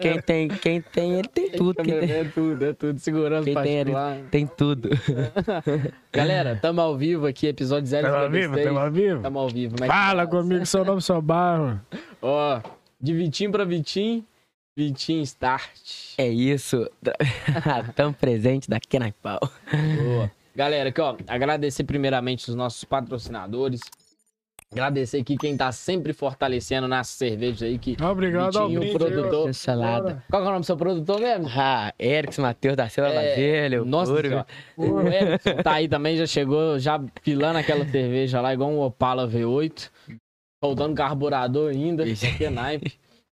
Quem tem, quem tem, ele tem tudo. Quem tem, É tudo, é tudo. Segurança Quem tem ele- particular. tem tudo. Galera, tamo ao vivo aqui, episódio 0 Tamo ao vivo, tamo ao vivo. Tamo ao vivo. Que Fala comigo, seu nome, seu bairro. Ó, de Vitinho pra Vitinho, Vitinho Start. É isso. Tão presente daqui na pau. Boa. Galera, aqui, ó, agradecer primeiramente os nossos patrocinadores. Agradecer aqui quem tá sempre fortalecendo nas cervejas aí. Que Obrigado ao Vitinho, brinde. produtor. Salada. Qual que é o nome do seu produtor mesmo? Ah, Erickson Matheus da Silva É, Basílio. Nossa. O Edson tá aí também, já chegou, já pilando aquela cerveja lá, igual um Opala V8. Faltando carburador ainda, naipe.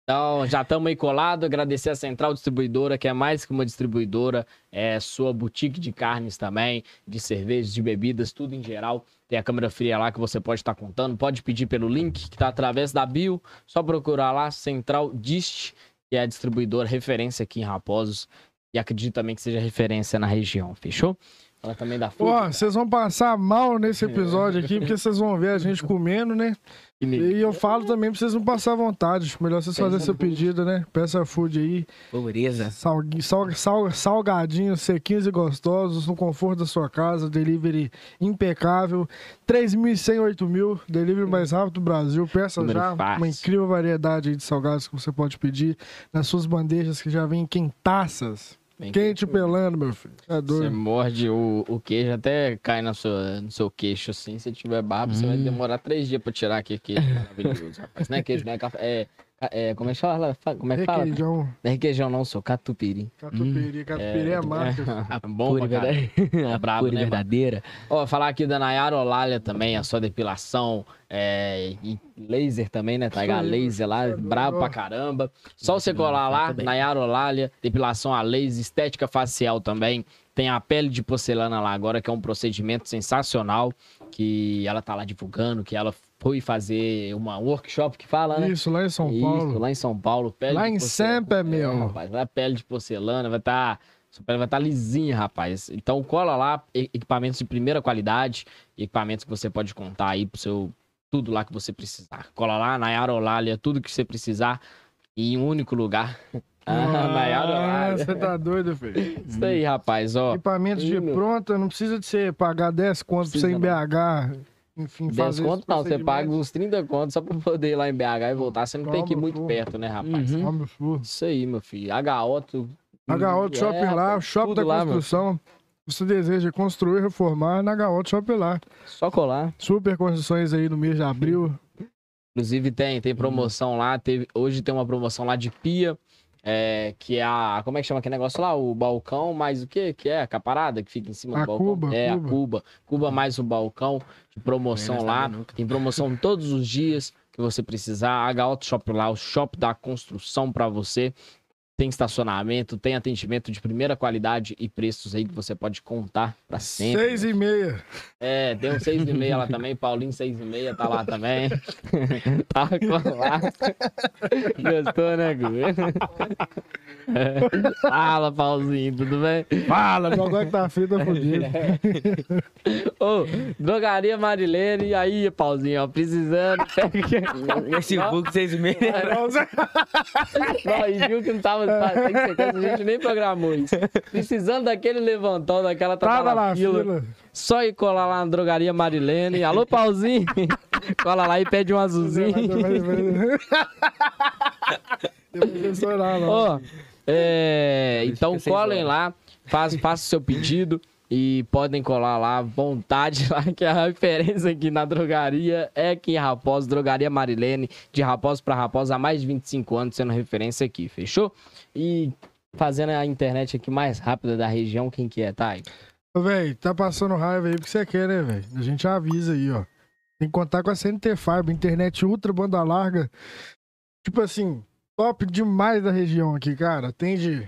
Então, já estamos aí colado. Agradecer a Central Distribuidora, que é mais que uma distribuidora, é sua boutique de carnes também, de cervejas, de bebidas, tudo em geral. Tem a câmera fria lá que você pode estar contando. Pode pedir pelo link que está através da bio. Só procurar lá, Central Dist, que é a distribuidora referência aqui em Raposos. E acredito também que seja referência na região, fechou? Ela também dá Ó, fruta. vocês vão passar mal nesse episódio aqui, porque vocês vão ver a gente comendo, né? E eu falo também pra vocês não passar vontade. Melhor vocês fazerem seu pedido, né? Peça food aí. Salgui- sal- sal- salgadinhos, sequinhos e gostosos, no conforto da sua casa. Delivery impecável. 3.100, 8.000. Delivery mais rápido do Brasil. Peça Número já fácil. uma incrível variedade aí de salgados que você pode pedir nas suas bandejas que já vêm quentaças. Vem Quente pelando, meu filho. Você doido. morde o, o queijo, até cai na sua, no seu queixo assim. Se tiver barba, você vai demorar três dias pra tirar aquele queijo maravilhoso, rapaz. Não é queijo, não é café. É, é, como é que fala? Fa- Como é que fala? Requeijão, Não é requeijão, não, sou catupiry. catupiry. Catupiry é, massa. Bom pra Pura, caralho. verdade- a brabo, pura né, verdadeira. Ó, falar aqui da Nayara Olália também, a sua depilação, é, e laser também, né? Taiga Isso aí, laser lá, isso é brabo pra caramba. Só você colar lá, também. Nayara Olália, depilação a laser, estética facial também. Tem a pele de porcelana lá agora, que é um procedimento sensacional, que ela tá lá divulgando, que ela foi fazer uma workshop que fala, né? Isso, lá em São Isso, Paulo. lá em São Paulo. Pele Lá em. Sampa, meu. É, rapaz, lá é pele de porcelana, vai estar. sua pele vai estar lisinha, rapaz. Então cola lá equipamentos de primeira qualidade, equipamentos que você pode contar aí pro seu. Tudo lá que você precisar. Cola lá, Nayara Olália, tudo que você precisar em um único lugar. Ah, Ah, você tá doido, filho. Isso aí, rapaz, ó. Equipamentos de pronta, não precisa de você pagar 10 contos pra você em BH. Enfim, 10 fazer conto não, você paga uns 30 contos só pra poder ir lá em BH e voltar. Você não tem que ir muito perto, né, rapaz? Uhum. Homem flu. Isso aí, meu filho. HO, tu... HO É, Shopping lá, rapaz, Shopping da lá. Construção. Você deseja construir, reformar, na HO Shopping lá. Só colar. Super construções aí no mês de abril. Inclusive tem, tem promoção lá. Teve, hoje tem uma promoção lá de pia. É, que é a. Como é que chama aquele negócio lá? O balcão, mais o quê? Que é a caparada que fica em cima A do balcão? cuba, é, cuba. a cuba. Cuba mais o balcão de promoção lá. Tem promoção todos os dias que você precisar. A Auto Shop lá, o shop da construção pra você. Tem estacionamento, tem atendimento de primeira qualidade e preços aí que você pode contar pra sempre. Seis e meia. É, tem um 6 e meia lá também, Paulinho 6 e meia tá lá também. tá lá. Gostou, né, Gu? É. Fala, Paulinho, tudo bem? Fala, meu agora que tá feio, tá fudido. Ô, drogaria Marilene, e aí, Paulinho, ó, precisando. Esse book 6 e meia. Não, e viu que não tava, tem que ser, a gente nem programou isso. Precisando daquele levantão, daquela Tava tava lá, na fila. fila. Só ir colar lá na drogaria Marilene. Alô, Pauzinho. Cola lá e pede um azulzinho. Ó, é, então horas. lá, faz, faça o seu pedido e podem colar lá à vontade lá, que a referência aqui na drogaria é aqui em Raposo, Drogaria Marilene, de Raposo para Raposo, há mais de 25 anos sendo referência aqui, fechou? E fazendo a internet aqui mais rápida da região, quem que é, Thay? Ô, Véi, tá passando raiva aí porque você quer, né, velho? A gente avisa aí, ó. Tem que contar com a CNT Fiber, internet ultra banda larga. Tipo assim, top demais da região aqui, cara. Atende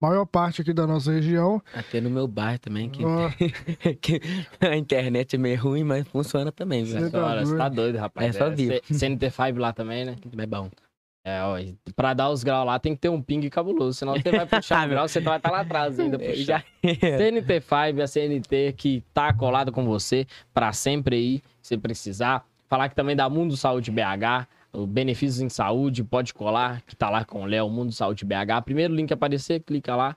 maior parte aqui da nossa região. Até no meu bairro também, que, que a internet é meio ruim, mas funciona também, viu? Cê tá Olha, você doido. tá doido, rapaz. É só vivo. C- CNT5 lá também, né? É bom. É, ó, pra dar os graus lá tem que ter um ping cabuloso, senão você vai puxar o grau, você vai estar lá atrás ainda. Já... CNT5, a CNT que tá colada com você pra sempre aí, se precisar. Falar que também da Mundo Saúde BH, o Benefícios em Saúde, pode colar, que tá lá com o Léo, Mundo Saúde BH. Primeiro link aparecer, clica lá.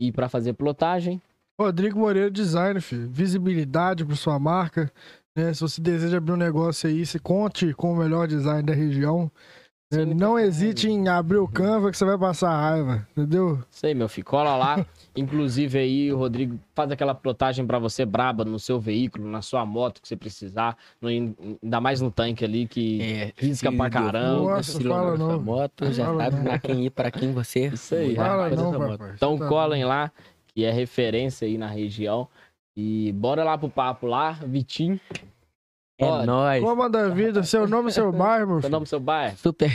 E para fazer plotagem, Rodrigo Moreira Design, filho. Visibilidade para sua marca. Né? Se você deseja abrir um negócio aí, se conte com o melhor design da região. Não hesite em abrir o Canva que você vai passar raiva, entendeu? Isso aí, meu filho. Cola lá. Inclusive aí, o Rodrigo faz aquela plotagem pra você braba no seu veículo, na sua moto que você precisar. No- ainda mais no tanque ali que É, risca pra caramba. Nossa, fala não. moto, já Fala sabe não. pra quem ir, pra quem você. Isso aí, Fala não, papai. Então tá colem lá, que é referência aí na região. E bora lá pro papo lá, Vitinho. É nóis. Como da vida, seu nome seu bairro, Seu nome, seu bairro? Super.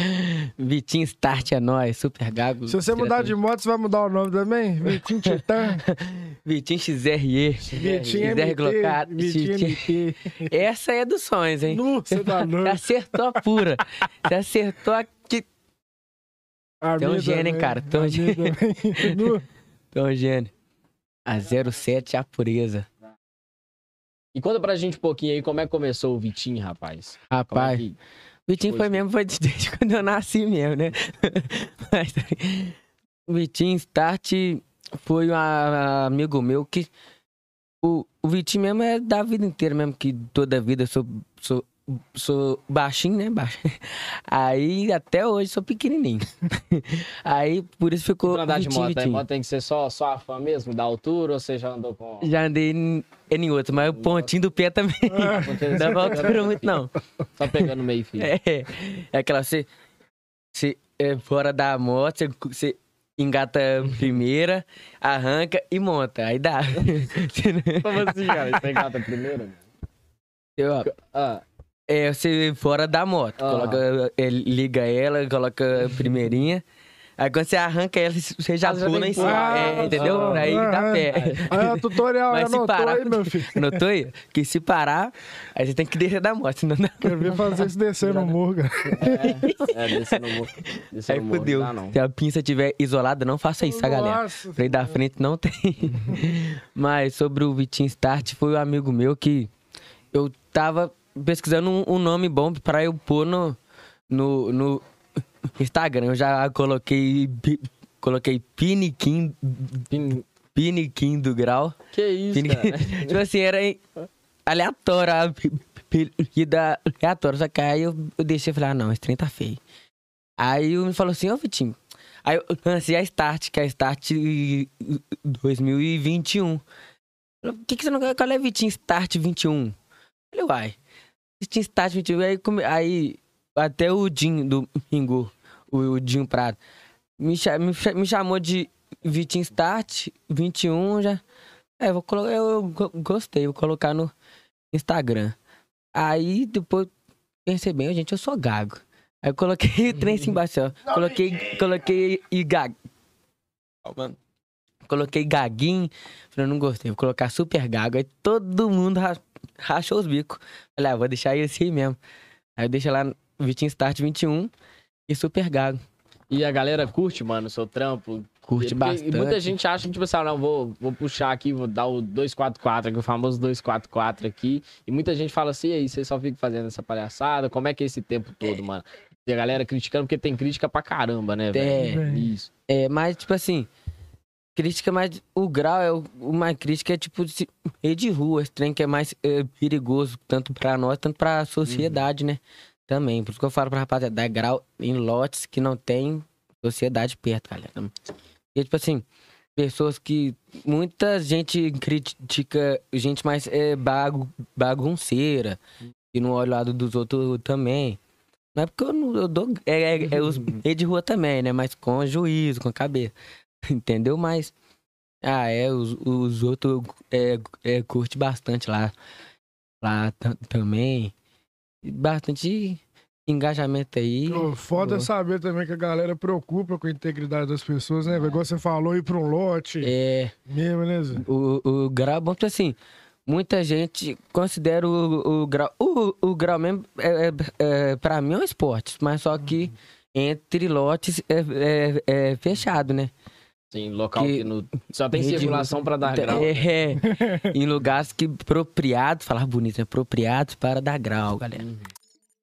Vitinho Start é nóis. Super Gago. Se você mudar de moto, você vai mudar o nome também? Vitinho Titã, Vitinho XRE. Vitinho MT, colocar- Vitinho. Essa é dos sonhos, hein? Você tá Você acertou a pura. Você acertou a que. A Tão minha gênio, hein, cara? Tão a minha também. Nu. Tão gênio. A 07 é a pureza. E conta pra gente um pouquinho aí como é que começou o Vitinho, rapaz. Como é Rapaz, que- Vitinho foi mesmo, foi desde quando eu nasci mesmo, né? Mas, o Vitinho Start foi um amigo meu que. O, o Vitinho mesmo é da vida inteira mesmo, que toda a vida eu sou, sou, sou baixinho, né? Baixinho. Aí até hoje sou pequenininho. Aí por isso ficou. Pra andar de Vitinho, moto, a Vitinho. moto tem que ser só, só a fã mesmo, da altura, ou você já andou com... Já andei em, em outro, mas o pontinho do pé também. Não dá pra altura muito, não. Só pegando meio fio. É, é aquela, você, você é fora da moto, você, você engata a primeira, arranca e monta. Aí dá. Como assim, cara? Você engata primeiro? mano? Eu, Ah, é, você fora da moto, Ah. coloca, é, liga ela, coloca a primeirinha. Aí quando você arranca ela, você já Ah, já pula em cima. pulando. É, entendeu? Ah, aí ah, dá ah. pé. O tutorial Mas se anotou parar, aí, meu filho. Notou aí? Que se parar, aí você tem que descer da moto, senão não. Quero ver fazer isso descer no morro, cara. é, descer no morro. Descer Aí no fudeu. Se a pinça estiver isolada, não faça isso, tá, galera? Freio da frente não tem. Mas sobre o Vitinho Start, foi um amigo meu que eu tava pesquisando um, um nome bom pra eu pôr no, no, no Instagram. Eu já coloquei, coloquei Piniquim, Pin- Piniquim do Grau. Que isso, cara? tipo assim, era aleatório, a apelida aleatório. Só que aí eu, eu deixei e falei, ah, não, esse trem tá feio. Aí ele falou assim, ô Vitinho. Aí eu lancei a Start, que é a Start 2021. Falei, O que, que você não quer? Qual é Vitinho Start 21? Eu falei, uai. Vitinho Start 21. Aí, aí até o Dinho do Pingu, o, o Dinho Prado, me, me, cha- me chamou de Vitinho Start 21 já. É, vou colocar, eu, eu go- gostei, vou colocar no Instagram. Aí depois pensei bem, gente, eu sou gago. Aí eu coloquei o trem assim embaixo, ó. Coloquei, coloquei e gag. Coloquei gaguinho. Falei, não gostei, vou colocar super gago. Aí todo mundo ra- rachou os bicos. Falei, ah, vou deixar esse aí mesmo. Aí eu deixei lá Vitinho Start 21 e super gago. E a galera curte, mano, o seu trampo. Curte Porque bastante. Muita gente acha que, tipo assim, ah, não, vou, vou puxar aqui, vou dar o 244, aqui, o famoso 244 aqui. E muita gente fala assim, e aí, você só fica fazendo essa palhaçada? Como é que é esse tempo todo, mano? E a galera criticando, porque tem crítica pra caramba, né, velho? É. Isso. É, mas, tipo assim, crítica mais. O grau é o- uma crítica, é tipo, de, de rua, esse trem que é mais é, perigoso, tanto pra nós, tanto pra sociedade, né? Também. Por isso que eu falo pra rapaziada, dar grau em lotes que não tem sociedade perto, galera. E, tipo assim, pessoas que. Muita gente critica gente mais é, bagu, bagunceira, e não olha o lado dos outros também. Não é porque eu, não, eu dou. É, é, é os meio de rua também, né? Mas com juízo, com cabeça. Entendeu? Mas. Ah, é, os, os outros é, é, curte bastante lá. Lá ta- também. Bastante engajamento aí. Foda Boa. saber também que a galera preocupa com a integridade das pessoas, né? velho? Igual você falou, ir pra um lote. É. Mesmo, né, Zé? O, o grau é bom, assim, muita gente considera o, o grau. O, o grau mesmo, é, é, é, pra mim, é um esporte, mas só que entre lotes é, é, é fechado, né? Sim, local Que- que, no... só tem circulação pra dar grau. né? É, em lugares que apropriados, falar bonito, né? Apropriados para dar grau, galera. Uhum.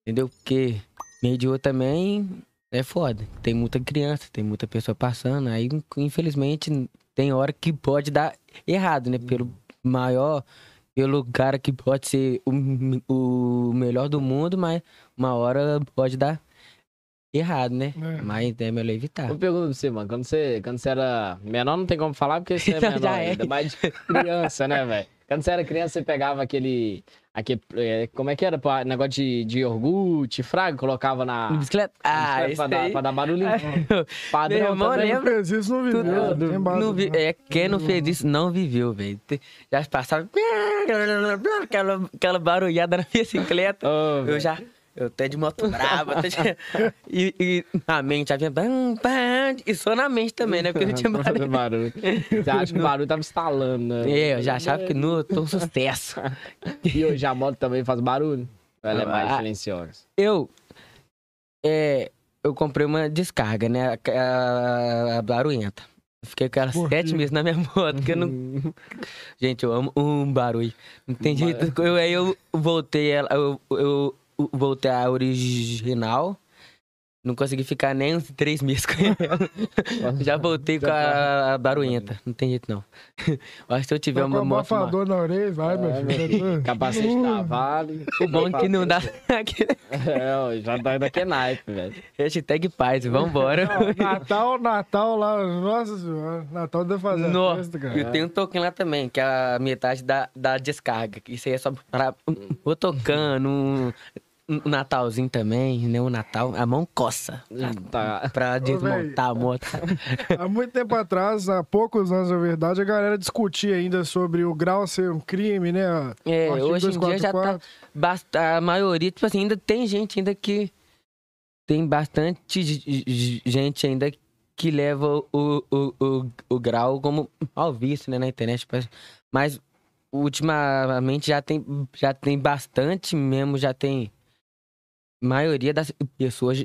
Entendeu? Porque meio de rua também é foda. Tem muita criança, tem muita pessoa passando. Aí, infelizmente, tem hora que pode dar errado, né? Pelo maior, pelo cara que pode ser o, o melhor do mundo, mas uma hora pode dar errado, né? É. Mas é melhor evitar. Eu pergunto pra você, mano, quando você, quando você era menor, não tem como falar porque você é Já menor é. ainda, mas de criança, né, velho? Quando você era criança, você pegava aquele. aquele é, como é que era? Negócio de, de iogurte, fraga, colocava na. Bicicleta? Ah, pra, isso dar, aí. pra dar barulhinho. Meu Padrão irmão também. lembra- Fez isso, não viveu. Tudo- tem base, Não vi- né? é, quem não fez isso não viveu, velho. Já passava aquela, aquela barulhada na bicicleta. Ô, Eu já. Eu até de moto brava. até de- e, e na mente já vinha. bam, bam, E só na mente também, né? Porque não tinha barulho. barulho. Você acha que o barulho tava instalando, né? É, eu já achava que não, eu tô um sucesso. E hoje a moto também faz barulho? Ela é mais Ah. silenciosa. Eu. É. Eu comprei uma descarga, né? A, a, a barulhenta. Fiquei com ela Por sete meses na minha moto, porque eu não. Gente, eu amo um barulho. Não tem jeito. Eu, aí eu voltei ela. Eu, eu voltei a original. Não consegui ficar nem uns três meses com ela. Já voltei com a, a barulhenta. Não tem jeito, não. Que se eu tiver Tá uma um moto. abafador na orelha, vai, meu É, filho. Capacete Uh, cavalo. O bom é que não dá. É, já tá daqui naipe, velho. Hashtag paz, vambora. Não, Natal, Natal lá, nossa senhora. Natal deve fazer Nossa, festa, cara. eu tenho um token lá também, que é a metade da, da descarga. Isso aí é só pra. Vou tocando, um Natalzinho também, né? O Natal, a mão coça. Tá. Pra desmontar a moto. Há muito tempo atrás, há poucos anos, na verdade, a galera discutia ainda sobre o grau ser um crime, né? É, O hoje em dia já tá. 244. Basta, a maioria, tipo assim, ainda tem gente ainda que. Tem bastante gente ainda que leva o, o, o, o grau como ao visto, né, na internet. parece. Mas ultimamente já tem, já tem bastante mesmo, já tem. Maioria das pessoas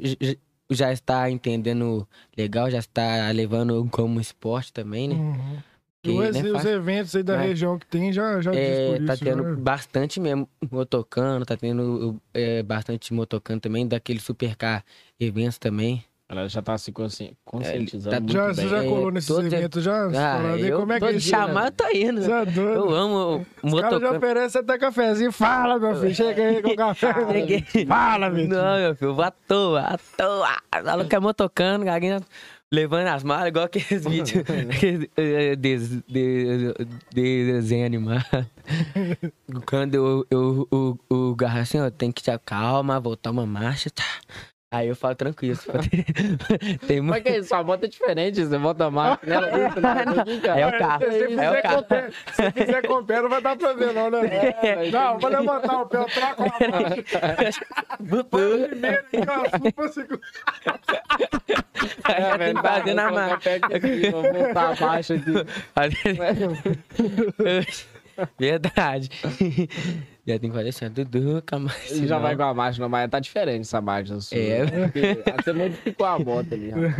já está entendendo legal, já está levando como esporte também, né? Uhum. Que E os, não é os eventos aí da Mas- região que tem já, já É, tá isso. tendo né? bastante mesmo motocando, tá tendo é, bastante motocando também, daquele supercar eventos também. Ela já tá se consci- conscientizando tá- muito Já, bem. você já É, colou nesses todo- eventos, já? Ah, eu como é que tô é isso? chamar, eu tô indo. Você é doido? Eu amo Os caras já oferecem até cafezinho. Fala, meu filho. Chega aí com o café. Cheguei. Fala, meu filho. Não, meu filho, vou à toa, à toa. Falou que é motocando, gaguinha levando as malas, igual aqueles vídeos aqueles, eh, de, de, de desenho animado. Quando eu, eu, o, o garra assim, ó, tem que te acalmar, voltar uma marcha, tá. Aí eu falo tranquilo. se for ter- tem Mas muito. que é isso? Sua moto é diferente. Você bota a marca nela. isso, né? É o carro. Se você É fizer o carro. com pé, se fizer com pé, não vai dar pra ver, não, né? É, Não, vou levantar o pé, eu troco a mão. Primeiro, então, pra segundo. Já tem que fazer na Vou colocar marcha. o pé aqui, Vou voltar a marcha aqui. Verdade. Já tem que fazer assim, ó, Dudu, calma. Ele já vai com a marcha, não, mas tá diferente essa marcha sua. É. Porque Você modificou a moto ali. rapaz.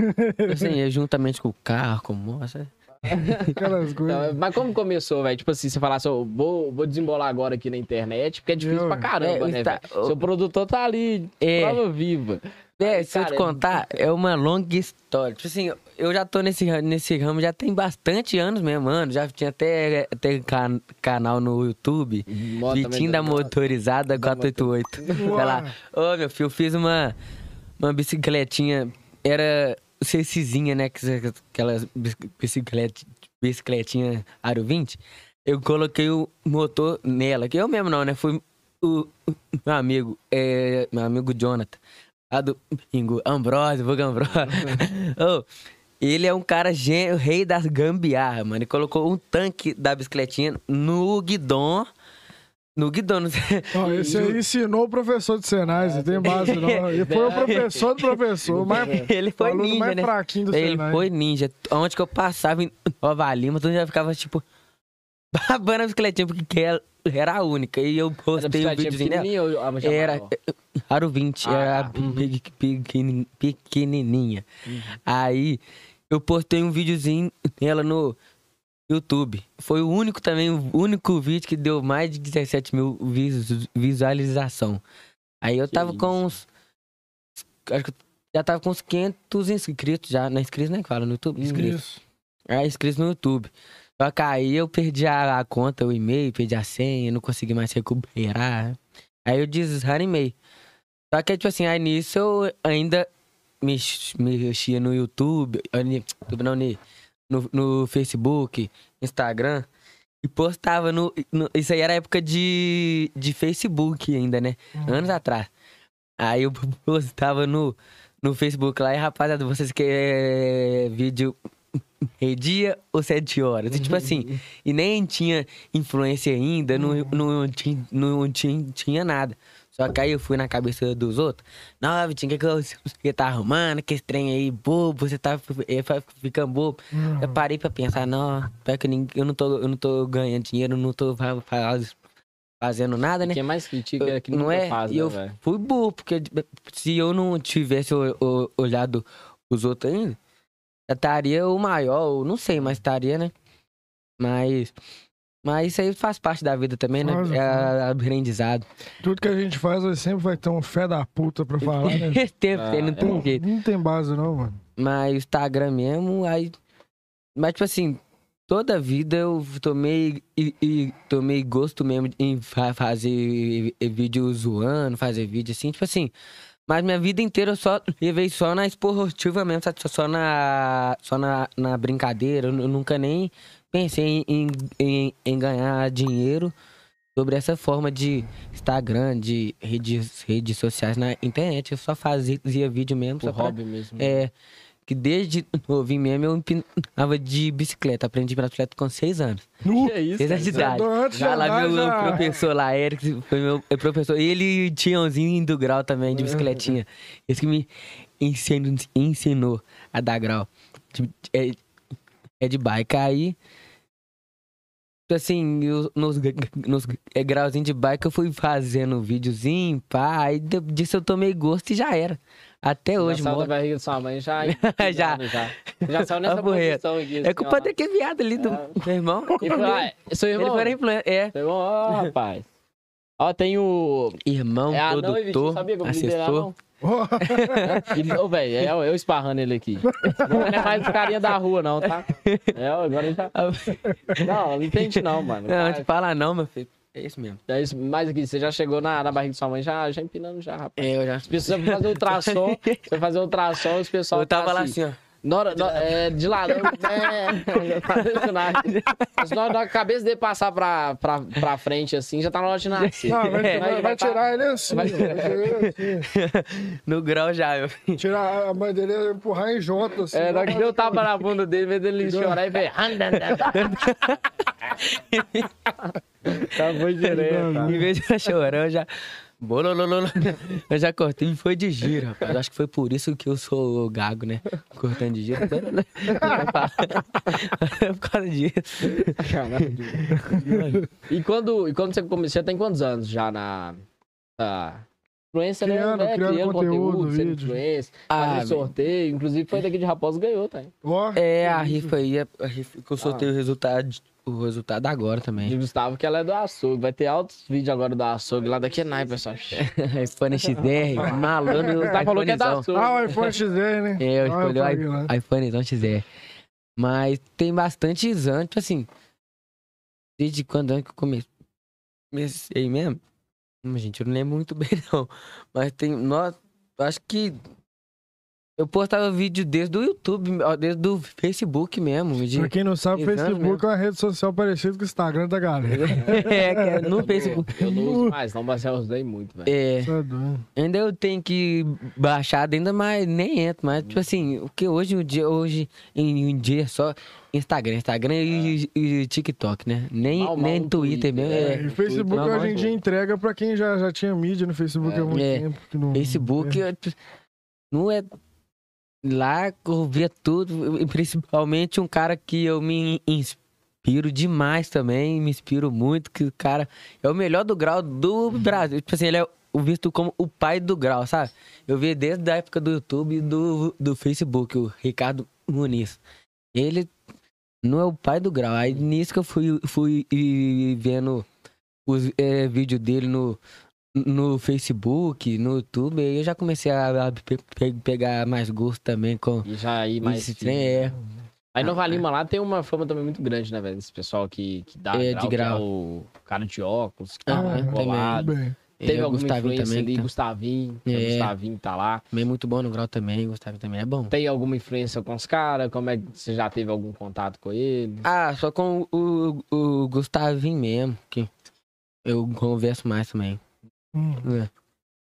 Assim, é juntamente com o carro, com moça. Aquelas coisas. Então, mas como começou, velho? Tipo assim, você falasse, ó, vou, vou desembolar agora aqui na internet, porque é difícil Eu- pra caramba, É, né, está- velho? Seu produtor tá ali, É. prova viva. É, se eu cara, te contar, é uma longa história. Tipo assim, eu já tô nesse, nesse ramo já tem bastante anos mesmo, mano. Já tinha até, até can- canal no YouTube. Moto também Vitinho da Motorizada 488. Vai lá. Ô, meu filho, eu fiz uma, uma bicicletinha. Era CCzinha, né? que- Aquelas bici- bicicleta, bicicletinha Aro 20. Eu coloquei o motor nela. Que eu mesmo não, né? Foi o, o meu amigo, é, meu amigo Jonathan. Lá do Pingo, Ambrosio, Vulgo Ambrosio. Ô, ele é um cara gênio, o rei das gambiarra, mano. Ele colocou um tanque da bicicletinha no guidão. No guidão. no- esse aí ensinou o professor de Senai, você tem base, não. Ele foi o professor do professor, mas Ele foi ninja, mais né? fraquinho do Ele Senai. foi ninja. Onde que eu passava em Nova Lima, todo mundo já ficava, tipo, babando a bicicletinha, porque ela era a única. E eu Era postei um videozinho dela. Era maior? Aro 20, Ah, era tá. Uhum. pequeni- pequenininha. Aí eu postei um videozinho dela no YouTube. Foi o único também, o único vídeo que deu mais de 17 mil vis- visualização. Aí eu Que tava com isso. uns acho que já tava com uns 500 inscritos já. Não é inscritos, né? Que fala no YouTube? Inscritos. Isso. É, inscritos no YouTube. Só que aí eu perdi a, conta, o e-mail, perdi a senha, não consegui mais recuperar. Aí eu desanimei. Só que, tipo assim, aí nisso eu ainda mex- mexia no YouTube, não, ni- no, no Facebook, Instagram, e postava no, no- Isso aí era época de, de Facebook ainda, né? Anos atrás. Aí eu postava no, no Facebook lá, e rapaziada, vocês querem vídeo meio-dia ou sete horas? E tipo assim, e nem tinha influência ainda, não, não, tinha, não tinha, tinha nada. Só que aí eu fui na cabeça dos outros. Não, Vitinho, o que, que você tá arrumando? Que esse trem aí, bobo, você tá fa- ficando bobo. Eu parei pra pensar, não, pior que ninguém- eu não tô, eu não tô ganhando dinheiro, não tô fa- faz- fazendo nada, né? Quem mais critica é que não é? faz, e né, eu velho? fui burro, porque se eu não tivesse olhado os outros ainda, estaria o maior, ou não sei, mas estaria, né? Mas. Mas isso aí faz parte da vida também, né? Faz, É aprendizado. Tudo que a gente faz, nós sempre vai ter um fé da puta pra falar, né? Tempo, Ah, não tem jeito. Não tem base, não, mano. Mas o Instagram mesmo, aí. Mas, tipo assim, toda a vida eu tomei, e, e tomei gosto mesmo em fa- fazer vídeo zoando, fazer vídeo assim, tipo assim. Mas minha vida inteira eu só levei só na esportiva mesmo, sabe? Só na, só na, na brincadeira. Eu nu- nunca nem pensei em, em, em ganhar dinheiro sobre essa forma de Instagram, de redes, redes sociais na internet. Eu só fazia vídeo mesmo. Por só pra- hobby mesmo. é, que desde novinho mesmo eu empinava de bicicleta. Aprendi de bicicleta com seis anos. Que isso, Seis anos de idade. Já lá meu já- professor lá, Eric, foi meu é professor. E ele tinha umzinho do grau também, de bicicletinha. Esse que me ensinou, ensinou a dar grau. É, é de bike. Aí, assim, eu- nos, nos é, grauzinhos de bike eu fui fazendo videozinho, pá. Aí disso eu tomei gosto e já era. Até hoje, já saiu da mano. barriga de sua mãe, já. Já. já. Já saiu nessa posição aqui. É assim, culpa ó. daquele viado ali do É. meu irmão. E foi lá, seu Ele irmão? foi na influência. É. Seu irmão, ó, rapaz. Ó, tem o... Irmão, É produtor, Sabia eu apelido dele é assessor. anão? Ó, Ele- Ô, velho, é eu esparrando ele aqui. Não é mais o carinha da rua, não, tá? É, agora ele tá... Não, não entende não, mano. Não, Cara, te fala não, meu filho. É isso mesmo. É isso, mas aqui, você já chegou na, na barriga de sua mãe, já, já empinando já, rapaz. É, eu já. Pessoas vão fazer ultrassom, você vai fazer ultrassom, os pessoal Eu tava tá lá assim, ó. Na hora, na- é, de lado, é, já tá desse nada. Mas na hora da cabeça dele passar pra, pra, pra frente assim, já tá na hora de nascer. Não, vai, vai- Vai- vai tá- tirar ele assim. vai- vai tirar ele assim. No grau já, filho. Tirar a mãe dele e empurrar em Jota, assim. É, na hora que deu tapa na bunda dele, vez dele chorar e ver. Tá foi direto. Em vez de chorar, eu já. Bololololo. Eu já cortei e foi de giro, rapaz. Acho que foi por isso que eu sou gago, né? Cortando de giro. Por causa disso. E quando, e quando você começou, você tem quantos anos já na. na influência, né? Criando- É, criando conteúdo, sendo vídeo. influência, Ah, fazendo sorteio. Inclusive foi daqui de Raposo ganhou, tá? Ó, É, a rifa aí, a rifa que eu soltei Ah. o resultado, o resultado agora De também. Gustavo, que ela é do açougue. Vai ter altos vídeos agora do açougue lá daqui a nai, pessoal. iPhone XR, malandro. Tá falou que é da iPhonezão. açougue. Ah, o iPhone XR, né? É, eu Ah, escolhi o paguei lá. i- iPhonezão XR. Mas tem bastante anos, tipo assim. Desde quando é que eu comecei? Comecei mesmo? Hum, Gente, eu não lembro muito bem, não. Mas tem. Nossa, eu acho que. Eu postava vídeo desde o YouTube, desde o Facebook mesmo. De... Pra quem não sabe, o Facebook mesmo. é uma rede social parecida com o Instagram da galera. é, é no Facebook. Eu não uso mais, não, mas eu usei muito, velho. É, Isso é doido. ainda eu tenho que baixar ainda, mas nem entro. Mas, tipo assim, o que hoje, um dia, hoje em um dia é só Instagram, Instagram e, e TikTok, né? Nem, Mal, mal nem Twitter, Twitter, mesmo. é. É, E Facebook não, hoje em dia entrega pra quem já, já tinha mídia no Facebook há muito É. tempo. que não- Facebook é. é, não é. Lá eu via tudo, e principalmente um cara que eu me inspiro demais também, me inspiro muito, que o cara é o melhor do grau do Brasil. Tipo assim, ele é visto como o pai do grau, sabe? Eu vi desde a época do YouTube e do, do Facebook, o Ricardo Muniz. Ele não é o pai do grau. Aí nisso que eu fui, fui vendo os é, vídeos dele no, no Facebook, no YouTube, aí eu já comecei a, a pe- pe- pegar mais gosto também com E já aí mais. esse trem. É, Aí Nova Lima lá tem uma fama também muito grande, né, velho? Esse pessoal que, que dá É, grau, de que grau. é o cara de óculos, que Ah, tá também. colado. Bem. Teve é, o alguma Gustavinho influência também, ali, tá- Gustavinho, o É. Gustavinho tá lá. também é muito bom no grau também, Gustavo também é bom. Tem alguma influência com os caras? Como é que você já teve algum contato com ele? Ah, só com o, o Gustavinho mesmo, que eu converso mais também. Hum. É.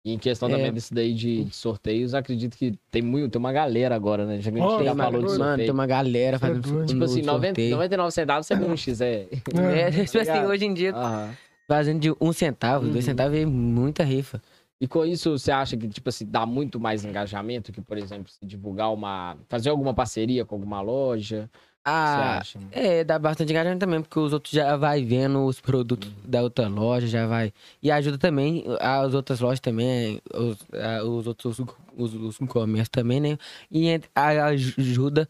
E em questão É. também desse daí de, de sorteios, acredito que tem muito, tem uma galera agora, né? Já que a gente Oh, já falou de uma, mano, tem uma galera é fazendo doido. Tipo assim, no 90, sorteio. 99 centavos você ganha um X, é. É, tipo assim, hoje em dia, Aham. fazendo de um centavo, Uhum. dois centavos é muita rifa. E com isso, você acha que, tipo assim, dá muito mais engajamento que, por exemplo, se divulgar uma. fazer alguma parceria com alguma loja? Ah, acha? é, dá bastante engajamento também, porque os outros já vai vendo os produtos da outra loja, já vai. E ajuda também as outras lojas também, os, os outros os, os comércios também, né? E ajuda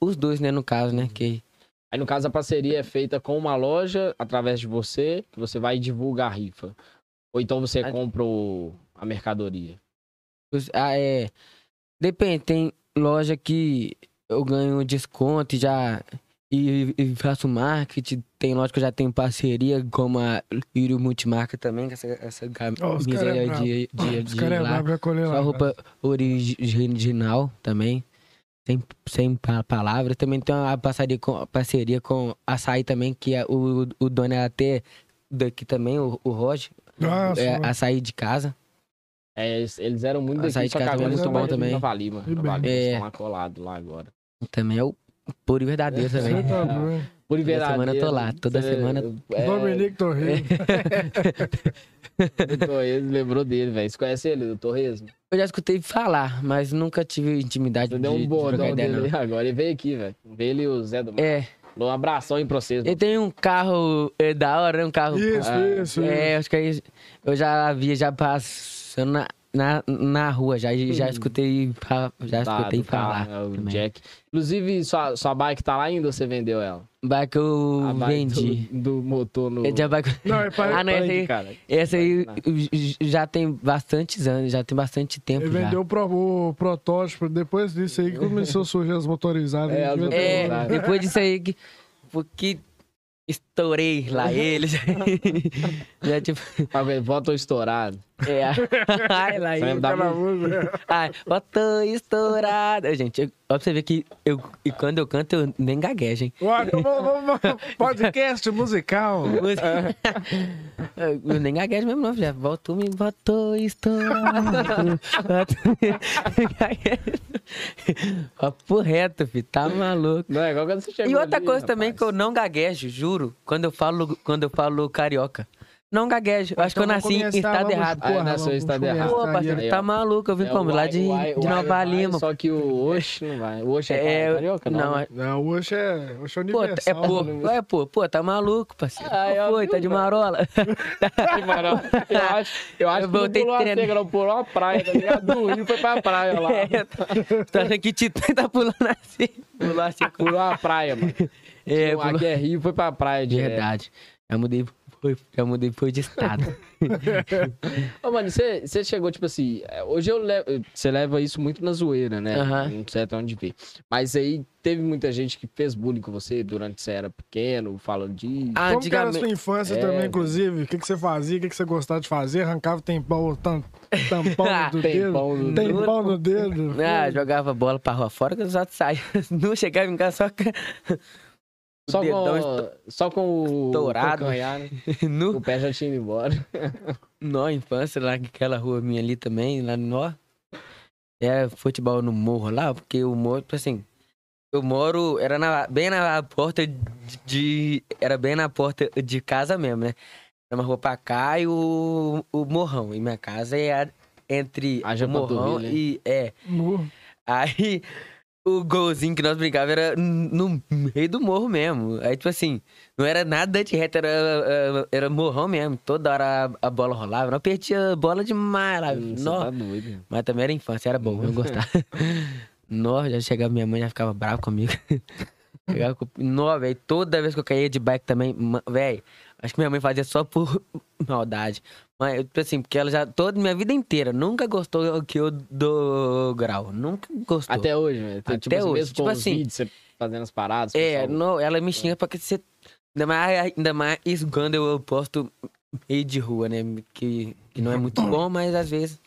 os dois, né, no caso, né? Que Aí, no caso, a parceria é feita com uma loja, através de você, que você vai e divulga a rifa. Ou então você A- compra o- a mercadoria. Ah, é. Depende, tem loja que eu ganho desconto e já. E, e faço marketing. Tem que eu já tenho parceria, como a Lírio Multimarca também, com essa, essa camisa cara é aí de, de, Os de é lá. colher lá. Só roupa original também. Sem, sem pa- palavras. Também tem uma parceria com, parceria com açaí também, que é o, o dono é até daqui também, o, o Roger. Nossa, É, mano. açaí de casa. É, eles- eram muito Açaí daqui, de só que casa agora é eles muito estão bom também. E Nova bem. Lima, eles É. estão lá colados lá agora. Também é o puro e verdadeiro também. Você tá doido. Por Toda semana eu tô lá, toda semana- É, Dominique Torres. o Torres lembrou dele, velho. Você conhece ele, o Torres? Eu já escutei falar, mas nunca tive intimidade Você de, deu um de bordão trocar ideia, dele não. agora. Ele veio aqui, velho. Veio ele e o Zé do Mar. É, Um abração aí pra vocês. ele tem um carro é, da hora, um carro... Isso, Ah, isso, É, acho que aí eu já via já passando na, na, na rua, já, já escutei, já Tá, escutei falar. carro, é o também. Jack. Inclusive, sua, sua bike tá lá ainda ou você vendeu ela? Que eu A bike vendi. Do, do motor no. É bike... Não, é pra- Ah, não, essa aí, cara. essa aí j- já tem bastantes anos, já tem bastante tempo Ele já. vendeu o, pro- o protótipo, depois disso aí que começou a surgir as motorizadas. É, as devia ter- É, depois disso aí que, porque estourei lá ele, já, tipo, Tá? Voto estourado. É, ai da Aquela música? Ai, botou estourado. Gente, eu, ó, pra você ver que eu, e quando eu canto, eu nem gaguejo, hein? Vamos- vamos- podcast musical. eu nem gaguejo mesmo, não, já. Voltou, me botou estourado. Papo reto, filho, tá maluco. Não, é igual quando você chegou E outra ali, coisa também rapaz. que eu não gaguejo, juro, quando eu falo, quando eu falo carioca. Não gaguejo. Eu acho que eu Então nasci em estado errado. Ah, porra, nasceu em estado errado. Pô, parceiro, tá maluco? Eu vim É, como? o Lá de, o Uai- de o Uai Nova Lima. Só que o Oxe não vai. O Oxe é, É, carioca, não? não, né? é- Não, hoje é, hoje é Pô, universal. é pô, é pô, pô, tá maluco, parceiro. Ah, eu Qual foi, vi, tá de marola. Que maravilha. Eu acho, eu acho Eu que não voltei pulou uma treinando. seca, não pulou uma praia, tá ligado? Do Rio foi pra praia lá. É, tá, tá achando que Titã tá pulando assim. Pulou assim. Pulou uma praia, mano. É, Aqui pulou. é Rio, foi pra praia direto. Verdade. Já mudei, foi, já mudei, foi de estado. Ô, mano, você chegou, tipo assim, é, hoje eu levo, você leva isso muito na zoeira, né? Aham. Não sei até onde ver. Mas aí teve muita gente que fez bullying com você durante que você era pequeno, falando disso. Ah, Como que era a sua infância É. também, inclusive? O que, que você fazia? O que, que você gostava de fazer? Arrancava tempão, tam, tampão do dedo? Tempão no Tempão no dedo? Ah, jogava bola pra rua fora que os outros saíam. Não chegava em casa só Só dedão com, só com o calcanhar, né? no, O pé já tinha ido embora. na infância, lá naquela rua minha ali também, lá no Nó. Era futebol no morro lá, porque o morro, tipo assim, eu moro, era na- bem na porta de. Era bem na porta de casa mesmo, né? Era uma rua pra cá e o, o morrão. E minha casa é entre Haja o morrão e. É. Nu. Aí o golzinho que nós brincávamos era no meio do morro mesmo. Aí, tipo assim, não era nada de reto, era, era, era morrão mesmo. Toda hora a, bola rolava. Nós perdia bola demais lá. Nó. tá doido. Mas também era infância, era bom, eu gostava. Nossa, já chegava minha mãe, já ficava brava comigo. Nó, velho. Toda vez que eu caía de bike também, velho. Acho que minha mãe fazia só por maldade. Mas, tipo assim, porque ela já, toda minha vida inteira, nunca gostou que eu dou grau. Nunca gostou. Até hoje, velho. Até tipo, assim, hoje. Mesmo Tipo assim, vídeos, você fazendo as paradas. É, pessoal- não, ela me xinga porque você. Ainda mais, ainda mais quando eu posto meio de rua, né? Que, que não é muito bom, mas às vezes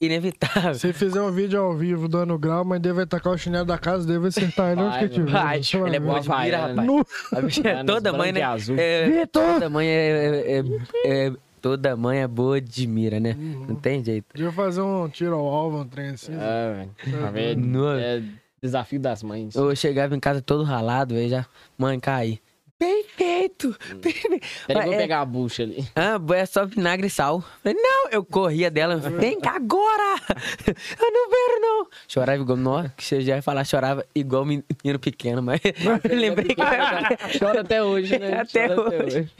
inevitável. Se fizer um vídeo ao vivo dando grau, mas deve tacar o chinelo da casa, deve acertar ele onde Vai, que tiver. vai. Ele é bom de mira, rapaz. A bicha é toda mãe, né? azul. É, toda mãe é, é- é- Toda mãe é boa de mira, né? Não tem jeito. Devia fazer um tiro ao alvo, um trem assim. É, velho. Vendo? Nossa. É desafio das mães. Eu chegava em casa todo ralado, aí já. Mãe, caí. Perfeito! Perfeito! Peraí, vou É- pegar a bucha ali. Ah, é só vinagre e sal. Falei, não, eu corria dela. Vem cá agora! Eu não vejo, não. Chorava igual, nossa, que você já ia falar, chorava igual menino pequeno, mas eu lembrei que Chora até hoje, né? Até Chora hoje.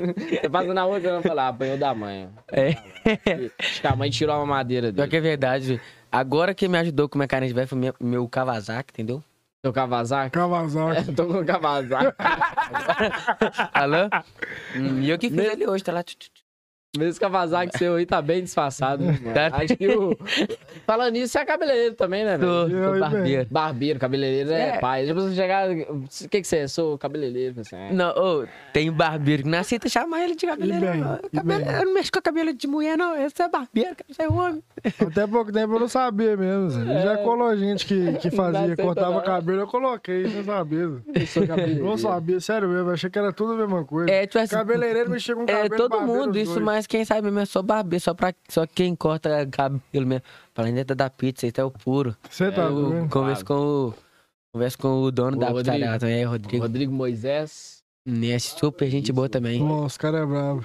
Você passa na rua e vai falar, apanhou da mãe. É. Acho que a mãe tirou uma madeira Pior dele. que é verdade. Agora que me ajudou com minha carne de velho foi meu, meu Kawasaki, entendeu? Seu Kawasaki? Kawasaki. Tô com o Kawasaki. Alô? Hum, e eu que fiz ele hoje, tá lá. tchu, tchu. Mesmo Kawasaki seu aí tá bem disfarçado, né? Tá. Acho que o... Falando nisso, você é cabeleireiro também, né, velho? Tô, tô barbeiro. Barbeiro, cabeleireiro é, É. pai. Tipo, você chegar... O que que você é? Sou cabeleireiro. Assim, é. Não, ô, tem barbeiro que não aceita chamar ele de cabeleiro. bem, não. Cabele- bem. Eu não mexo com cabelo de mulher, não. Esse é barbeiro, esse é homem. Até pouco tempo eu não sabia mesmo. Zé. Já colou gente que, que fazia, cortava não. cabelo, eu coloquei, sem saber. Zé. Eu sou cabeleireiro. Não sabia, sério mesmo, achei que era tudo a mesma coisa. É, tipo assim, Cabeleireiro mexia com É, cabelo. todo barbeiro, mundo, isso, dois. Mas quem sabe mesmo é só barbeiro, só, pra, só quem corta cabelo mesmo. Planeta da pizza, esse é o puro. Você tá eu vendo? converso com o. Converso com o dono O da pizzaria também, é Rodrigo. Rodrigo Moisés. É super gente boa também. Pô, os caras é brabo.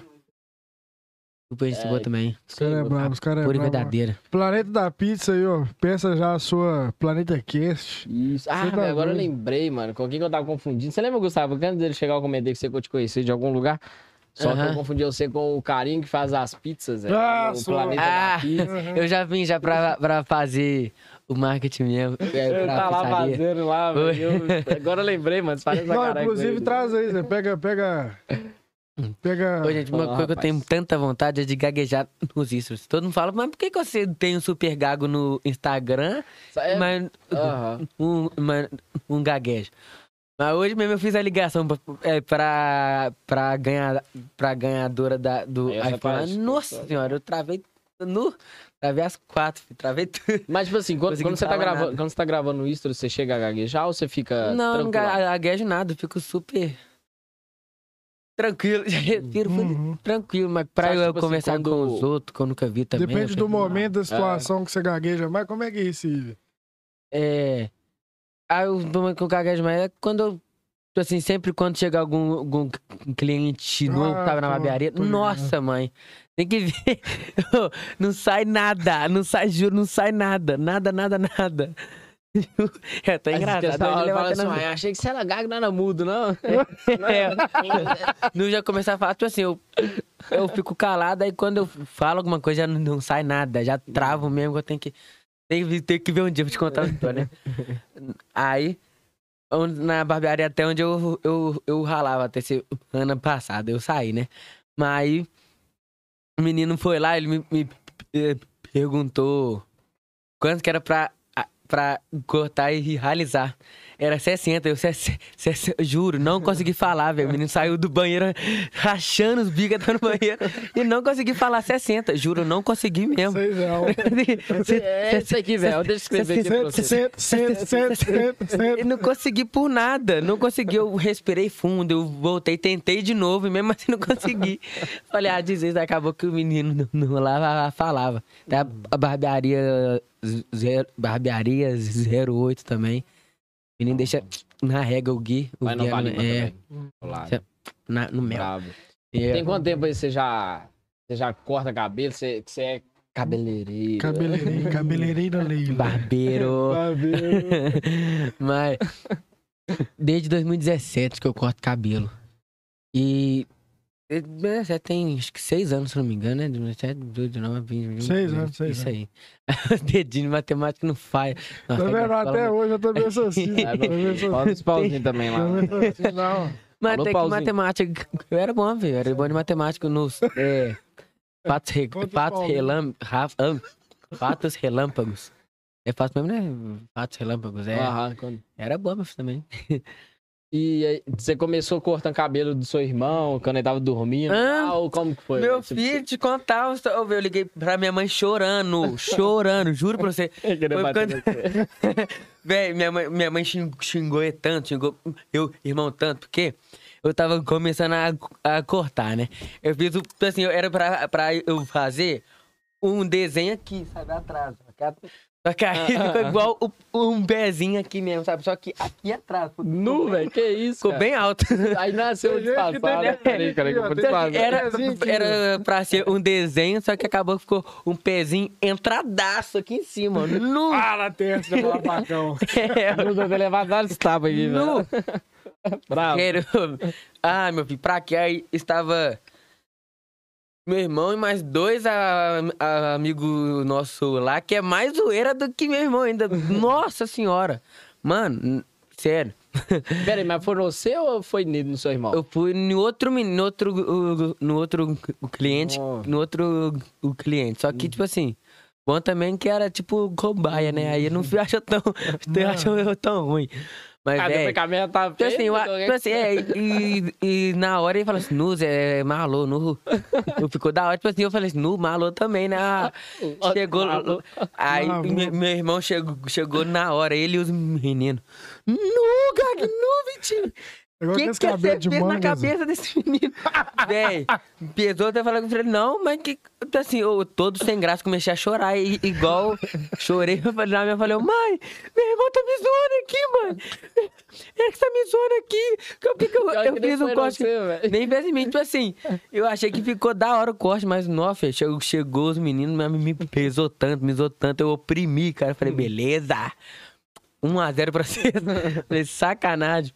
Super gente É, boa também. Os caras é brabo, os caras é Pura e brabo. verdadeira. Planeta da Pizza aí, ó. Peça já a sua Planeta Cast. Isso. Ah, tá agora eu lembrei, mano. Com quem que eu tava confundindo? Você lembra, Gustavo, que antes dele chegar eu comentei que você que eu te conheci de algum lugar? Só que eu confundi você com o carinho que faz as pizzas, velho. Ah, o sou- planeta Ah, da pizza. eu já vim já pra, pra fazer o marketing mesmo. É, tá lá pizzaria. fazendo lá, velho. Agora eu lembrei, mano. Parece pra Não, inclusive ele. traz aí, Zé. Pega, pega. Pega. Ô, gente, uma Ah, coisa que eu rapaz. tenho tanta vontade é de gaguejar nos stories. Todo mundo fala, mas por que, que você tem um super gago no Instagram, É, mas aham. um, mas um gaguejo? Mas hoje mesmo eu fiz a ligação pra, é, pra, pra, ganhar, pra ganhadora da, do iPhone. parte, Nossa pessoal. senhora, eu travei no. Travei as quatro, filho, travei tudo. Mas, tipo assim, quando, quando você tá gravando, nada. quando você tá gravando isso, você chega a gaguejar ou você fica não, não gaguejo nada, eu fico super. Tranquilo, respiro Uhum. tranquilo, mas pra acha, eu tipo assim, conversar quando- com os outros, que eu nunca vi também. Depende do momento, da situação que você gagueja. Mas como é que é isso? É. Aí o problema que eu gaguejo mais é quando eu. tipo Assim, sempre quando chega algum, algum cliente novo Ah, que tava na barbearia. Nossa, mãe. Tem que ver. não sai nada. Não sai, juro, não sai nada. Nada, nada, nada. É até Aí você engraçado. fala até assim, na- "Ah, achei que você era gago, não era mudo, não. É. Não já começar a falar, tipo assim, eu, eu fico calado, aí quando eu falo alguma coisa já não, não sai nada, já travo mesmo, eu tenho que. Tem que, tem que ver um dia pra te contar a história, né? Aí, na barbearia até onde eu, eu, eu ralava até esse ano passado, eu saí, né? Mas aí o menino foi lá, ele me, me eh, perguntou quanto que era pra, pra cortar e realizar. Era 60, eu 60, 60, juro, não consegui falar, velho. O menino saiu do banheiro rachando os bicos até no banheiro e não consegui falar 60, juro, não consegui mesmo. Seis real. É isso aqui, velho. Deixa eu escrever aqui pra você. Senta, senta, senta, senta, E senta. não consegui por nada. Não consegui. Eu respirei fundo, eu voltei, tentei de novo, e mesmo assim não consegui. Falei, ah, desiste. Acabou que o menino não, não lá falava. Tem a, a barbearia, zero, barbearia 08 também. Menino deixa na régua o Gui. O Vai no Gui é- Vale é, também. Claro. Cê- na- no mel. Brabo. É, Tem quanto tempo aí você já, você já corta cabelo? Você, você é cabeleireiro? Cabeleireiro, cabeleireiro Leila. barbeiro. Barbeiro. Mas desde 2017 que eu corto cabelo. E É, Você tem acho que seis anos, se não me engano, né? 17, 18, 19, 20, 21. Seis anos, seis Isso aí. Dedinho de matemática não falha. Tá vendo? Até hoje eu também sou assim. É, Bota os pauzinhos também lá. não. Mas até que matemática. Eu era bom, velho. Era bom de matemática nos. É, fatos, re, fatos, relam, fatos relâmpagos. É fácil mesmo, né? Fatos relâmpagos. É. Aham, quando- Era bom, mas também. E você começou cortando cabelo do seu irmão quando ele tava dormindo? Ah, ou como que foi? Meu Tipo, filho, te contar, eu liguei pra minha mãe chorando, chorando, juro pra você. você queria Foi bater quando-. Véi, minha mãe, minha mãe xing- xingou eu tanto, xingou eu, irmão, tanto, porque eu tava começando a, a cortar, né? Eu fiz. Assim, eu- era pra, pra eu fazer um desenho aqui, sabe, atrás. Só que aí ficou igual o- um pezinho aqui mesmo, sabe? Só que aqui atrás. Nu, velho, que isso, Ficou cara? bem alto. Aí nasceu disfarçado. Peraí, peraí, que eu vou. Era, era pra ser um desenho, só que acabou que ficou um pezinho entradaço aqui em cima. Nu! Fala, terça, de facão. É, Eu vou ter levado vários tapas aqui, nu! velho. Bravo. Quero... Ah, meu filho, pra que aí estava meu irmão e mais dois a, a- amigo nosso lá, que é mais zoeira do que meu irmão ainda. Nossa senhora! Mano, sério. Peraí, mas foi você ou foi no seu irmão? Eu fui no outro, no outro, no outro o cliente, Oh. no outro o cliente. Só que, tipo assim, bom também que era tipo cobaia, né? Aí eu não achou tão, não achou eu tão ruim. Mas, ah, velho, depois que a minha tá Tipo assim, eu, então, tipo assim, é, e, e na hora ele falou assim, Nu, Zé, Marlô, Nu. Nu Ficou da hora, tipo assim, eu falei assim, Nu, Marlô também, né? Ah, Chegou. Marlô. Aí Marlô. me- meu irmão chegou, chegou na hora, ele e os meninos. Nu, Gag, Nu, Vitinho. O que, que você de fez na manga. Zé. cabeça desse menino? Véi, pesou até falar com ele, não, mas que. Assim, eu todo sem graça, comecei a chorar, e, igual chorei. Eu falei, na minha falei, mãe, meu irmão tá me zoando aqui, mãe. Ele que tá me zoando aqui. Que eu, que que eu, eu que nem fiz um corte. você. Nem fez em mim, tipo assim, eu achei que ficou da hora o corte, mas nossa, chegou, chegou os meninos, mas me pesou tanto, me zoou tanto, eu oprimi, cara. Eu falei, beleza. 1x0 pra vocês. Falei, sacanagem.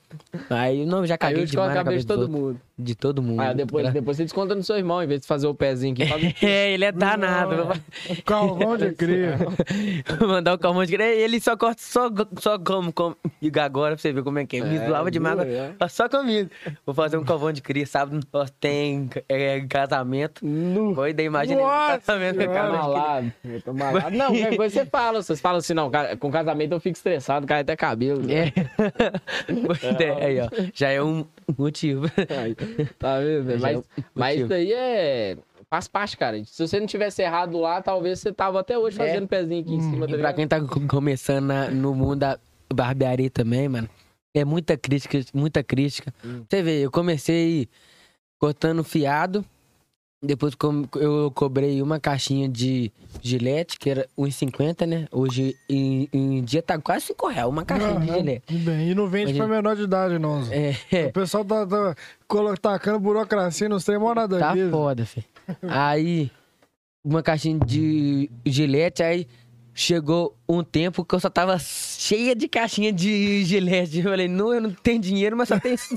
Aí, não, já eu a demais na cabeça de todo mundo. De todo mundo. Aí depois, depois você desconta no seu irmão, em vez de fazer o pezinho aqui. É, ele é danado. O calvão de cria. Mandar o calmão de crer. Ele só corta só, só como comigo agora pra você ver como é que é. Me É, zoava demais. é. Só comigo. Vou fazer um calvão de cria, sábado nós tem é, casamento. Nu. Foi, imagina Nossa casamento. Calvão de cria. Malado. Eu tô malado. Não, você fala. Vocês falam assim, não, com casamento eu fico estressado, cai até cabelo. É. Pois é, aí, ó. Já é um motivo. Aí, tá vendo? velho? Já é Mas, um mas isso daí é. Faz parte, cara. Se você não tivesse errado lá, talvez você tava até hoje É. fazendo pezinho aqui em cima. E tá pra quem tá co- começando na- no mundo da barbearia também, mano, é muita crítica, muita crítica. Hum. Você vê, eu comecei cortando fiado, depois eu cobrei uma caixinha de gilete, que era 1,50, né? Hoje em, em dia tá quase 5 reais, uma caixinha de Aham, gilete. bem. E não vende Imagina. pra menor de idade, não. É, O pessoal tá, tá tacando burocracia, não tem mais nada Tá foda, filho. Aí, uma caixinha de gilete, aí chegou um tempo que eu só tava cheia de caixinha de gilete. Eu falei, não, eu não tenho dinheiro, mas só tenho, só-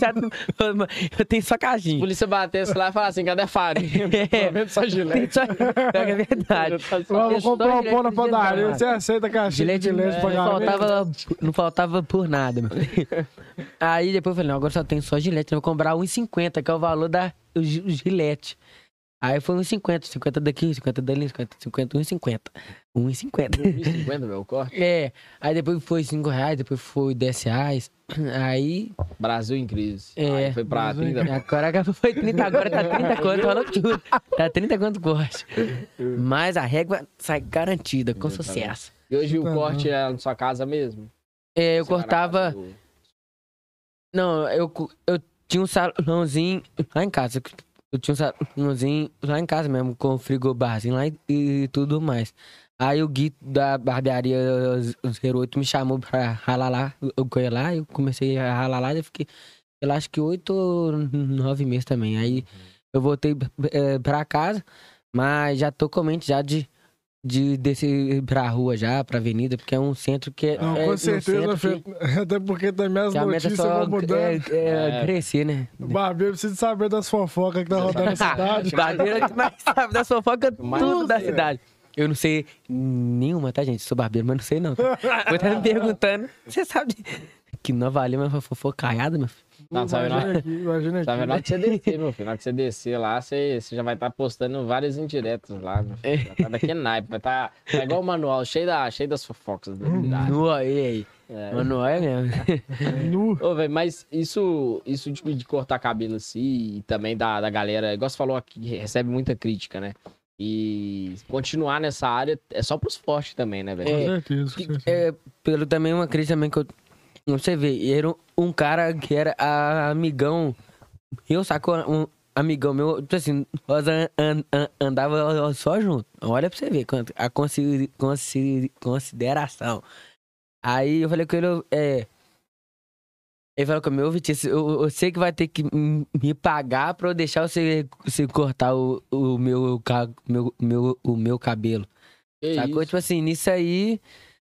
eu tenho só A caixinha. polícia batesse lá e falasse assim, cadê a farinha? É. Só gilete. só... É verdade. Vamos Só comprar um gilete pão na padaria. gilete, Você aceita a caixinha Gilete, de não, pra pagamento? faltava, não faltava por nada, meu. Aí depois eu falei, não, agora só tem só gilete. Eu vou comprar 1,50, que é o valor da o gilete. Aí foi 1,50, 50 daqui, 50 dali, 50, 50, 1,50. 1,50. 50, meu, corte. É, aí depois foi 5 reais, depois foi 10 reais. Aí, Brasil em crise. É. Aí foi pra Brasil em 30. agora foi 30, agora tá 30 quanto, falou tudo. Tá 30 quanto corte. Mas a régua sai garantida, com sucesso. E hoje o corte é na sua casa mesmo? É, eu Você cortava. do- Não, eu, eu tinha um salãozinho lá em casa. Eu tinha um salãozinho lá em casa mesmo, com frigobarzinho lá e, e tudo mais. Aí o Gui da barbearia 08 me chamou pra ralar lá. Eu fui lá, eu comecei a ralar lá e eu fiquei, eu acho que oito ou nove meses também. Aí eu voltei eh, pra casa, mas já tô com mente já de de descer pra rua já, pra avenida, porque é um centro que é. Não, é com um certeza, centro que- até porque também as é notícias só vão mudando. é, é É. crescer, né? O barbeiro precisa saber das fofocas que tá rodando na cidade. Barbeiro é que mais sabe da fofoca Mais tudo da você. cidade. Eu não sei nenhuma, tá, gente? Sou barbeiro, mas não sei não. Tá? Vou estar me perguntando. Você sabe que Nova Lima é uma fofocaiada, meu filho? Não, sabe imagina não? aqui, imagina Sabe, na hora aqui. que você descer, meu filho. Na hora que você descer lá, você, você já vai estar postando vários indiretos lá, meu É. filho. Tá daquele naipe. Vai estar tá igual o manual, cheio, da, cheio das fofocas da cidade. No aí. É. Mas não é mesmo. Nu. Ô, velho, mas isso, isso de, de cortar cabelo assim, e também da, da galera, igual você falou aqui, recebe muita crítica, né? E continuar nessa área é só pros fortes também, né, velho? Com É. certeza, com certeza. É, pelo também uma crise também que eu. Você vê, era um, cara que era a- amigão. Eu saco um amigão meu, tipo assim, nós an- an- an- andava só junto. Olha pra você ver quanto, a consi- consi- consideração. Aí eu falei com ele, é. Ele falou comigo, ô Vitício, eu, eu sei que vai ter que me pagar pra eu deixar você, você cortar o, o, meu, meu, meu, o meu cabelo. Que Sacou? isso? Tipo assim, nisso aí,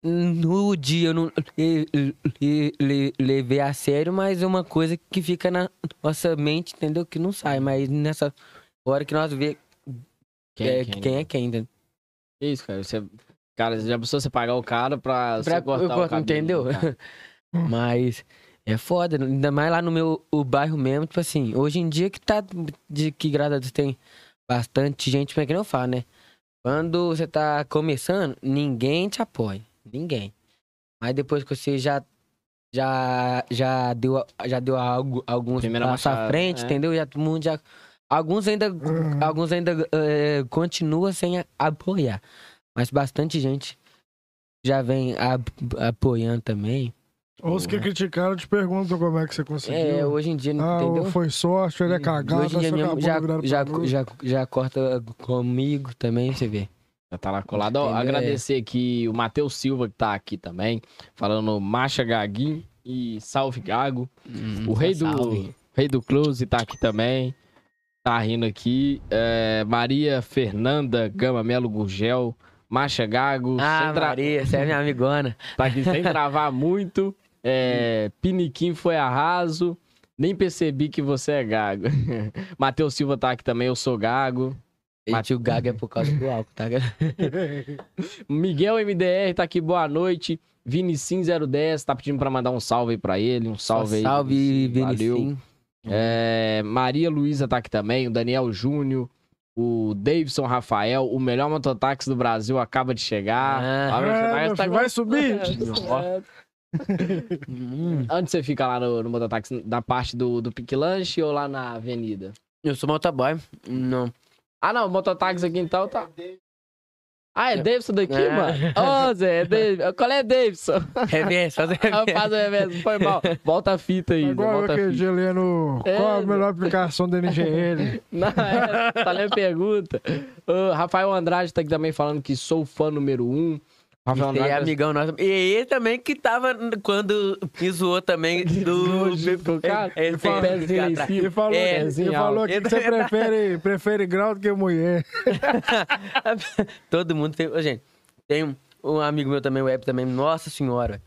no dia eu não le- le- le- levei a sério, mas é uma coisa que fica na nossa mente, entendeu? Que não sai, mas nessa hora que nós vê quem, é, quem, é quem, entendeu? Que isso, cara? Você, cara, já precisou você pagar o cara pra, você Pra- cortar eu o corto, cabelo, entendeu? cara? Mas é foda, ainda mais lá no meu o bairro mesmo, tipo assim, hoje em dia que tá, de que graças a Deus tem bastante gente, mas é que nem eu falo, né? Quando você tá começando, ninguém te apoia, ninguém. Mas depois que você já já já deu já deu algo alguns Primeira passos à frente, é. entendeu? Já todo mundo já alguns ainda Uhum. alguns ainda eh, continua sem apoiar, mas bastante gente já vem a- apoiando também. Os que criticaram te perguntam como é que você É, conseguiu. hoje em dia, Ah, entendeu? foi sorte, ele é cagado, hoje em dia só mesmo já, já, já, já, corta comigo também, você vê. Já tá lá colado. Ó, Entendeu? agradecer aqui o Matheus Silva, que tá aqui também, falando Macha Gaguinho e Salve Gago. O rei do, Salve. rei do Close tá aqui também. Tá rindo aqui. É, Maria Fernanda Gama Melo Gurgel. Macha Gago. Ah, sem tra- Maria, você é minha amigona. Tá aqui sem travar muito. É, Piniquim foi arraso. Nem percebi que você é gago. Matheus Silva tá aqui também, eu sou gago. Gente, o Gaga é por causa do álcool, tá? Miguel MDR tá aqui, boa noite. Vinicim010 tá pedindo pra mandar um salve aí pra ele. Um salve aí. Salve. Vinicim. É, Maria Luísa tá aqui também, o Daniel Júnior, o Davidson Rafael, o melhor mototáxi do Brasil acaba de chegar. Ah. Ah, É, tá vai subir? É. Hum. Onde você fica lá no, no mototáxi? Na parte do, do Pique Lanche ou lá na avenida? Eu sou motoboy. Não. Ah, não, mototáxi aqui então tá. Ah, é Davidson daqui, É. mano? Ô, Zé, é Davidson. Qual é Davidson? Reverso, fazer Ah, reverso. Faz o reverso, foi mal. Volta a fita aí, eu volta a fita. lendo É, qual a melhor aplicação da NGL. Não, é, tá lendo pergunta. Ô, Rafael Andrade tá aqui também falando que sou fã número um. Rafael aí é Andrade. amigão nosso. E ele também que tava quando me zoou também do. junto com o cara? É, é, Com o pezinho. Ele falou, É, ele falou que você prefere, prefere grau do que mulher. Todo mundo tem. Gente, tem um, um amigo meu também, o Web também, nossa senhora.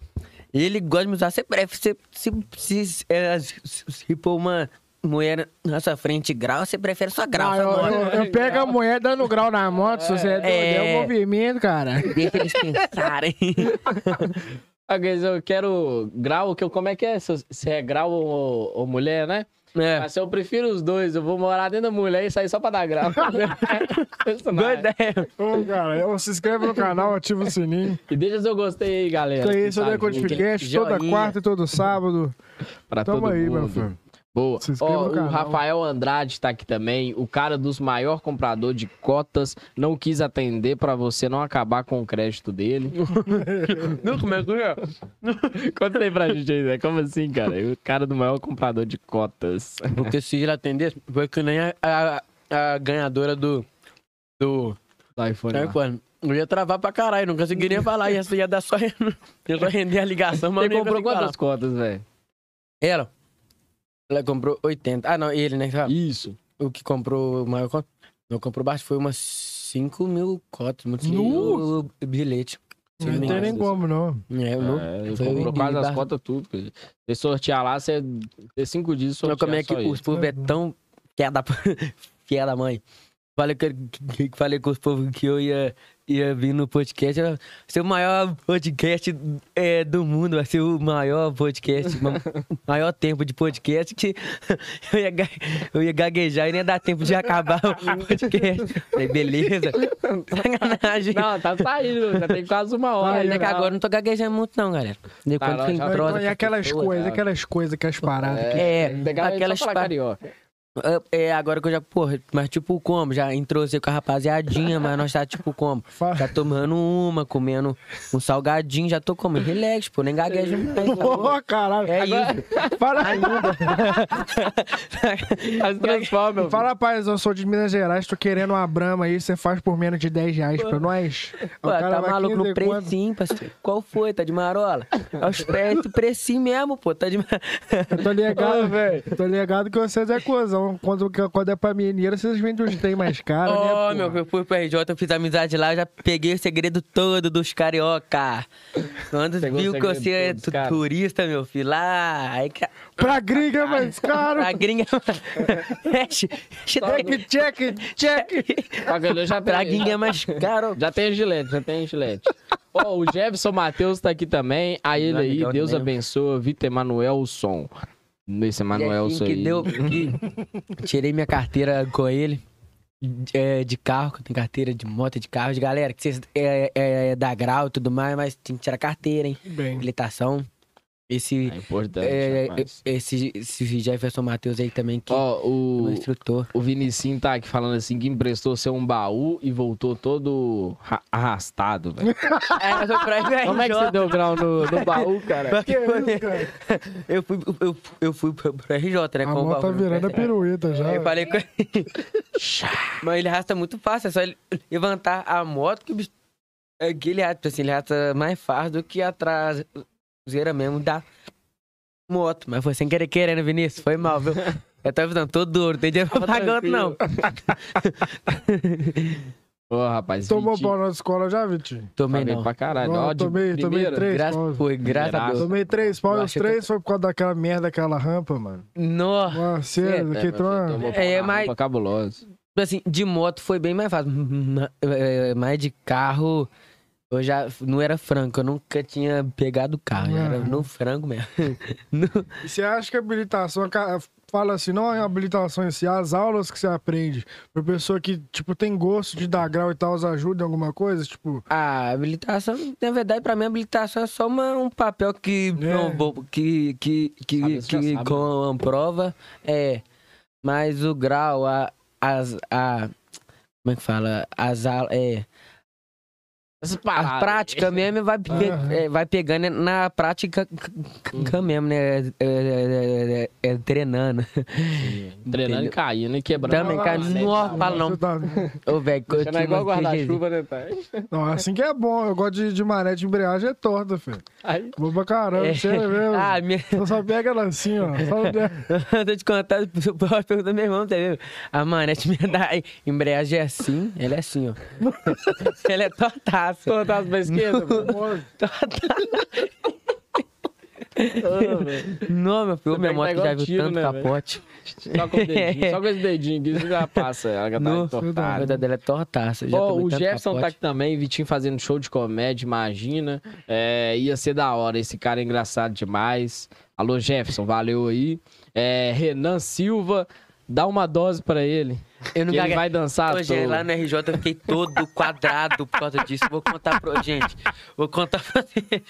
Ele gosta de me usar. Você prefere. Se, se, se, é, se, se pôr uma mulher na sua frente grau, você prefere só grau. Ah, eu, eu- eu pego a mulher dando grau na moto, se você é doido, é É. o movimento, cara. Deixa eles pensarem. Guys, eu quero grau, que eu, como é que é? Se, se é grau ou, ou mulher, né? É. Mas eu prefiro os dois. Eu vou morar dentro da mulher e sair só pra dar grau. Boa é. ideia. Ô, cara, se inscreve no canal, ativa o sininho. E deixa seu gostei aí, galera. Isso aí, seu Tá Decodificast, toda Joinha. quarta e todo sábado. Pra Tamo todo aí, mundo. meu filho. Boa. Se inscreva Ó, no o. Rafael Andrade tá aqui também, o cara dos maior comprador de cotas, não quis atender pra você não acabar com o crédito dele. Não, como é que é? Conta aí pra gente aí, né? Como assim, cara? O cara do maior comprador de cotas. Porque se ele atendesse, foi que nem a, a, a ganhadora do. Do. Do iPhone. lá. iPhone. Eu ia travar pra caralho, não conseguiria falar. Ia, ia dar só. ia só render a ligação, mas Ele não ia comprou quantas cotas, velho? falar. Ela. Comprou 80. Ah, não, ele, né? Isso. O que comprou o maior. co- Não comprou baixo foi umas 5 mil cotas, muito o bilhete. Não tem nem como, não. É, eu não. É, Foi comprou quase as cotas tudo. Você sortear lá, você ter cinco dias sortear como é que os povos é tão que é da, que é da mãe. Falei, que falei com os povos que eu ia, ia vir no podcast. Vai ser o maior podcast é, do mundo. Vai ser o maior podcast. ma- maior tempo de podcast que eu ia, eu ia gaguejar e nem ia dar tempo de acabar o podcast. Falei, beleza. Sacanagem. Não, tá saindo, já tem quase uma hora. Olha, é que agora eu não tô gaguejando muito, não, galera. De Tá, quando não, tu já- entrosa e com as aquelas coisas, tá. aquelas coisas, aquelas paradas. que- É, aquelas aquelas falar pa- carioca. É, agora que eu já, porra, mas tipo como? Já entrosei com a rapaziadinha, mas nós tá tipo como? Já tomando uma, comendo um salgadinho, já tô comendo. Relax, pô, nem gaguejo mais. Ô, caralho. É isso. Fala, Mas transforma, fala, rapaz, eu sou de Minas Gerais, tô querendo uma brama aí, você faz por menos de 10 reais pra nós. Pô, tá maluco no 15 conto. precinho, parceiro. Qual foi? Tá de marola? É os preços, precinho mesmo, pô. Tá de marola. Eu tô ligado, velho. tô ligado que vocês é cuzão. Quando, quando é pra mineiro, vocês vendem os tem mais caro, né? Ó, porra? meu, eu fui pro RJ, eu fiz amizade lá, eu já peguei o segredo todo dos carioca. Quando Pegou o viu que você é tu- turista, meu filho, lá. Aí, Pra gringa é mais caro. a gringa. Check, Check, check, check. Já Pra tem. gringa é mais caro. Já tem gilete, já tem gilete. Ó, o Jefferson Matheus tá aqui também. A ele aí, Deus abençoa. Vitor Emanuelson. Esse E Emanuelson assim aí. que deu, que tirei minha carteira com ele. é, de carro, que eu tenho carteira de moto, de carro. De galera, que vocês é, é, é da grau e tudo mais, mas tem que tirar carteira, hein? Bem, Habilitação. Esse, É importante. é, rapaz. esse, esse Jefferson Matheus aí também, que Ó, é o o, instrutor. o Vinicinho tá aqui falando assim que emprestou seu um baú e voltou todo ra- arrastado, velho. É, Como é que você deu grau no, no baú, cara? que isso, cara? Eu fui, eu, eu fui pro, pro RJ, né? A com o moto tá baú, virando a né? pirueta já. Aí eu falei com ele. Mas ele arrasta muito fácil, é só ele levantar a moto que o bicho. É que ele arrasta, assim, ele arrasta mais fácil do que a traseira mesmo da moto. Mas foi sem querer querendo, Vinícius. Foi mal, viu? Eu tô avisando, tô duro, tem dinheiro pra pagar outro, não. Ô, rapaz, Tomou Vitinho, pau na escola já, Vitinho? Tomei não. pra caralho. Não, Ó, de tomei- tomei três. Graças, foi, graças a. Deus. Tomei três pau e os achei que- três foi por causa daquela merda, daquela rampa, mano. Nossa. Sério, É, que É, tomou É, na mas- rampa cabuloso. Assim, de moto foi bem mais fácil. É, Mas de carro, eu já não era franco. Eu nunca tinha pegado carro. já Era Ah. no frango mesmo. No- E você acha que a habilitação, fala assim, não é a habilitação em si, as aulas que você aprende, pra pessoa que, tipo, tem gosto de dar grau e tal, ajudam em alguma coisa, tipo, A habilitação, na verdade, pra mim, a habilitação é só uma- um papel que, É. não que, que, que, Sabe, você já que sabe, comprova. É. Mas o grau, a, as. A, como é que fala? As aulas. É. A prática mesmo vai, pe- é, vai pegando na prática c- mesmo, né? É, é- é- é treinando. Treinando e caindo e quebrando. Também, Nossa, não fala não. Tá- Ô, velho, continua igual guarda-chuva, né, pai? Não, assim que é bom, eu gosto de, de maré de embreagem, é torta, filho. Aí, Vou pra caramba, É. você mesmo. Ah, minha... Só só pega ela assim, ó. Só der. Tô te contando, eu posso perguntar meu irmão, tá vendo? A manete minha da embreagem é assim, ela é assim, ó. ela é tortaça. tortaço pra esquerda. Não, meu filho, minha moto já viu tiro, tanto né, capote. Só com o dedinho, só com esse dedinho, que isso já passa. Ela já tá No- A verdade dela é tortaça. Já tomei o Jefferson tá capote. aqui também, Vitinho fazendo show de comédia, imagina. É, ia ser da hora, esse cara é engraçado demais. Alô, Jefferson, valeu aí. É, Renan Silva, dá uma dose pra ele. Eu não ele vai dançar Hoje, lá no RJ eu fiquei todo quadrado por causa disso. Vou contar pra gente. Vou contar pra você.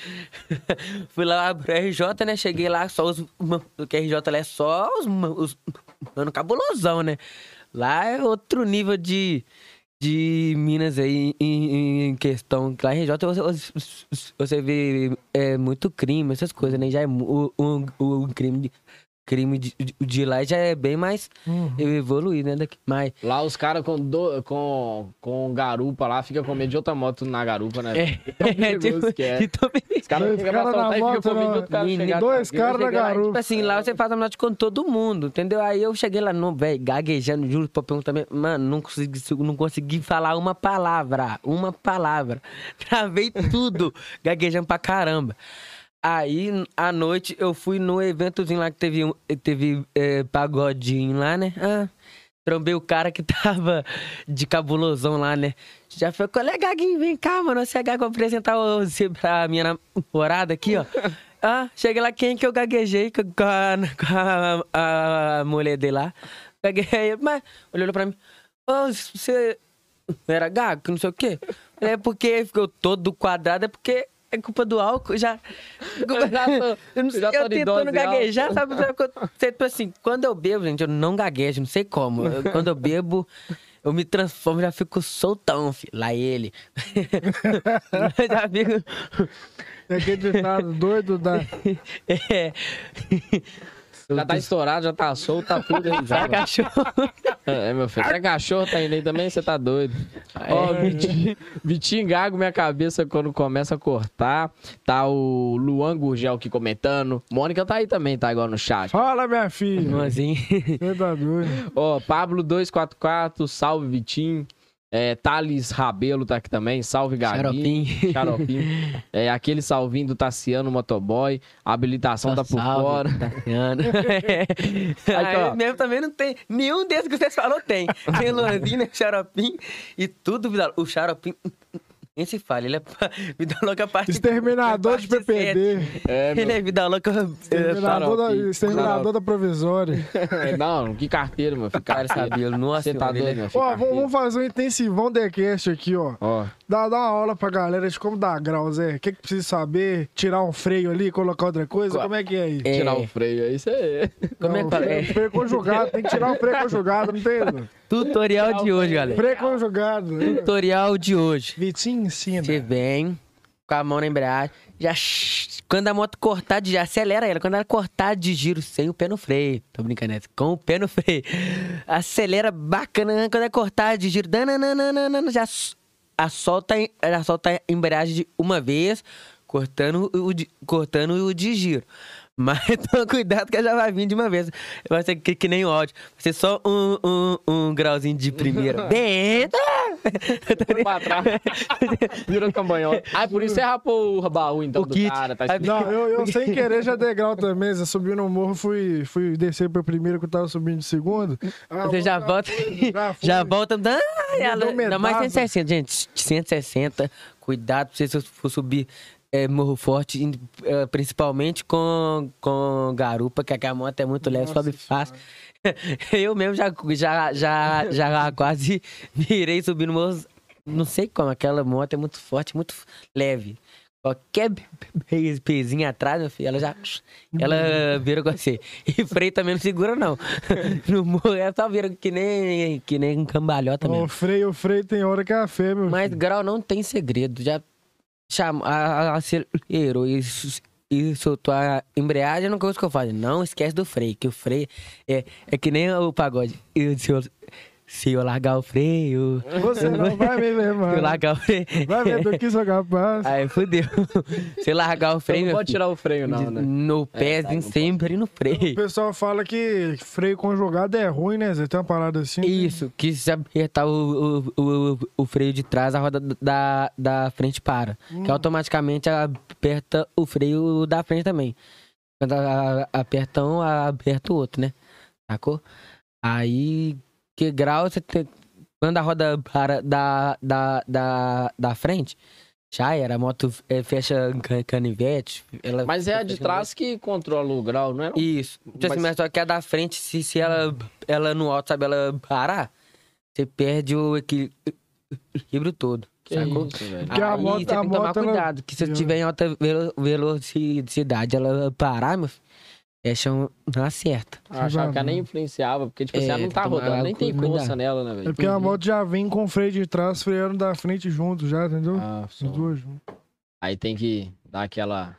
Fui lá pro RJ, né? Cheguei lá, só os. O que RJ lá é só os. os mano, cabulosão, né? Lá é outro nível de. De Minas aí em, em questão. Lá em RJ você, você vê é, muito crime, essas coisas, né? Já é um, um, um crime de crime de, de, lá já é bem mais Uhum. evoluído, né? Daqui. Mas Lá os caras com, do- com, com garupa lá, fica com medo de outra moto na garupa, né? É, Tão perigoso tipo, que é. então, Os caras cara na e moto, ficam com medo de né? outro cara Menino, chegar dois caras na cheguei lá, garupa. Tipo assim, lá você faz amizade com todo mundo, entendeu? Aí eu cheguei lá, no velho, gaguejando, juro pra perguntar, mesmo, mano, não consegui, não consegui falar uma palavra, uma palavra. Travei tudo, gaguejando pra caramba. Aí, à noite, eu fui no eventozinho lá que teve, um- teve é, pagodinho lá, né? Ah, trombei o cara que tava de cabulosão lá, né? Já foi, é, Gaguinho? Vem cá, mano, você é Gago, vou apresentar você pra minha namorada aqui, ó. Ah, cheguei lá, quem que eu gaguejei com a, com a, a mulher dele lá. Gaguejei, mas olhou pra mim, ô, você era gago, que não sei o quê. É porque ficou todo quadrado, é porque é culpa do álcool, já... Eu já tô- eu não sei, já tô eu tentando dose gaguejar, sabe? Tipo assim, quando eu bebo, gente, eu não gaguejo, não sei como. Eu- quando eu bebo, eu me transformo, já fico soltão, filho. Lá ele. Já fico... É aquele ditado doido da. É. Já tá estourado, já tá solto, tá tudo aí já. Já cachorro. É, meu filho. Até cachorro tá indo aí também, você tá doido. Ó, É. Vitinho, Vitinho engago minha cabeça quando começa a cortar. Tá o Luan Gurgel aqui comentando. Mônica tá aí também, tá igual no chat. Fala, minha filha. Irmãozinho. Você tá doido. Ó, Pablo244, salve Vitinho. É, Thales Rabelo tá aqui também, salve Gaguinho. Xaropim. Xaropinho. É, aquele salvinho do Tassiano Motoboy. A habilitação tá por Salve, fora. Tassiano. Aí, ó. Aí mesmo também não tem. Nenhum desses que vocês falou tem. Tem Luandina, Xaropim e tudo. O Xaropim. Nem se fala, ele é vida louca parte. Exterminador de parte sete. PPD. É, meu. Ele é vida louca. Exterminador da, exterminador da provisória. É, Não, que carteira, meu filho. Cara, sabia? Nossa, Você tá ele doido, é- meu filho. Ó, vamos fazer um intensivão decast aqui, ó. Ó, Dá, dá uma aula pra galera de como dar grau, Zé. O que, que precisa saber? Tirar um freio ali, colocar outra coisa? Qual- Como é que é aí? É. tirar o freio aí, isso aí. Como é Não, que fala? freio, É. freio conjugado, tem que tirar o freio conjugado, não tem? Tutorial de hoje, galera. Freio conjugado. né? Tutorial de hoje. Vitinho ensina. Você vem com a mão na embreagem, já quando a moto cortar de já acelera ela, quando ela cortar de giro sem o pé no freio, tô brincando, é com o pé no freio, acelera bacana quando é cortar de giro, dananana, já a solta, já solta a embreagem de uma vez, cortando o de, cortando o de giro. Mas toma cuidado que já vai vir de uma vez. Vai ser que, que nem o áudio. Vai ser só um, um, um grauzinho de primeira. Bem, Foi pra trás. Virou cambanhota. Ah, por isso você rapou o baú, então, O do kit. cara. Tá Não, eu, eu sem querer já degrau também. Zé. Subi no morro, fui, fui descer pro primeiro que eu tava subindo de segundo. Ah, Você já volta. Já. Já volta. Ah, ela, ainda mais medada. 160, gente. 160. Cuidado pra você for subir é, morro forte, é, principalmente com, com garupa, que a moto é muito leve, Nossa sobe fácil. Eu mesmo já, já, já, já quase virei subindo morro. Não sei como, aquela moto é muito forte, muito leve. Qualquer pe- pezinho atrás, meu filho, ela já. Ela vira com você. E freio também não segura, não. No morro, ela só vira que nem, que nem um cambalhota mesmo. o freio, o freio tem hora que é a fé, meu Mas filho. grau não tem segredo. Já chama, a- a- acelerou e, e soltou a embreagem, não coisa que eu falo. Não esquece do freio, que o freio é, é que nem o pagode. E eu, se eu largar o freio. Você não vai me ver, Se eu largar o freio. Vai ver do que sou capaz. Aí fudeu. Se eu largar o freio. Então não pode tirar o freio, não, né? No pezinho, tá, não sempre no O freio. pessoal fala que freio conjugado é ruim, né, Zé? Tem uma parada assim. Isso, que se apertar o, o, o, o freio de trás, a roda da, da frente para. Que automaticamente aperta o freio da frente também. Quando aperta um, aperta o outro, né? Sacou? Aí, que grau você tem. Quando a roda para da, da, da, da frente, já era. A moto eh, fecha can- canivete. Ela Mas é a de trás que controla o grau, não é? não? isso. Assim, Mas- mas só que a da frente, se, se ela, ela no alto, sabe, ela parar, você perde o equilíbrio todo. Que sacou? isso, velho. Porque a Aí moto- você tem que tomar moto, ela- cuidado, que se você tiver em alta velo- velocidade, ela parar, meu filho, fecha um- não acerta. Eu achava que ela nem influenciava, porque, tipo assim, É, ela não tá tomar rodando, nem tem força nela, né, É velho? porque a moto já vem com freio de trás, freando da frente junto já, entendeu? Ah, Os só. dois juntos. Aí tem que dar aquela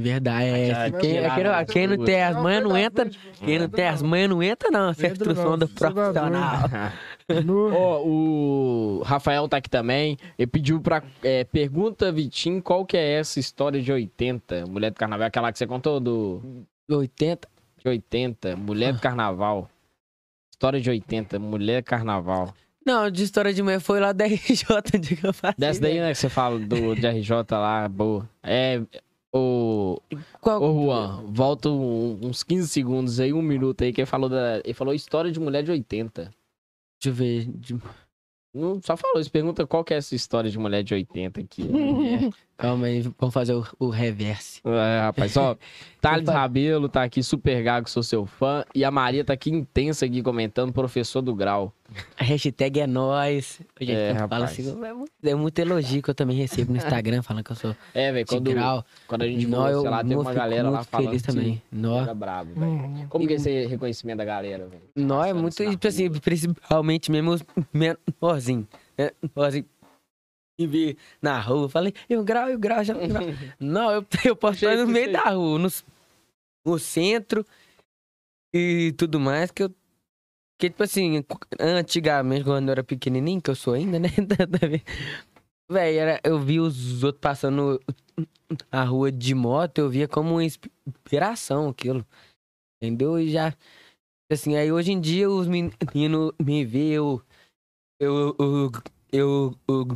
Verdade. É, Aquela quem, tirada aquele- da quem não tem as manhas não entra. Quem não tem as manhas não entra, não. Essa é instrução não, do tá profissional. Ó, o Rafael tá aqui também. Ele pediu pra. é, pergunta, Vitinho, qual que é essa história de 80? Mulher do carnaval, aquela que você contou do. 80. De 80, Mulher do Carnaval. História de 80, Mulher Carnaval. Não, de história de manhã foi lá da RJ de que eu passei. Dessa daí, né, que você fala do de RJ lá, boa. É. O, Qual- ô Juan, volta um- uns 15 segundos aí, um minuto aí, que ele falou da. Ele falou história de mulher de 80. Deixa eu ver. de- Não, só falou isso. Pergunta qual que é essa história de mulher de 80 aqui. Calma aí, vamos fazer o, o reverse. É, rapaz, ó. Thales. Rabelo tá aqui, super gago, sou seu fã. E a Maria tá aqui intensa aqui comentando, professor do grau. A hashtag é nós. Gente, É, fala rapaz. assim, é muito, é muito elogio que eu também recebo no Instagram, falando que eu sou É, velho, de quando, grau. quando a gente Nó, falou, eu sei lá, nó, uma galera lá falando feliz também. Nó, era brabo, velho. Uhum. Como que é esse reconhecimento da galera, velho? nó é muito, tipo assim, principalmente mesmo os menorzinhos. Né? Menorzinho. Vi na rua, eu falei, e o grau, e o grau, já. o grau. Não, eu, eu posso estar no meio da rua, no, no centro e tudo mais, que eu. Que, tipo assim, antigamente, quando eu era pequenininho, que eu sou ainda, né? Véi, era, eu vi os outros passando a rua de moto, eu via como uma inspiração aquilo. Entendeu? E já. Assim, aí hoje em dia os meninos me vê, eu. Eu. Eu. Eu. eu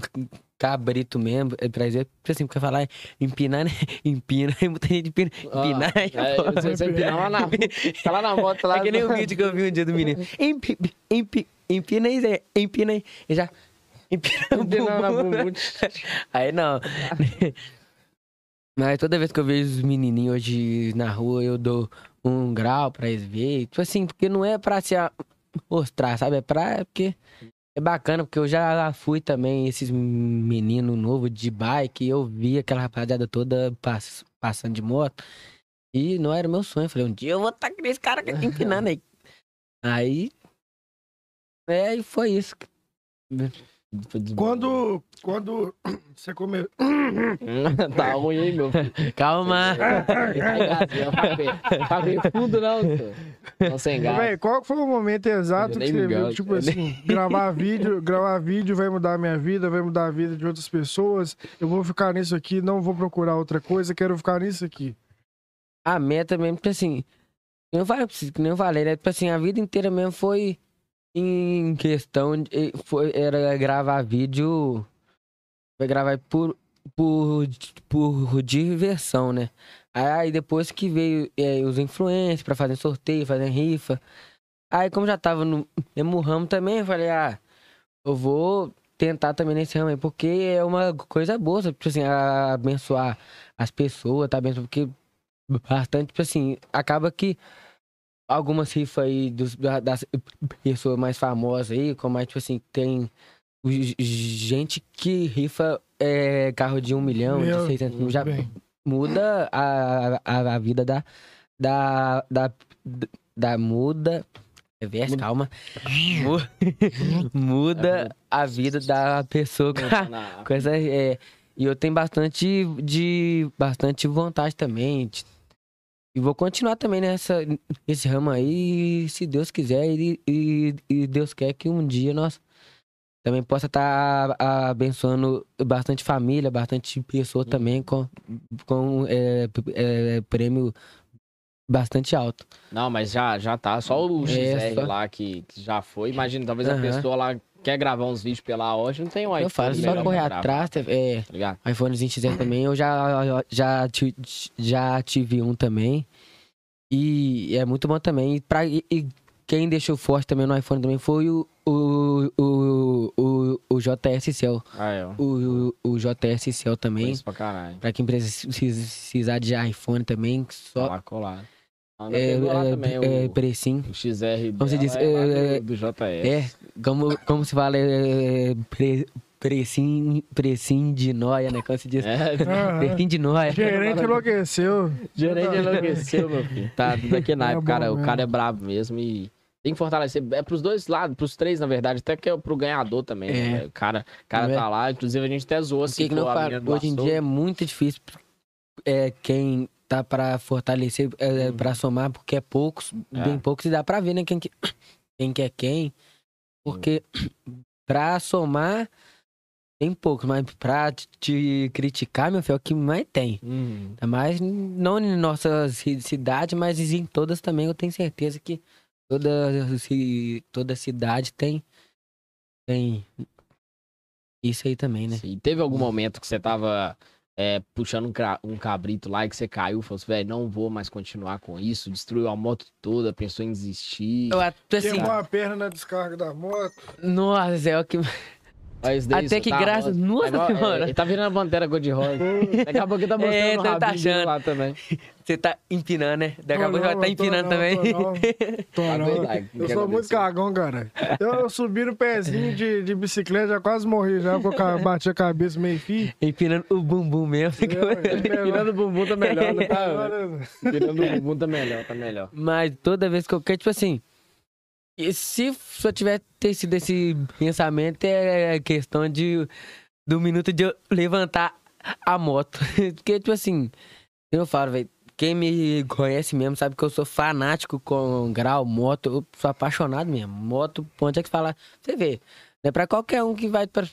cabrito mesmo, é pra dizer, assim, porque falar empinar, né? Empina, muita gente empina. Empinar, é, pô. você, empinar lá na tá lá na moto lá. É que nem o vídeo que eu vi um dia do menino. Empi, empi, empina aí, Zé. Empina aí. E já. Empina o bumbum. Aí não. Mas toda vez que eu vejo os menininhos hoje na rua, eu dou um grau pra eles verem. Tipo assim, porque não é pra se mostrar, sabe? É pra. É porque é bacana, porque eu já fui também esses meninos novos de bike, e eu vi aquela rapaziada toda pass- passando de moto. E não era meu sonho. Eu falei, um dia eu vou estar com esse cara aqui empinando aí. Aí. É, e foi isso. Quando, quando você come... tá ruim aí, meu filho. Calma. Tá bem fundo, não, senhor. Não sem gás. Véi, qual foi o momento exato que você viu, tipo assim, gravar vídeo, gravar vídeo vai mudar a minha vida, vai mudar a vida de outras pessoas, eu vou ficar nisso aqui, não vou procurar outra coisa, quero ficar nisso aqui. a meta mesmo, tipo assim, eu falei pra vocês, que nem eu falei, né? Tipo assim, a vida inteira mesmo foi em questão de. Foi, era gravar vídeo. Foi gravar por, por, por diversão, né? Aí depois que veio é, os influencers pra fazer sorteio, fazer rifa. Aí como já tava no mesmo ramo também, eu falei, ah, eu vou tentar também nesse ramo aí, porque é uma coisa boa, tipo assim, abençoar as pessoas, tá porque bastante, tipo assim, acaba que algumas rifas aí dos, da- das pessoas mais famosas aí, como é, tipo assim, tem gente que rifa é, carro de um milhão, Meu, de 600 mil, já Bem, muda a, a, a vida da, da, da, da muda, reverse, calma, Mu- muda a vida da pessoa com a- Na- com essa, é, e eu tenho bastante de bastante vontade também de- e vou continuar também nessa nesse ramo aí se Deus quiser e, e, e Deus quer que um dia nós também possa estar abençoando bastante família bastante pessoa também com com é, é, prêmio bastante alto Não, mas já, já tá. Só o XR É, só- lá que, que já foi. Imagina, talvez a Aham. pessoa lá quer gravar uns vídeos pela hoje, não tem um iPhone eu falo melhor só correr atrás é, Tá iPhone 20 também, eu já, já, já tive um também. E é muito bom também. E, pra, e, e quem deixou forte também no iPhone também foi o, o, o, o, o JS Cell. Ah, é. O, o, o JS Cell também. Conheço pra caralho. Pra quem precis- precisar de iPhone também, só Só... Lá é, pegou lá é, também é, o, precinho. o XR Como você dela disse, é lá é, do, do JS. É, como, como se fala, é, pre, precinho, precinho de noia, né? Como se diz? É. Precinho de noia. Gerente enlouqueceu. gerente enlouqueceu, meu filho. Tá daqui na É época, cara, o cara é brabo mesmo e tem que fortalecer. É pros dois lados, pros três, na verdade, até que é pro ganhador também, É. né? O cara, cara Não é? tá lá, inclusive a gente até zoou assim, que não menina do hoje em dia é muito difícil é, quem tá pra fortalecer, é, Uhum. pra somar, porque é poucos, É. bem poucos, e dá pra ver, né, quem que, quem que é quem. Porque pra somar, tem poucos, mas pra te- criticar, meu filho, é o que mais tem. Uhum. Mais não em nossa ci- cidade, mas em todas também eu tenho certeza que toda, toda cidade tem, tem isso aí também, né? Sim. Teve algum momento que você tava é, puxando um, um cabrito lá e que você caiu e falou assim, velho, não vou mais continuar com isso, destruiu a moto toda, pensou em desistir. Eu até assim, Queimou a perna na descarga da moto. nossa, é o que até você que tá- graças, nossa Agora, é, senhora, ele tá virando a pantera cor-de-rosa. Daqui a pouco ele tá mostrando É, o tá achando. lá também. você tá empinando, né? Daqui a pouco vai não, tá tô empinando não, também. Tô não, tô Tá não. Eu sou muito cagão, cara. Eu, eu subi no pezinho de, de bicicleta, já quase morri já, porque eu bati a cabeça meio fio. empinando o bumbum mesmo. Tirando o bumbum tá melhor, não tá? Agora- Tirando o bumbum tá melhor, tá melhor. Mas toda vez que eu quero, tipo assim. E se só tiver ter sido esse pensamento, é questão de do minuto de eu levantar a moto. Porque, tipo assim, eu falo, velho, quem me conhece mesmo sabe que eu sou fanático com grau, moto, eu sou apaixonado mesmo. Moto, onde é que fala? Você vê. Não é pra qualquer um que vai pra,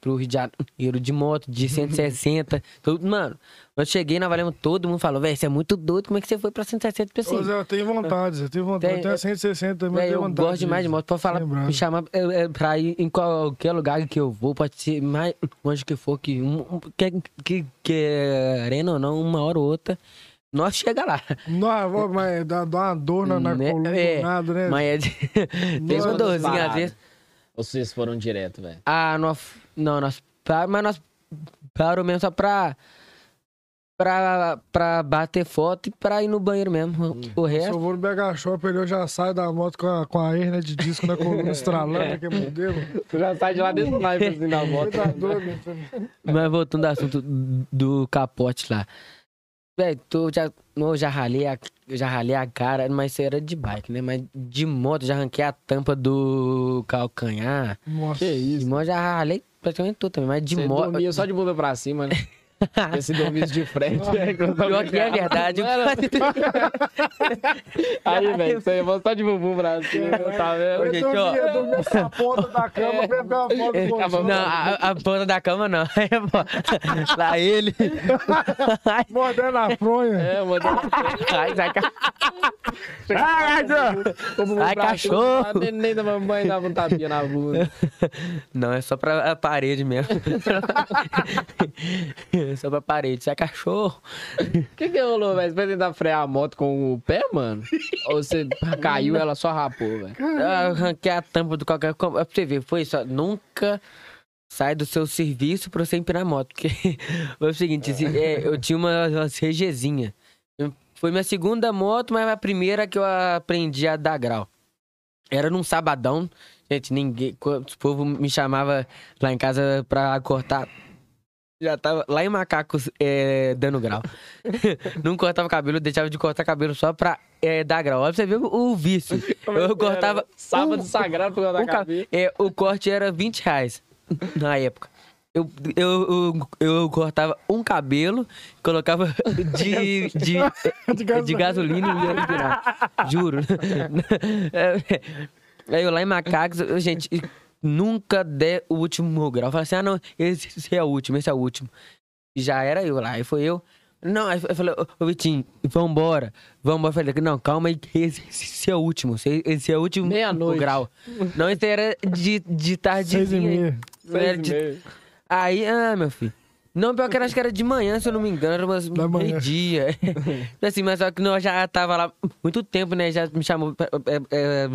pro Rio de Janeiro de moto, de 160. tudo, mano, eu cheguei na Valema, todo mundo falou, velho, você é muito doido, como é que você foi pra 160? Tipo assim, Ô, Zé, eu tenho vontade, eu tenho vontade. Tem- eu tenho a 160 também, eu tenho eu vontade. gosto demais de moto. Pode falar, Lembrando. me chamar é, é, pra ir em qualquer lugar que eu vou, pode ser mais longe que for, que, um, que, que querendo ou não, uma hora ou outra, nós chega lá. Não, mas dá, dá uma dor na, na Né? coluna, É, nada, né? Mas é de... tem uma dorzinha às vezes. Ou vocês foram direto, velho? Ah, nós, não, nós paramos, mas nós paramos mesmo só pra, pra, pra bater foto e pra ir no banheiro mesmo. O Se eu resto, vou no BH Shop, ele eu já saio da moto com a, com a hernia de disco na coluna estralando, que é modelo. Tu já sai de lá dentro do naipe assim da Você moto. tá filho? mas voltando ao assunto do capote lá. Véi, tu já, eu já ralei a, eu já ralei a cara, mas isso era de bike, né? Mas de moto, já arranquei a tampa do calcanhar. Nossa. Que De isso? moto, já ralei praticamente tudo também. Mas de Você moto. dormia só de bunda pra cima, né? Esse dormisse de frente. Pior que é verdade. Aí, velho, você ia só de bumbum pra cima, tá Eu vendo? gente, ó. dormia, eu dormia na ponta da cama, pra pegar uma foto do. Não, a, a ponta da cama não. Aí, Lá ele. Mordendo a fronha. É, mano. ai, sai, ca- Ai, Ai, cachorro. A neném da mamãe dava um tapinha na bunda. Não, é só pra a parede mesmo. É só pra parede. Sai cachorro. O que que rolou, velho? Você foi tentar frear a moto com o pé, mano? Ou você caiu e ela só rapou, velho? Eu arranquei a tampa do qualquer. Pra você ver, foi isso. Nunca sai do seu serviço pra você empinar a moto. Porque foi o seguinte, é, eu tinha uma, uma CGzinha. Eu- Foi minha segunda moto, mas a primeira que eu aprendi a dar grau. Era num sabadão. Gente, ninguém. quando O povo me chamava lá em casa pra cortar. Já tava lá em Macacos é, dando grau. Não cortava cabelo, deixava de cortar cabelo só pra é, dar grau. Olha pra você ver o, vício. Eu cortava. Sábado um- sagrado causa da um ca- cabeça. é, o corte era 20 reais na época. Eu, eu, eu, eu cortava um cabelo, colocava de, de, de, gasolina e ia empinar. Juro. É, Aí eu lá em Macacos, gente, nunca der o último grau. Eu falei assim, ah não, esse, esse é o último, esse é o último. E já era eu lá, aí foi eu. Não, aí eu falei, ô, ô Vitinho, vambora, vambora. Eu falei, não, calma aí, que esse, esse é o último, esse, esse é o último Meia-noite. grau. Não, esse era de, de tardezinha. Seis e meia. Era e de-. Aí, ah, meu filho. Não, pior que era, acho que era de manhã, se eu não me engano, era umas meio-dia. assim, mas só que nós já tava lá muito tempo, né? Já me chamou pra, é, é,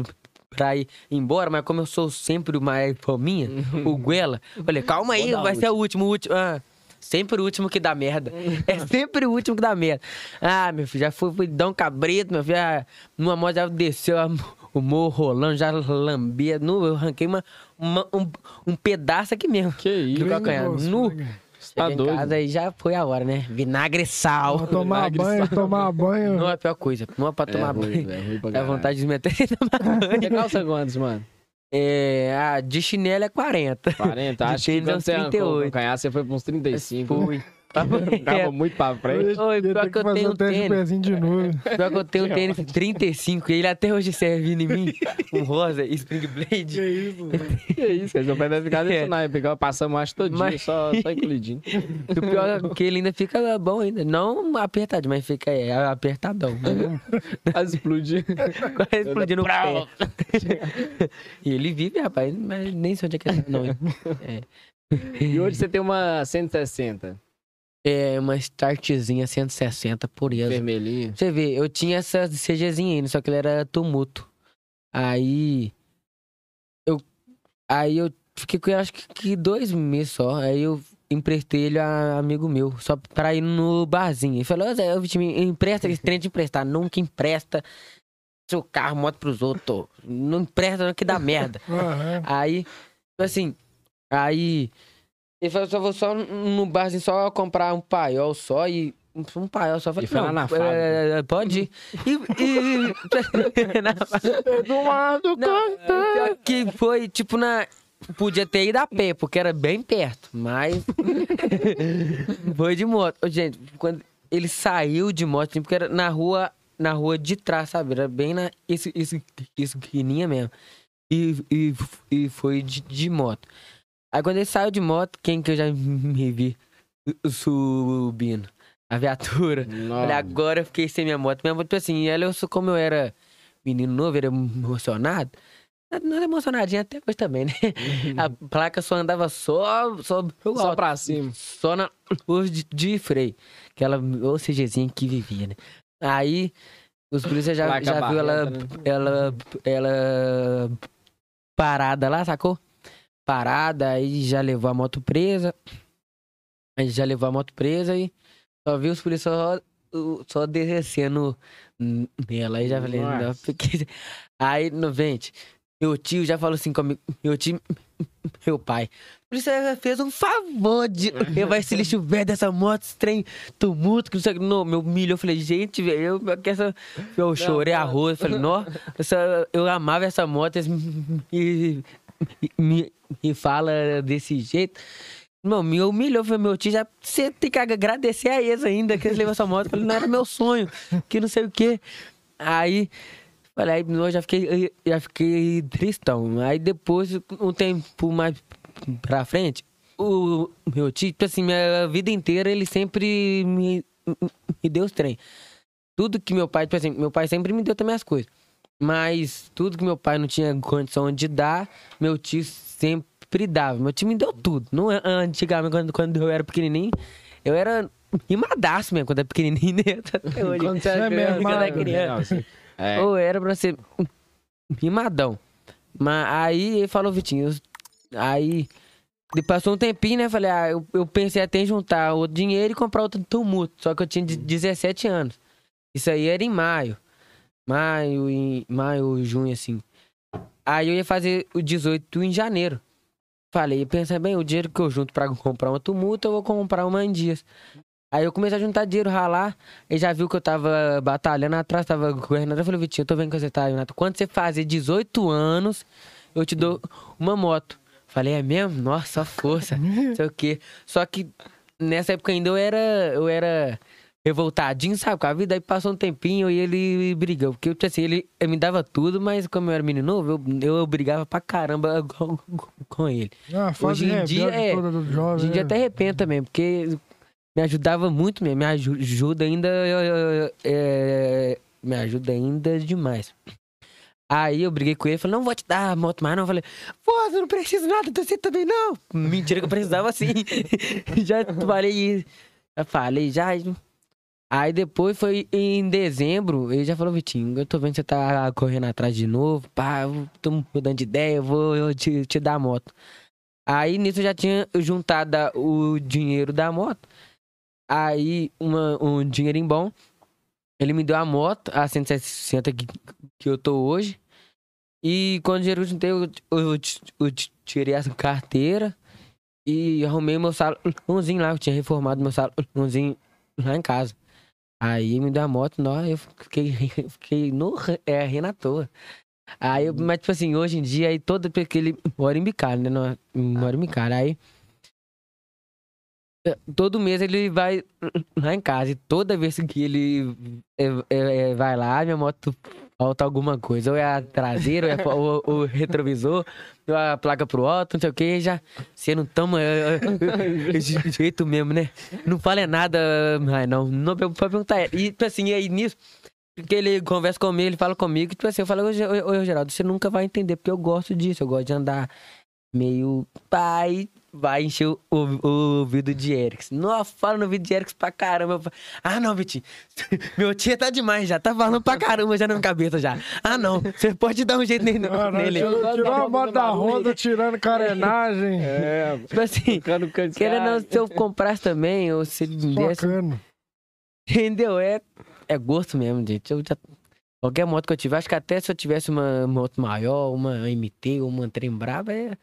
pra ir embora, mas como eu sou sempre o mais fominha, o Guela, eu falei, calma aí, vai ser o último, o último. Ah, sempre o último que dá merda. É sempre o último que dá merda. Ah, meu filho, já fui, fui dar um cabrito, meu filho, ah, numa moto já desceu a- o morro rolando, já lambia. Nu, eu arranquei uma, uma- um, um pedaço aqui mesmo. Que isso? Calcanhar. Nu. Tá em doido. casa e já foi a hora, né? Vinagre e sal. Pra tomar Vinagre, banho, sal. tomar banho. Não é a pior coisa. Não é pra tomar ruim, banho. ruim pra Dá caralho. vontade de se meter e tomar Você banho. calça quantos, mano? É, a de chinelo é 40. 40? De Acho que é quando você arrancou o 38. calcanhar, você foi pra uns 35. Fui. Tava muito pra frente. Oi, pior ter que eu tenho o teste de tênis. pezinho de novo. Pior que eu tenho um tênis 35 e ele até hoje serve em mim. Um rosa, Spring Que Blade. isso, mano. Que isso, cara. Seu pé deve ficar nesse naipe. igual Passamos acho todo dia, Mas- só, só encolhidinho. E o pior é que ele ainda fica bom ainda. Não apertado, mas fica é, apertadão. Quase explodiu. Quase explodindo o pé. E ele vive, rapaz, mas nem sei onde é que ele tá, não. É. E hoje você tem uma 160, É uma startzinha 160 pureza. vermelhinha. Você vê, eu tinha essa CGzinha ainda, só que ele era tumulto. Aí. Eu. Aí eu fiquei com ele acho que, que dois meses só. Aí eu emprestei ele a amigo meu, só pra ir no barzinho. Ele falou, "Ô, Zé, eu te me empresta esse trem de emprestar. Nunca empresta seu carro, moto pros outros. Não empresta, não que dá merda. Aham. Aí, tipo assim, aí ele falou, só vou só no barzinho só comprar um paiol só e. Um paiol só. Falei, E foi lá na fábrica. é, pode ir. E. e na, Eduardo não, pior que foi, tipo, na. Podia ter ido a pé, porque era bem perto, mas. foi de moto. Gente, quando ele saiu de moto, assim, porque era na rua, na rua de trás, sabe? Era bem na. Isso, isso, isso mesmo. E, e, e foi de, de moto. Aí quando ele saiu de moto, quem que eu já me vi subindo? A viatura. Olha, agora eu fiquei sem minha moto. Minha moto, tipo assim, ela, eu, sou- como eu era menino novo, era emocionado. Não era emocionadinho até hoje também, né? A placa só andava só, só, Só pra cima. só na luz de, de freio. Aquela OCGzinha que vivia, né? Aí, os polícias já, Placa já viu ela, né? ela, ela parada lá, sacou? Parada, aí já levou a moto presa. Aí já levou a moto presa e só viu os policiais só, só descendo nela. Aí já falei, não, Nossa. porque... Aí, no vente, meu tio já falou assim comigo, meu tio, meu pai. Isso ele fez um favor de levar esse lixo velho dessa moto, esse trem tumulto, que não sei o que. Não, meu milho, eu falei, gente, velho, eu, que essa... eu chorei a rua, eu falei, não, essa, eu amava essa moto, eles me, me, fala desse jeito. Meu, me humilhou, foi meu tio, já, você tem que agradecer a eles ainda, que eles levam essa moto. Falei, não era meu sonho, que não sei o quê. Aí, falei, aí eu já fiquei, já fiquei tristão. Aí depois, um tempo mais pra frente, o meu tio, tipo assim, minha vida inteira, ele sempre me, me deu os trem. Tudo que meu pai, tipo assim, meu pai sempre me deu também as coisas. Mas tudo que meu pai não tinha condição de dar, meu tio sempre dava. Meu tio me deu tudo. Não, é- antigamente, quando, quando eu era pequenininho, eu era mimadaço mesmo, quando era pequenininho, né? Até hoje. Quando você é mesmo, quando era criança. Não, assim, É. Ou era pra ser mimadão. Mas aí ele falou, Vitinho, eu- aí passou um tempinho, né? Falei, ah, eu, eu pensei até em juntar outro dinheiro e comprar outro tumulto. Só que eu tinha de- 17 anos. Isso aí era em maio. Maio, em maio, junho, assim. Aí eu ia fazer o 18 em janeiro. Falei, pensa bem, o dinheiro que eu junto pra comprar uma tumulto, eu vou comprar uma em dias. Aí eu comecei a juntar dinheiro, ralar. Ele já viu que eu tava batalhando atrás, tava correndo. Eu falei, Vitinho, eu tô vendo que você tá, Renato. Quando você fazer 18 anos, eu te dou uma moto. Falei, é mesmo? Nossa, força. Não sei o quê. Só que nessa época ainda eu era, eu era revoltadinho, sabe, com a vida. Aí passou um tempinho e ele brigou. Porque, tipo assim, ele me dava tudo, mas como eu era menino novo, eu, eu brigava pra caramba com, com ele. Ah, Hoje em dia, é, jovem. Hoje em dia né? até arrependo também, porque me ajudava muito mesmo. Me aju- ajuda ainda. é, é, me ajuda ainda demais. Aí eu briguei com ele, falei, não vou te dar a moto mais não. Eu falei, pô, você não precisa nada você também não. Mentira que eu precisava sim. já falei isso. Já falei, já. Aí depois foi em dezembro, ele já falou, Vitinho, eu tô vendo que você tá correndo atrás de novo, pá, eu tô mudando de ideia, eu vou eu te, te dar a moto. Aí nisso eu já tinha juntado a- o dinheiro da moto. Aí uma, um dinheirinho bom. Ele me deu a moto, a 160 que, que eu tô hoje. E quando o dinheiro eu juntei, eu, eu, eu tirei essa carteira e arrumei meu salãozinho lá. Eu tinha reformado meu salãozinho lá em casa. Aí me deu a moto, nó, eu fiquei, fiquei no, é, rindo à toa. Aí, eu, mas tipo assim, hoje em dia, aí todo porque ele mora em Bicalho, né? Não- Mora em Bicalho. Aí Todo mês ele vai lá em casa. E toda vez que ele é, é, vai lá, minha moto falta alguma coisa. Ou é a traseira, ou é o, o retrovisor, ou a placa pro alto, não sei o que. Já, você não toma é, é, de jeito mesmo, né? Não fala nada, não. Não pode perguntar. E, tipo assim, aí nisso, que ele conversa comigo, ele fala comigo, tipo assim, eu falo, ô, ô Geraldo, você nunca vai entender, porque eu gosto disso, eu gosto de andar meio pai, vai encher o, o, o ouvido de Erics. Nossa, fala no ouvido de Erics pra caramba. Ah, não, Vitinho. Meu tia tá demais já. Tá falando pra caramba já na minha cabeça já. Ah, não. Você pode dar um jeito nele. Não, nele. tirou, a moto da Honda, tirando carenagem. É, Tipo assim, querendo cara. se eu comprasse também, ou se ele me desse. Socando. Entendeu? É, é gosto mesmo, gente. Eu já... Qualquer moto que eu tiver, acho que até se eu tivesse uma moto maior, uma MT, ou uma trem brava, é.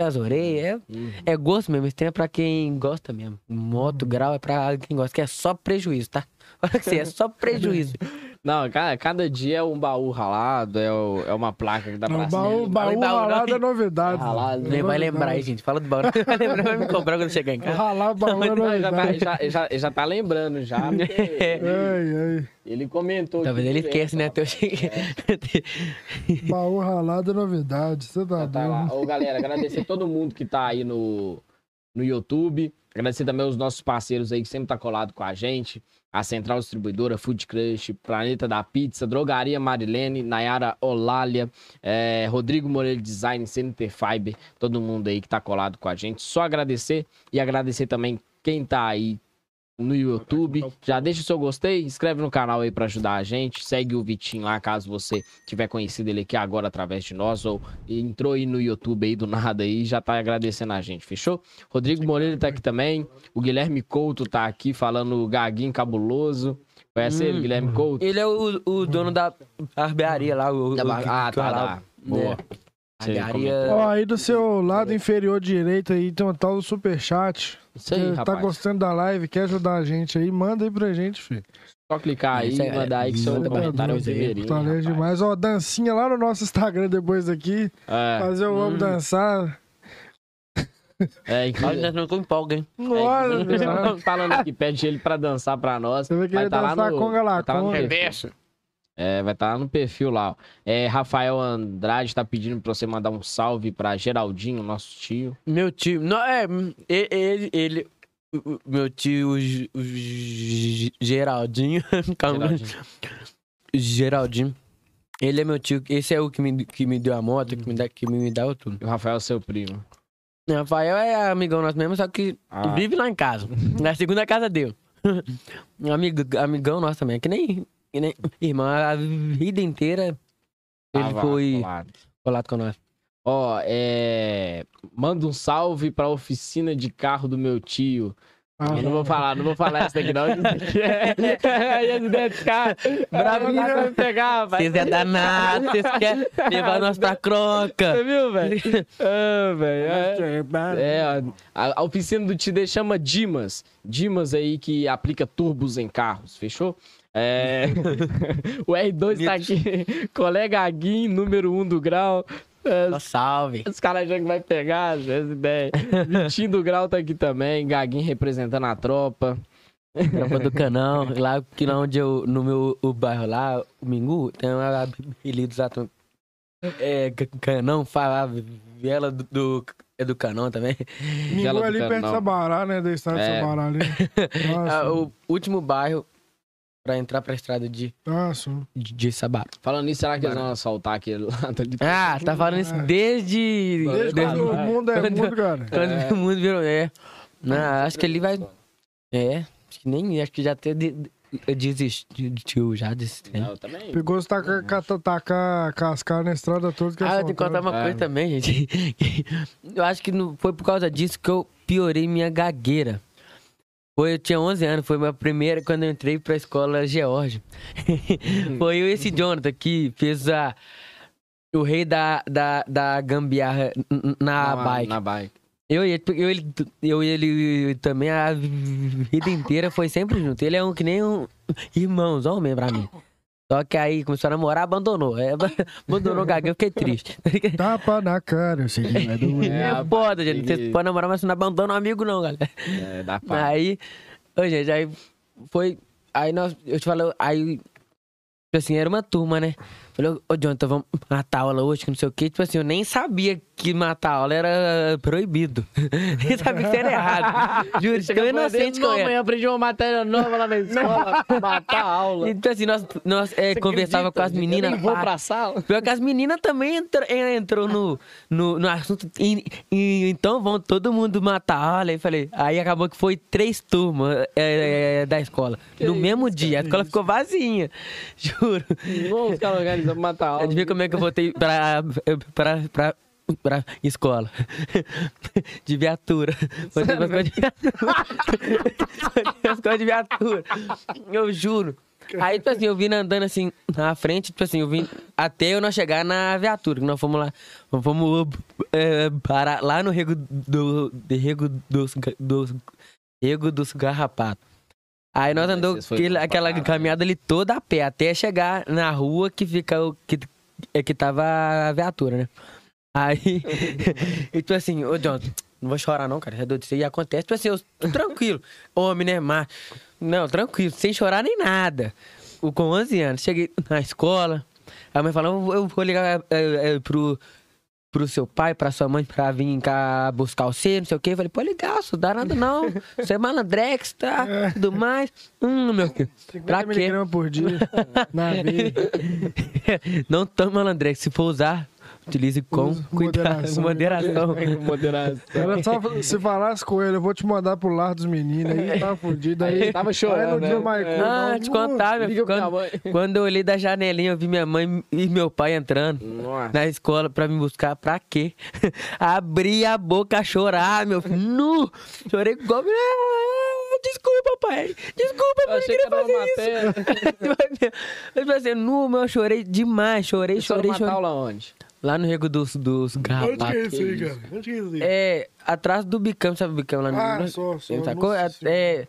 As orelhas, é Uhum. É gosto mesmo, esse trem é pra quem gosta mesmo. Moto, grau é pra quem gosta, que é só prejuízo, tá? Olha que você é só prejuízo. Não, cada, cada dia é um baú ralado, é, o- é uma placa que dá pra baú, cima. baú em baú, ralado não. é novidade. Ralado, né? Nem vai lembrar aí, gente. Fala do baú. Vai lembrar, vai me cobrar quando chegar em casa. Ralar baú é Não, já, tá, novidade. já, já, já tá lembrando já. porque Ai, ai. ele comentou. Talvez ele esquece, né? Até eu cheguei. Baú ralado é novidade. Você tá Já tá lá. Ô, galera, agradecer todo mundo que tá aí no, no YouTube. Agradecer também os nossos parceiros aí que sempre tá colado com a gente. A Central Distribuidora, Food Crush, Planeta da Pizza, Drogaria Marilene, Nayara Olália, eh, Rodrigo Moreira Design, CNT Fiber, todo mundo aí que tá colado com a gente. Só agradecer e agradecer também quem tá aí no YouTube. Já deixa o seu gostei, inscreve no canal aí pra ajudar a gente. Segue o Vitinho lá, caso você tiver conhecido ele aqui agora através de nós ou entrou aí no YouTube aí do nada aí e já tá agradecendo a gente, fechou? Rodrigo Moreira tá aqui também. O Guilherme Couto tá aqui falando Gaguinho Cabuloso. Conhece ele, Hum. Guilherme Couto? Ele é o, o dono da barbearia lá. O, Da bar- que- Ah, tá, ralava. tá. Boa. É, Você barbearia. Ó, aí do seu lado inferior direito aí tem um tal do superchat. Isso aí, Você tá rapaz. gostando da live, quer ajudar a gente aí, manda aí pra gente, filho. Só clicar aí e é- mandar aí que seu manda comentário é o nós primeirinho. Tá demais. Ó, dancinha lá no nosso Instagram depois aqui. É, Mas eu amo Hum. dançar. é, inclusive- Olha, não empolga, hein? Nossa, É, falando aqui, pede ele pra dançar pra nós. Você vai querer tá lá dançar no- conga lá, tá lá no conga. É, vai estar lá no perfil lá. ó. É, Rafael Andrade tá pedindo pra você mandar um salve pra Geraldinho, nosso tio. Meu tio. Não, é. Ele. ele meu tio, o, o Geraldinho. Geraldinho. Geraldinho. Ele é meu tio. Esse é o que me, que me deu a moto, que me, dá, que me dá tudo. E o Rafael é seu primo. O Rafael é amigão nosso mesmo, só que Ah. vive lá em casa. Na segunda casa dele. Amigo, amigão nosso também. Que nem, nem irmão. A vida inteira ele Tava foi colado. colado com nós. Ó, é. Manda um salve pra oficina de carro do meu tio. Ah, Eu não vou falar, não vou falar isso daqui, não. Ideias desse cara. Bravinho. Bravinho vai pegar, rapaz. Vocês é danado, vocês querem levar nós pra croca. Você viu, velho? Ah, velho. é- É, ó, a, a oficina do Tide chama Dimas. Dimas aí que aplica turbos em carros, fechou? É... o R2 tá aqui. Colega Aguim, número 1 um do grau. É, Só salve. os caras acham que vai pegar, essa ideia. Vitinho do grau tá aqui também. Gaguinho representando a tropa. Tropa do Canão, lá que lá onde eu, no meu o bairro lá, o Mingu, tem uma apelido lá, tam- é, Canão, fala, viela do, do, é do Canão também. Mingu do ali perto de. Sabará, né? Da estrada de É. Sabará ali. Ah, Nossa, o último bairro pra entrar pra estrada de, nossa. de, de Sabá. Falando nisso, será que eles vão assaltar aquele lado ali? Ah, tá falando isso desde... Desde desde quando o mundo é quando- mundo, cara. quando o mundo virou... É, não, acho que ele vai... É, acho que nem... Acho que já até de- de- desistiu já desse trem. Não, eu também. Pegou os tacar, tacar cascar na estrada toda que Ah, eu tenho que contar uma É. coisa também, gente. Eu acho que não foi por causa disso que eu piorei minha gagueira. Foi, eu tinha 11 anos, foi minha primeira quando eu entrei pra escola George. foi eu e esse Jonathan que fez a, o rei da, da, da gambiarra n- na, bike. Na bike. Eu e ele, eu, ele, eu ele também a vida inteira foi sempre junto. Ele é um que nem um irmãozão mesmo pra mim. Só que aí começou a namorar, abandonou. É, abandonou o Gaguinho, eu fiquei triste. Tapa na cara, eu sei que vai doer. É, É, foda, gente. Você pode namorar, mas você não abandona um amigo, não, galera. É, dá pra... Aí, ô, gente, aí foi. Aí nós, eu te falo, aí, tipo assim, era uma turma, né? Falei, ô, Jonathan, vamos matar a aula hoje, que não sei o quê. Tipo assim, eu nem sabia que matar aula era proibido. nem sabia que era errado. Juro, tão inocente que eu "Não, era. mãe, eu aprendi uma matéria nova lá na escola, matar aula. Então, assim, nós, nós é, conversava com as meninas. Eu vou pra sala. Pior que as meninas também entrou, entrou no, no, no assunto. E, e então vão todo mundo matar aula. Aí falei, aí acabou que foi três turmas é, é, da escola. Que no isso, mesmo dia. A escola ficou vazinha. Juro. Vamos ficar organizando matar a aula. Adivinha como é que eu voltei pra, pra, pra, pra escola? De viatura. Voltei pra escola de viatura. Pra escola de viatura. Eu juro. Aí, tipo assim, eu vim andando assim na frente, tipo assim, eu vim até eu não chegar na viatura, que nós fomos lá, fomos é, parar lá no rego do, de rego dos, dos, rego dos garrapatos. Aí nós Mas foi aquele- aquela caminhada ali toda a pé, até chegar na rua que fica o que, é que tava a viatura, né? Aí, e tipo assim, ô John, não vou chorar não, cara, doido, isso aí acontece, tipo assim, eu tranquilo, homem, né, mas, não, tranquilo, sem chorar nem nada. Com 11 anos, cheguei na escola, a mãe falou, eu vou ligar é, é, pro, pro seu pai, pra sua mãe, pra vir cá buscar você, não sei o quê. Eu falei, pô, legal, isso dá nada não, você é malandrex, tá, tudo mais. Hum, meu filho, 50 pra quê? por dia. Na veia. Não tome malandrex, se for usar, utilize com cuidado, com moderação. Moderação. Era só se falasse com ele, eu vou te mandar pro lar dos meninos aí, tá fudido aí. Aí tava chorando, né? mais É. Ah, não. te contar, meu filho. Quando, quando eu olhei da janelinha, eu vi minha mãe e meu pai entrando Nossa. na escola pra me buscar. Pra quê? Abri a boca a chorar, meu filho. Nu! Chorei igual. Ah, Desculpa, pai. Desculpa, Eu pai. Achei que fazer isso. matéria. Eu tipo assim, nu, meu, eu chorei demais. Chorei, chorei, matar chorei. aula onde? Lá no Rego dos, dos Onde que é garrapatos. isso aí, cara? Onde que é isso aí? É, atrás do bicão, sabe o bicão lá no. Ah, no- só, só. Sacou? É, é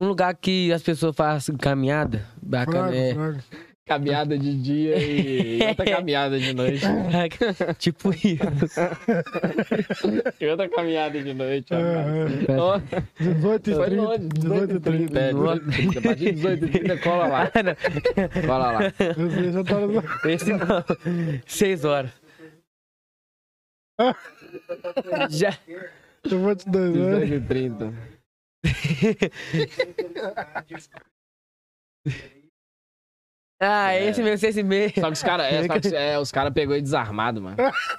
um lugar que as pessoas fazem caminhada. Bacana. Fraga, é. fraga. Caminhada de dia e outra caminhada de noite. tipo isso. E outra caminhada de noite. É, é. Ó, 18 e Foi 30. longe, 18 e 30. É, 18 e 30. A partir de 18 e 30, cola lá. Cola lá. Já tá no... Esse não. Seis horas. Já. Eu vou te dar, né? 18 e 30. Ah, esse mesmo, esse mesmo. Só que os caras é, só que, é, os cara pegou ele desarmado, mano.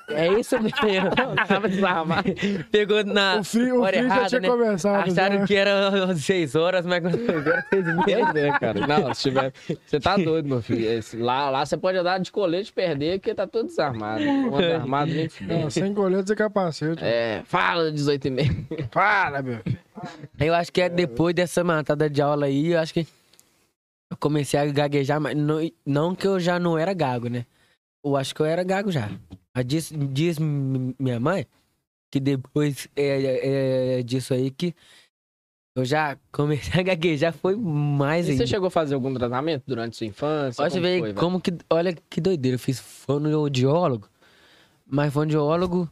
É isso mesmo. Tava desarmado. Pegou na. O frio, o hora já errada, tinha né? começado. Acharam já. que era seis horas, mas quando ver, era seis e meia. Pois é, cara. Não, se tiver. Você tá doido, meu filho. Esse- lá, lá você pode andar de colete e perder, porque tá todo desarmado. Um anda armado nem. Não, sem colete e capacete. É, fala 18 e meia. Para, meu filho. Eu acho que é depois dessa matada de aula aí, eu acho que eu comecei a gaguejar, mas não, não que eu já não era gago, né? Eu acho que eu era gago já. Mas diz, diz minha mãe que depois é, é, disso aí que eu já comecei a gaguejar, foi mais E ainda. você chegou a fazer algum tratamento durante sua infância? Olha, Como foi, velho? como que. Olha que doideira. Eu fiz fonoaudiólogo, mas fonoaudiólogo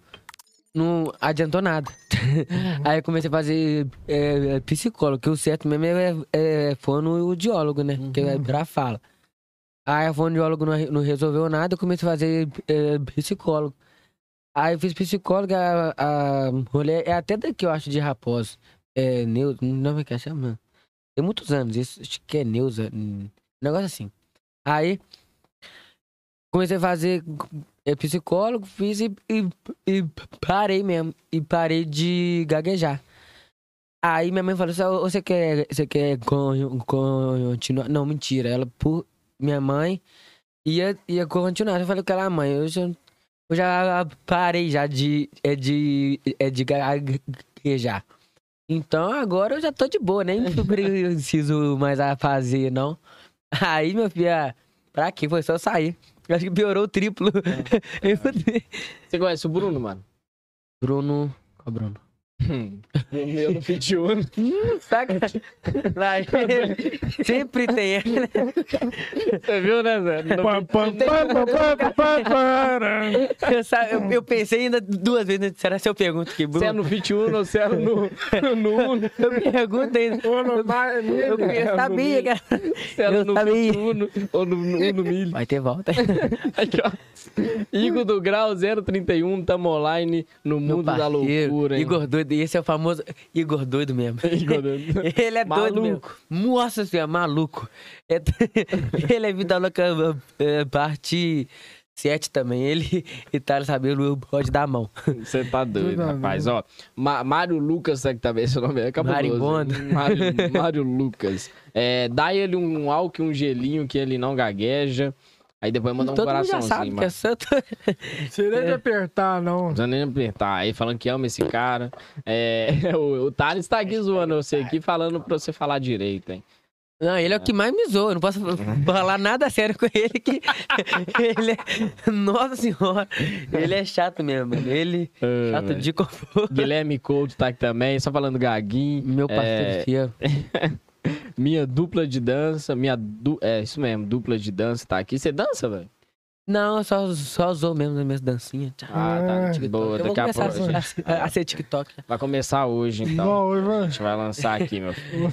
não adiantou nada. Aí eu comecei a fazer é, psicólogo, que o certo mesmo é, é fonoaudiólogo, né? Que é virar fala. Aí a fonoaudiólogo não, não resolveu nada, eu comecei a fazer é, psicólogo. Aí eu fiz psicólogo, a, a mulher é até daqui, eu acho, de Raposo. É, Neuza, não é que chama? Tem muitos anos, isso, acho que é Neuza, um negócio assim. Aí, comecei a fazer é, psicólogo, fiz e, e, e parei mesmo. E parei de gaguejar. Aí minha mãe falou assim, "Ô, você quer, você quer con- continuar? Não, mentira. Ela, por minha mãe, ia, ia continuar. Eu falei com ela, mãe, eu já, eu já parei já de, é de, é de gaguejar. Então agora eu já tô de boa, nem preciso mais fazer, não. Aí, filho, ah, pra quê? Foi só sair. Eu Acho que piorou o triplo. Eu- Você conhece o Bruno, mano? Bruno. Qual Bruno? Meu no 21. Saca? Lá, Sempre tem. né? Você viu, né, Zé? No. Eu, eu- eu pensei ainda duas vezes. né? Será que eu pergunto que Se é no 21 ou se era no, no 1. Eu pergunto ainda. Não, tá, é Eu, eu sabia, cara. Se era Eu no sabia. 21 ou no, no, no milho. Vai ter volta. Aqui, ó. Igor do Grau 031, tamo online no mundo da loucura, hein? Igor doido. Esse é o famoso Igor doido mesmo. Igor doido. Ele é doido mesmo. Maluco. Nossa senhora, maluco. É- ele é vida louca é, parte 7 também. Ele e tá sabendo pode dar a mão. Você tá doido, a rapaz. Ó, Ma- Mário Lucas, sabe que também esse nome é cabuloso. Marimbondo. Mário, Mário Lucas. É, dá ele um álcool e um gelinho que ele não gagueja. Aí depois manda um Todo mundo já sabe coraçãozinho. que é Mas... santo. Seria de apertar, não. Não precisa nem apertar. Aí falando que ama esse cara. É, o, o Thales tá aqui zoando você aqui, falando pra você falar direito, hein? Não, ele é o que mais me zoa. Eu não posso falar nada sério com ele, que ele é... Nossa senhora. Ele é chato mesmo. Ele Ah, chato velho. de conforto. Guilherme Couto tá aqui também, só falando gaguinho. Meu parceiro É, fiel. Minha dupla de dança, minha du... é isso mesmo, dupla de dança tá aqui. Você dança, velho? Não, eu só, só zoou mesmo nas minhas dancinhas. Tchau. Ah, tá. É. Boa, eu vou daqui a começar pouco. a, ser- a, a ser TikTok. Vai começar hoje, então. Igual hoje, A gente vai lançar aqui, meu filho.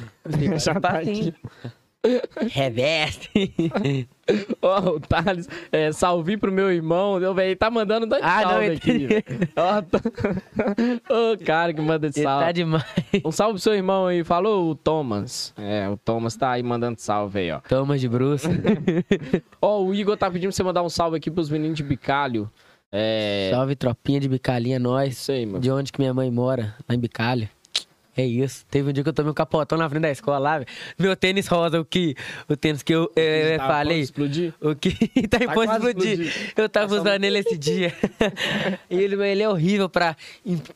Já tá aqui. Reveste. Ó, o Thales, é, salve pro meu irmão. Eu, velho, tá mandando dois Ah, não, salve ele- aqui. velho. Ó, tá- Ô, cara que manda esse Ele salve. tá demais. Um salve pro seu irmão aí. Falou o Thomas. É, o Thomas tá aí mandando salve aí, ó. Thomas de Bruce. Ó, o Igor tá pedindo pra você mandar um salve aqui pros meninos de Bicalho. É. Salve, tropinha de bicalhinha, nós. Aí, mano. De onde que minha mãe mora, lá em Bicalho. É isso. Teve um dia que eu tomei um capotão na frente da escola lá, velho. Meu tênis rosa, o que. O tênis que eu eh, Tá, falei. explodir? O que tá em Tá ponto de explodir. Eu tava Passou usando ele esse dia. E ele, ele é horrível pra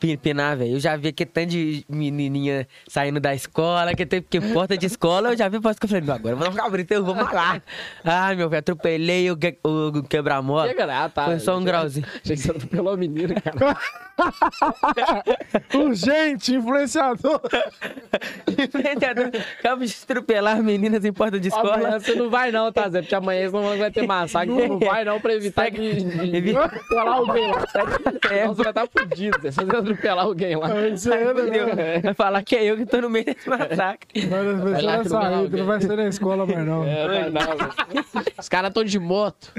empinar, velho. Eu já vi que tanto de menininha saindo da escola, que tem que porta de escola, eu já vi posso que eu falei, não, agora eu vou ficar bonito, eu vou malar. Ai, meu velho, atropelei o, que- o quebra-mola. Chega, ah, tá. Foi só um grauzinho. Achei que você atropelou a menina, cara. Urgente, Influenciador, Acaba de atropelar meninas em porta de Amanhã escola. você não vai não, tá, Zé? Porque amanhã você não vai ter massacre. Você não vai não pra evitar que... de- de atropelar alguém lá. É, Você vai estar fudido, Zé. Se você atropelar alguém lá. É Entendeu? né? Vai falar que é eu que tô no meio desse massacre. Vai, vai ser lá na saída, não vai ser na escola mais não. É, não, velho. Os caras estão de moto.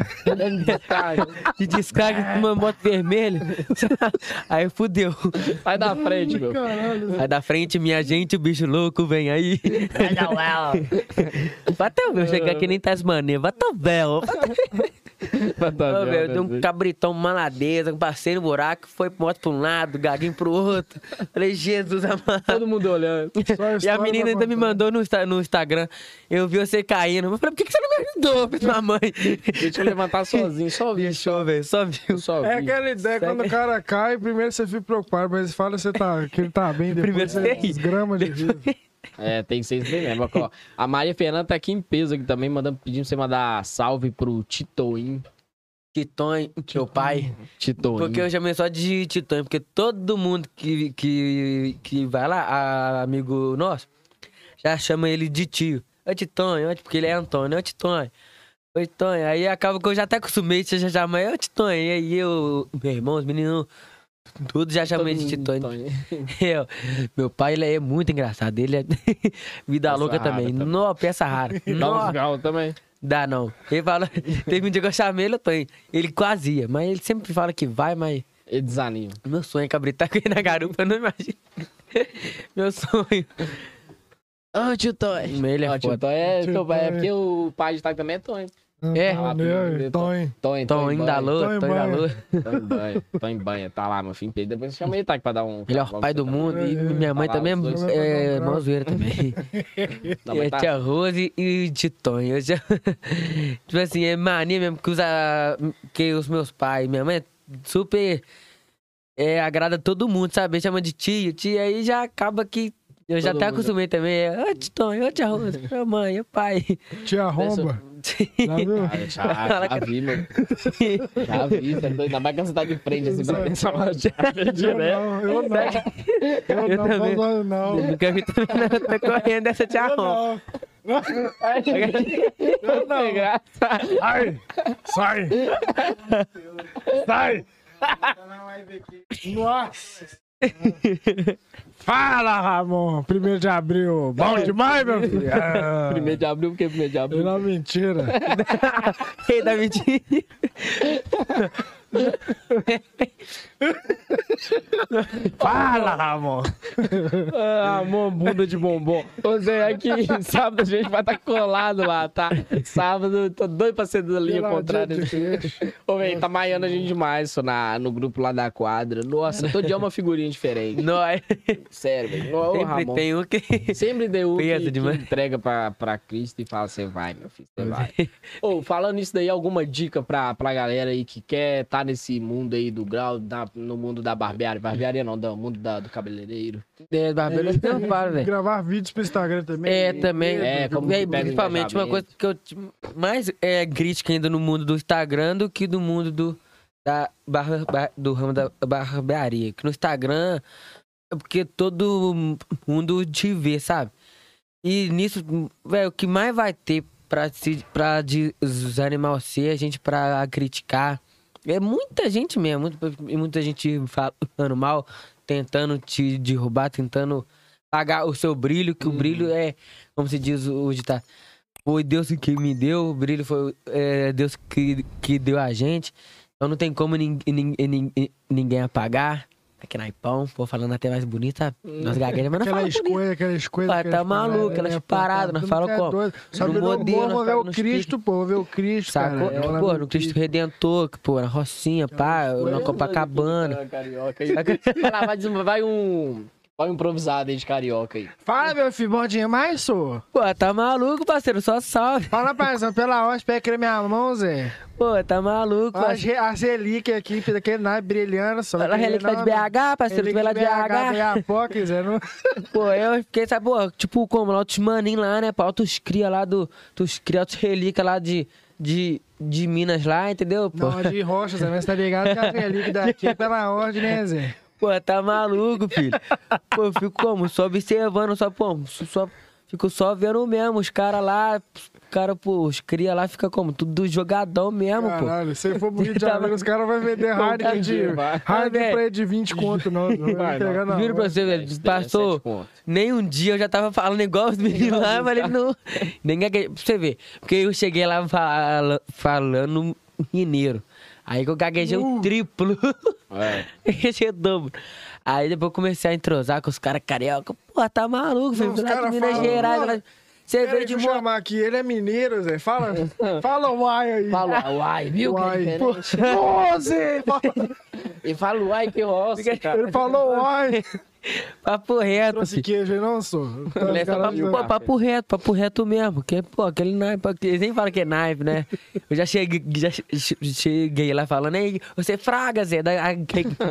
Descarga. De descarga com uma moto vermelha. Aí fudeu. Sai da frente, meu. Caralho. Aí da frente, minha gente, o bicho louco vem aí. Batabel, chegar aqui nem Tasmania. Batabel. Ô, velho, deu um cabritão maladeza, passei no buraco, foi moto pra um lado, gaguinho pro outro. Falei, Jesus amado. Todo mundo olhando. A E a menina ainda me mandou no, no Instagram. Eu vi você caindo. Eu falei, por que, que você não me ajudou? Fiz minha mãe. Deixa eu levantar sozinho, só vi. Deixou, velho. Só viu. Só vi. É aquela ideia, Segue. quando o cara cai, primeiro você fica preocupado, mas fala que, você tá, que ele tá bem, depois Primeiro você desgrama de vida. É, tem isso mesmo. A Maria Fernanda tá aqui em peso aqui também, mandando, pedindo pra você mandar salve pro Titoim. Titonho, meu pai. Titoim. Porque eu chamei só de Titonho, porque todo mundo que, que, que vai lá, a- amigo nosso, já chama ele de tio. Ô Titonho, ô, porque ele é Antônio, ô Titonho. Ô Titonho. Aí acaba que eu já até acostumei, você já chama ele, ô Titonho. E aí eu, meu irmão, os meninos, tudo já chamam ele de Titonho. Eu, meu pai, ele é muito engraçado. Ele é vida Peça louca também. também. Nó, peça rara. Dá Nó, uns graus também. dá não. Ele fala, teve um dia que eu chamei ele, aí. Ele quase ia, mas ele sempre fala que vai, mas Ele desanima. meu sonho é cabritar com ele na garupa, eu não imagino. Meu sonho. Ô, tio Toy. Mas ele é Ó, foda. tio Toy é, Tio é porque o pai de Tag também é Toy. É. Tonho. Toy, Toninho da Lua, Tô em Toninho da banho. Lua. Tô em banha, tô em banha, tá lá, meu filho. Depois você chama ele, tá, pra dar um... É o pai do mundo e minha mãe Tá também dois. é mó zoeira também. É tá- tia Rose e. Eu já... tipo assim, é mania mesmo que, usa... que os meus pais, minha mãe, é super é, agrada todo mundo, sabe? Chama de tio, tia, aí já acaba que Eu já até acostumei também. Ô, Titon, ô, tia Rosa, ô, mãe, ô, pai. Tia Romba. Já viu? Ah, já, já vi, mano. Já vi, você é doido. Ainda mais que você tá de frente assim pra pensar uma chave Eu direto. não, eu não. Eu, Eu não, também. não, não. Eu nunca vi também, não. Tô correndo dessa tia Eu Rosa. não. Eu não. graça. Sai! Sai! Sai! Nossa! Fala, Ramon! Primeiro de abril. Bom demais, meu filho? Ah, Primeiro de abril, porque primeiro de abril? Não, mentira. Rei da mentira. Fala, Ramon! Ah, amor, bunda de bombom. Ô Zé, aqui, sábado a gente vai estar colado lá, tá? Sábado, tô doido pra ser da linha Pelo contrária. Ô, velho, tá maiando a gente demais isso na, no grupo lá da quadra. Nossa, todo dia é uma figurinha diferente. Nós. Sério, velho. Sempre Ramon. tem um que. Sempre deu um que, que entrega pra, pra Cristo e fala, você vai, meu filho, você vai. Ô, falando isso daí, alguma dica pra, pra galera aí que quer tá nesse mundo aí do grau, da- no mundo da barbearia, barbearia não, do mundo da- do cabeleireiro. É, barbeiro não falo, velho. Gravar vídeos pro Instagram também. É, também. É, como E aí, que pega o principalmente uma coisa que eu mais é crítica ainda no mundo do Instagram do que do mundo do, da barra, ba- do ramo da barbearia. Que no Instagram é porque todo mundo te vê, sabe? E nisso, velho, o que mais vai ter pra, se, pra desanimar você, a gente pra criticar. É muita gente mesmo, muita, muita gente falando mal, tentando te derrubar, tentando pagar o seu brilho, que o brilho é, como se diz o ditado, foi Deus que me deu, o brilho foi é, Deus que, que deu a gente. Então não tem como nin- nin- nin- ninguém apagar. Aqui na Ipão, pô, falando até mais bonito, sabe? Nós gaguejamos, mas não Aquela fala bonito. escolha, aquela escolha. Pô, tá maluco, aquelas paradas, não fala como. Só No no modelo, nós vamos ver o Cristo, pô, vamos ver o Cristo, Sacou? cara. Ela pô, no o Cristo Redentor, que, pô, na Rocinha, pá, na Copacabana. Carioca vai um. Um improvisado aí de carioca aí. Fala, meu filho, bom dia mais, sou. Pô, tá maluco, parceiro, só salve. Fala, paizão, pela hóspede, pega minha mão, Zé. Pô, tá maluco, As, parceiro. as relíquias aqui, filho, daquele naipe brilhando. Só Ela relíquia de BH, parceiro, tu veio lá de BH. BH. Zé, não... Pô, eu fiquei, sabe, pô, tipo, como, lá os maninhos lá, né, pô, altos cria lá do, dos cria, altos relíquias lá de, de, de Minas lá, entendeu, pô? Não, de rocha, Zé, mas tá ligado que as relíquias daqui é pela ordem, né, Zé? Pô, tá maluco, filho. Pô, eu fico como? Só observando, só, pô, só, fico só vendo mesmo, os caras lá, os cara, pô, os cria lá fica como? Tudo jogadão mesmo, pô. Caralho, se for pro Rio de Tá Janeiro, os caras vão vender Heineken de... Heineken pra ele de 20 conto, não. Não vai pegar, não. Juro pra você, velho, passou nem um dia eu já tava falando igual os meninos lá, mas ele não. Ninguém quer. Pra você ver. Porque eu cheguei lá fala- falando mineiro. Aí que eu gaguejei o Uh. triplo. É. Gaguejei o dobro. Aí depois eu comecei a entrosar com os caras carioca. Pô, tá maluco, filho. os Lá de Minas falam, Gerais. "Mano, lá- Você veio de moto. chamar aqui, ele é mineiro, Zé. Fala, fala uai aí. Fala uai, viu? que Uai. é Zé, fala- E fala uai, que roça, cara. Ele falou uai. Papo reto, Trouxe filho. queijo aí, não, sou. É papo, pô, papo reto, papo reto mesmo. Que, pô, aquele naipe, eles nem falam que é naipe, né? Eu já cheguei, já che- cheguei lá falando, aí, você fraga, Zé, da, da,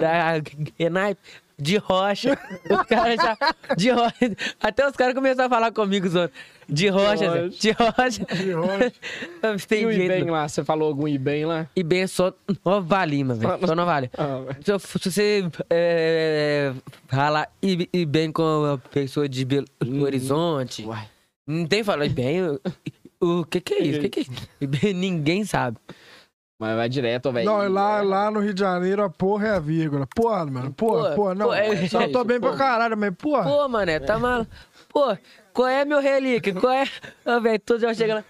da é naipe. De rocha. Os caras já. De rocha. Até os caras começaram a falar comigo, Zona. De rocha, Zé. De rocha. De rocha. E Tem o jeito. Lá? Você falou algum Iben lá? E bem só Nova Lima, velho. Só Nova Lima. Ah, Se, você é, falar e, e bem com a pessoa de Belo Horizonte, uai. não tem falar bem. O, que que é isso? O que que é isso? E bem, ninguém sabe. Mas vai direto, velho. Não, lá, lá no Rio de Janeiro a porra é a vírgula. Porra, mano. Porra, Pô, porra, não. pô, é- Só tô bem pra pô. caralho, mas porra. Pô, mané, tá maluco. Pô, qual é meu relíquia? Qual é. Ô, velho, todos já chegam lá.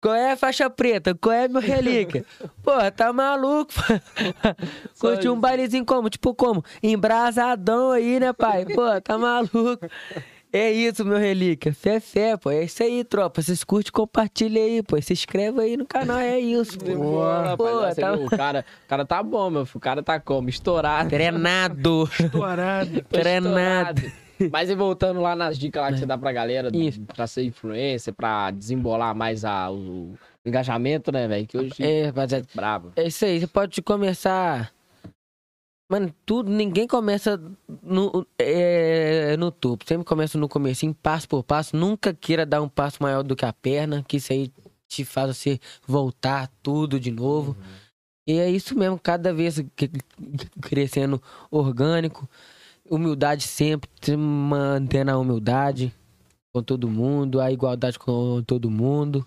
Qual é a faixa preta? Qual é meu relíquia? Pô, tá maluco? Curte um bailezinho como? Tipo como? Embrasadão aí, né, pai? Pô, tá maluco? É isso, meu relíquia. Fé, fé, pô. É isso aí, tropa. Vocês curtem, compartilha aí, pô. Se inscreve aí no canal, é isso, pô. Boa, rapaz, Pô, tá o, cara, o cara tá bom, meu filho. O cara tá como? Estourado. treinado. Estourado. Treinado. Mas e voltando lá nas dicas lá que você dá pra galera, Isso. pra ser influencer, pra desembolar mais a, o, engajamento, né, velho? Que hoje É, rapaziada. brabo. É isso aí, você pode começar Mano, tudo, ninguém começa no, é, no topo. Sempre começa no começo, passo por passo. Nunca queira dar um passo maior do que a perna, que isso aí te faz você voltar tudo de novo. Uhum. E é isso mesmo, cada vez crescendo orgânico, humildade sempre, mantendo a humildade com todo mundo, a igualdade com todo mundo.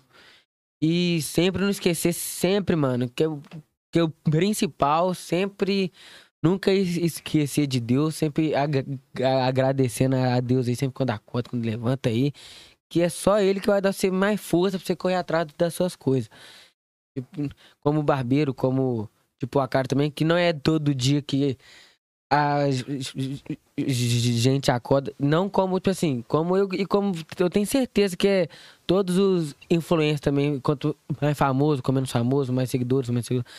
E sempre não esquecer, sempre, mano, que, que o principal, sempre nunca esquecer de Deus, sempre ag agradecendo a Deus aí, sempre quando acorda, quando levanta aí, que é só Ele que vai dar você mais força pra você correr atrás das suas coisas. Tipo, como barbeiro, como tipo a cara também, que não é todo dia que a gente acorda, não como, tipo assim, como eu, e como eu tenho certeza que é todos os influencers também, quanto mais famoso, como menos famoso, mais seguidores, menos seguidores,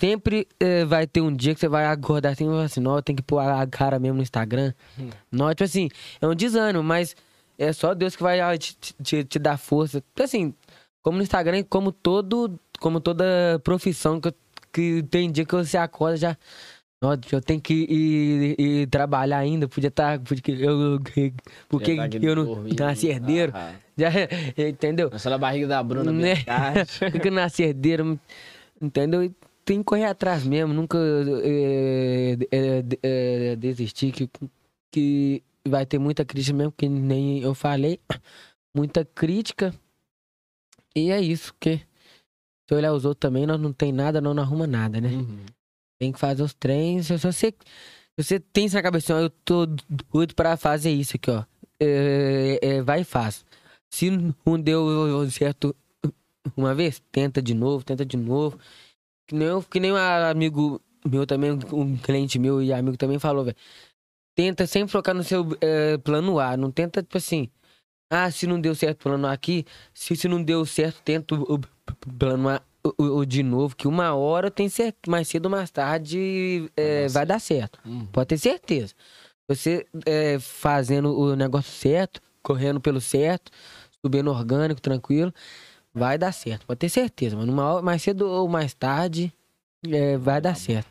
sempre eh, vai ter um dia que você vai acordar assim, assim, não, tem que pôr a cara mesmo no Instagram. Hum. Não, tipo assim, é um desânimo, mas é só Deus que vai ah, te, te, te dar força. Assim, como no Instagram, como todo, como toda profissão que, que tem dia que você acorda já eu tenho que ir, ir trabalhar ainda, podia estar. Tá, porque eu, porque tá eu não nasci herdeiro. Ah, já, entendeu? Nasceu na barriga da Bruna, né? Porque eu nasci herdeiro, entendeu? Tem que correr atrás mesmo, nunca é, é, é, desistir, que, que vai ter muita crítica mesmo, que nem eu falei, muita crítica. E é isso, que se olhar os outros também, nós não tem nada, não, não arruma nada, né? Uhum. Tem que fazer os treinos. Se você, você tem isso na cabeça, eu tô doido pra fazer isso aqui, ó. É, é, vai e faz. Se não deu certo uma vez, tenta de novo, tenta de novo. Que nem, eu, que nem um amigo meu também, um cliente meu e amigo também falou, velho. Tenta sempre focar no seu é, plano A. Não tenta, tipo assim. Ah, se não deu certo o plano A aqui, se, se não deu certo, tenta o, o plano A o, de novo, que uma hora tem certo, mais cedo ou mais tarde é, vai dar certo. Uhum. Pode ter certeza. Você é, fazendo o negócio certo, correndo pelo certo, subindo orgânico, tranquilo, vai dar certo, pode ter certeza, mas numa, mais cedo ou mais tarde é, vai dar certo.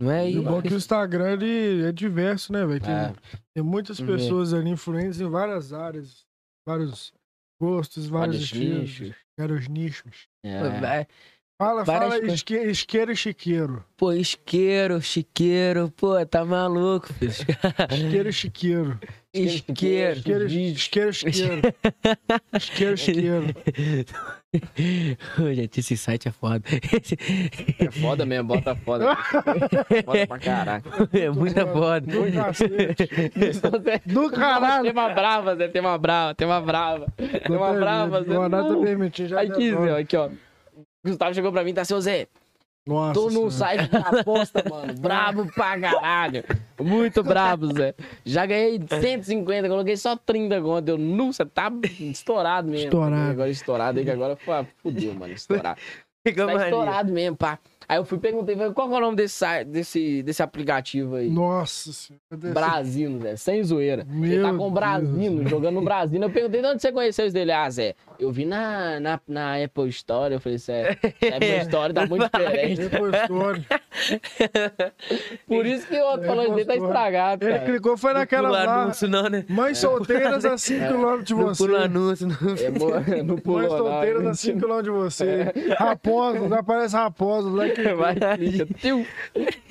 Não é? E o bom é que o Instagram ele é diverso, né, velho? Tem, é. tem, muitas pessoas ali influentes em várias áreas, vários gostos, vários, vários estilos, nichos. vários nichos. É. Fala, fala isque, isqueiro e chiqueiro. Pô, isqueiro, chiqueiro, pô, tá maluco, filho. isqueiro e chiqueiro. Isqueiro. Isqueiro, isqueiro, isqueiro. Isqueiro, isqueiro. Gente, esse site é foda. É foda mesmo, bota foda. foda pra caraca. É muita foda. Do caralho. Tem uma brava, Zé, tem uma brava, tem uma brava. Tem uma brava, Zé. Aqui, Zé, aqui, ó. Gustavo chegou pra mim e tá assim, Zé. Nossa. Tô num site da aposta, mano. Brabo pra caralho. Muito brabo, Zé. Já ganhei 150, coloquei só 30 conto. Deu, nu, você tá estourado mesmo. Estourado. Agora estourado aí, que agora fudeu, mano. Estourado. tá estourado mesmo, pá. Aí eu fui perguntei, qual é o nome desse, desse, desse aplicativo aí? Nossa senhora. Brasino, Zé, sem zoeira. Meu Ele tá com o Brasino, jogando no Brasino. Eu perguntei de onde você conheceu isso dele. Ah, Zé, eu vi na, na, na Apple Store. Eu falei, Zé, Apple Store tá muito diferente. Apple Store. Por isso que o outro falando dele tá estragado, cara. Ele clicou, foi naquela lá. anúncio, não, né? Mães solteiras a 5km de você. No pulo anúncio. Não. É, no pulo Mães solteiras a 5km de você. Raposos, aparece raposos, like Vai, clica.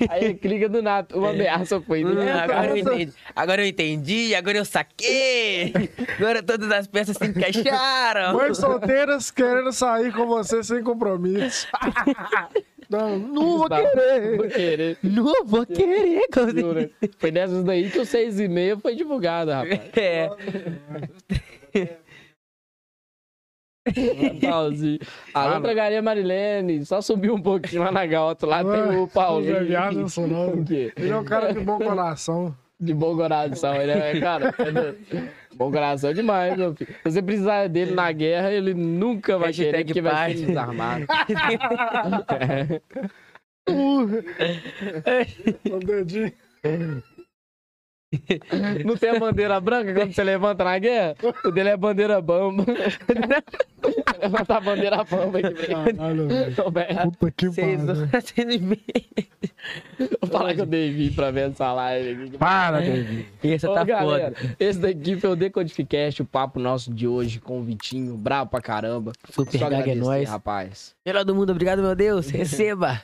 Aí clica do nada. Uma ameaça foi. Hum, agora, eu entendi. agora eu entendi, agora eu saquei. Agora todas as peças se encaixaram. Mães solteiras querendo sair com você sem compromisso. Não, não vou querer. Vou querer. Não vou querer. Foi nessas daí que o 6 e meia foi divulgado, rapaz. É. Pauzinho. A outra galinha Marilene, só subiu um pouquinho lá na gota. Lá tem o Paulinho. Viado, não Ele é um cara de bom coração. De bom coração, ele é, cara. É bom coração demais, meu filho. Se você precisar dele na guerra, ele nunca vai querer, porque vai ser desarmado. é. Uh. O dedinho. Não tem a bandeira branca quando você levanta na guerra? O dele é bandeira bamba. Levantar a bandeira bamba aqui. Caralho, velho. Puta que pariu. Vou falar que eu dei vir pra ver essa live aqui. Para, David. Esse Ô, tá galera, foda. esse daqui foi o Decodificast, o papo nosso de hoje com o Vitinho, brabo pra caramba. Super Só é nóis. rapaz. Melhor do mundo, obrigado, meu Deus. Receba.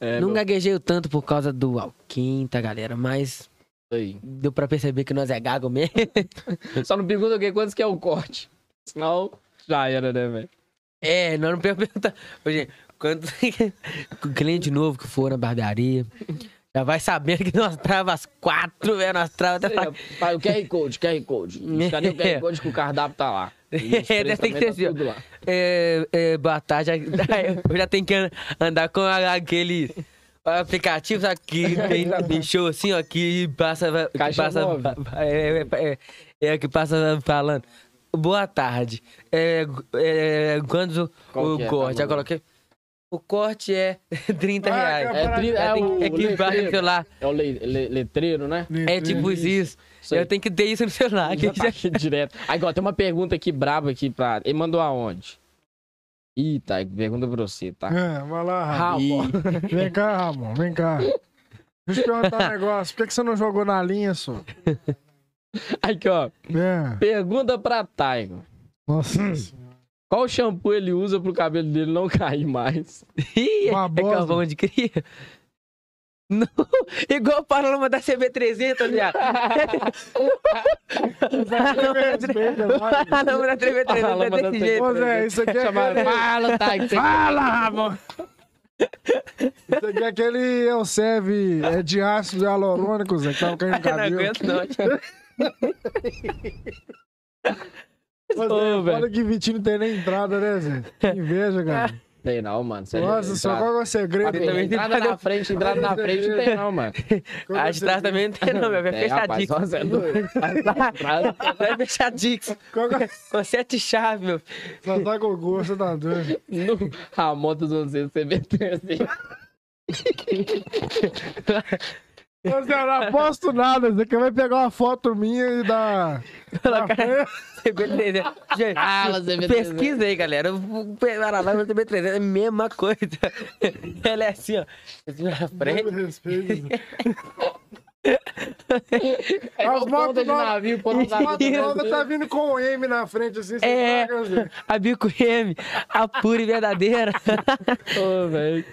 É, não meu, gaguejei tanto por causa do Alquinta, galera, mas aí. deu pra perceber que nós é gago mesmo. Só não pergunta o que quantos que é o corte. Senão, já era, né, velho? É, nós não perguntamos. Gente, quando o cliente novo que for na barbearia, já vai sabendo que nós trava às quatro, velho. Nós trava até pra... Pai, o QR Code, QR Code. Cadê o QR Code que o cardápio tá lá? É, preços tem que ser tá assim, tudo lá. É, é, boa tarde. Eu já tenho que an- andar com aquele aplicativo sabe, que tem bicho assim, ó, que passa. Que Caixa passa nove. é, é, é, é, que passa falando. Boa tarde. É, é, quando Qual o que é, tá corte? Já bom? coloquei. O corte é 30 Ah, reais. É, tri- é, É, o é que embaixo do letreiro. celular. É o le- le- letreiro, né? É tipo isso. Isso. Eu tenho que ter isso no celular. que Já tá aqui direto. Aí, ó, tem uma pergunta aqui braba aqui pra... Ele mandou aonde? Ih, tá. Pergunta pra você, tá? É, vai lá, Ramon. Ramon. Vem cá, Ramon, vem cá. Deixa eu te perguntar um negócio. Por que, que você não jogou na linha, só? Aqui, ó. É. Pergunta pra Taigo. Nossa senhora. Qual shampoo ele usa pro cabelo dele não cair mais? Ih, é. Galvão de cria. Não, igual a Paloma da CB300, viado. A Paloma da CB300 A Paloma é desse jeito. Isso aqui é Chama... aquele... Fala, Taigo. Fala, Ramon! Isso aqui é aquele Elsev, é de ácido hialurônico, Zé, que tava caindo no Eu não cabelo. aguento, não. tio. Ô, velho. Fala que Vitinho não tem nem entrada, né, Zé? Que inveja, cara. Tem não, mano. Sério, Nossa, só entrada- qual é o segredo? Tem, também tem entrada fazer- na frente, entrada na frente, não tem não, mano. É o A de trás também não tem, não, meu. É Tem, rapaz, fechadinho. só você é É fechadinho. É? Com sete chaves, meu. Só tá com gosto, tá doido. No Ramon dos 11 CBT, assim. Eu não aposto nada, que vai pegar uma foto minha e dar... Colocar CB300. Gente, Fala, CB300. Pesquisa aí, galera. O Paraná CB300 é a mesma coisa. Ela é assim, ó. Assim na frente. Respeito. É As igual motos navio, As motos navio. tá vindo com o M na frente, assim, você É. Zé. A Bico M, a pura e verdadeira. Ô, velho.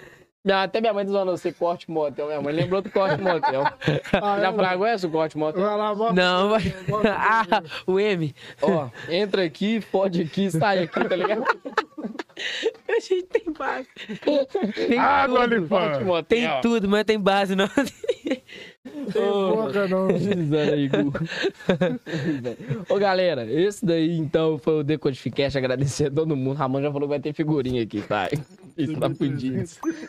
Minha- Até minha mãe desonrou você corte motel. Minha mãe lembrou do corte motel. Ah, Já é, fraguece o corte motel? Vai lá, bota. Não, vai. Ah, o M. Ó, entra aqui, fode aqui, sai aqui, tá ligado? A gente tem base. Tem Água tudo. ali, Corte motel. Tem tudo, mas tem base, não. Tem boca, não. Aí. Ô, galera, esse daí, então, foi o Decodificast. Agradecer a todo mundo. Ramon já falou que vai ter figurinha aqui, tá? Isso tá fudido.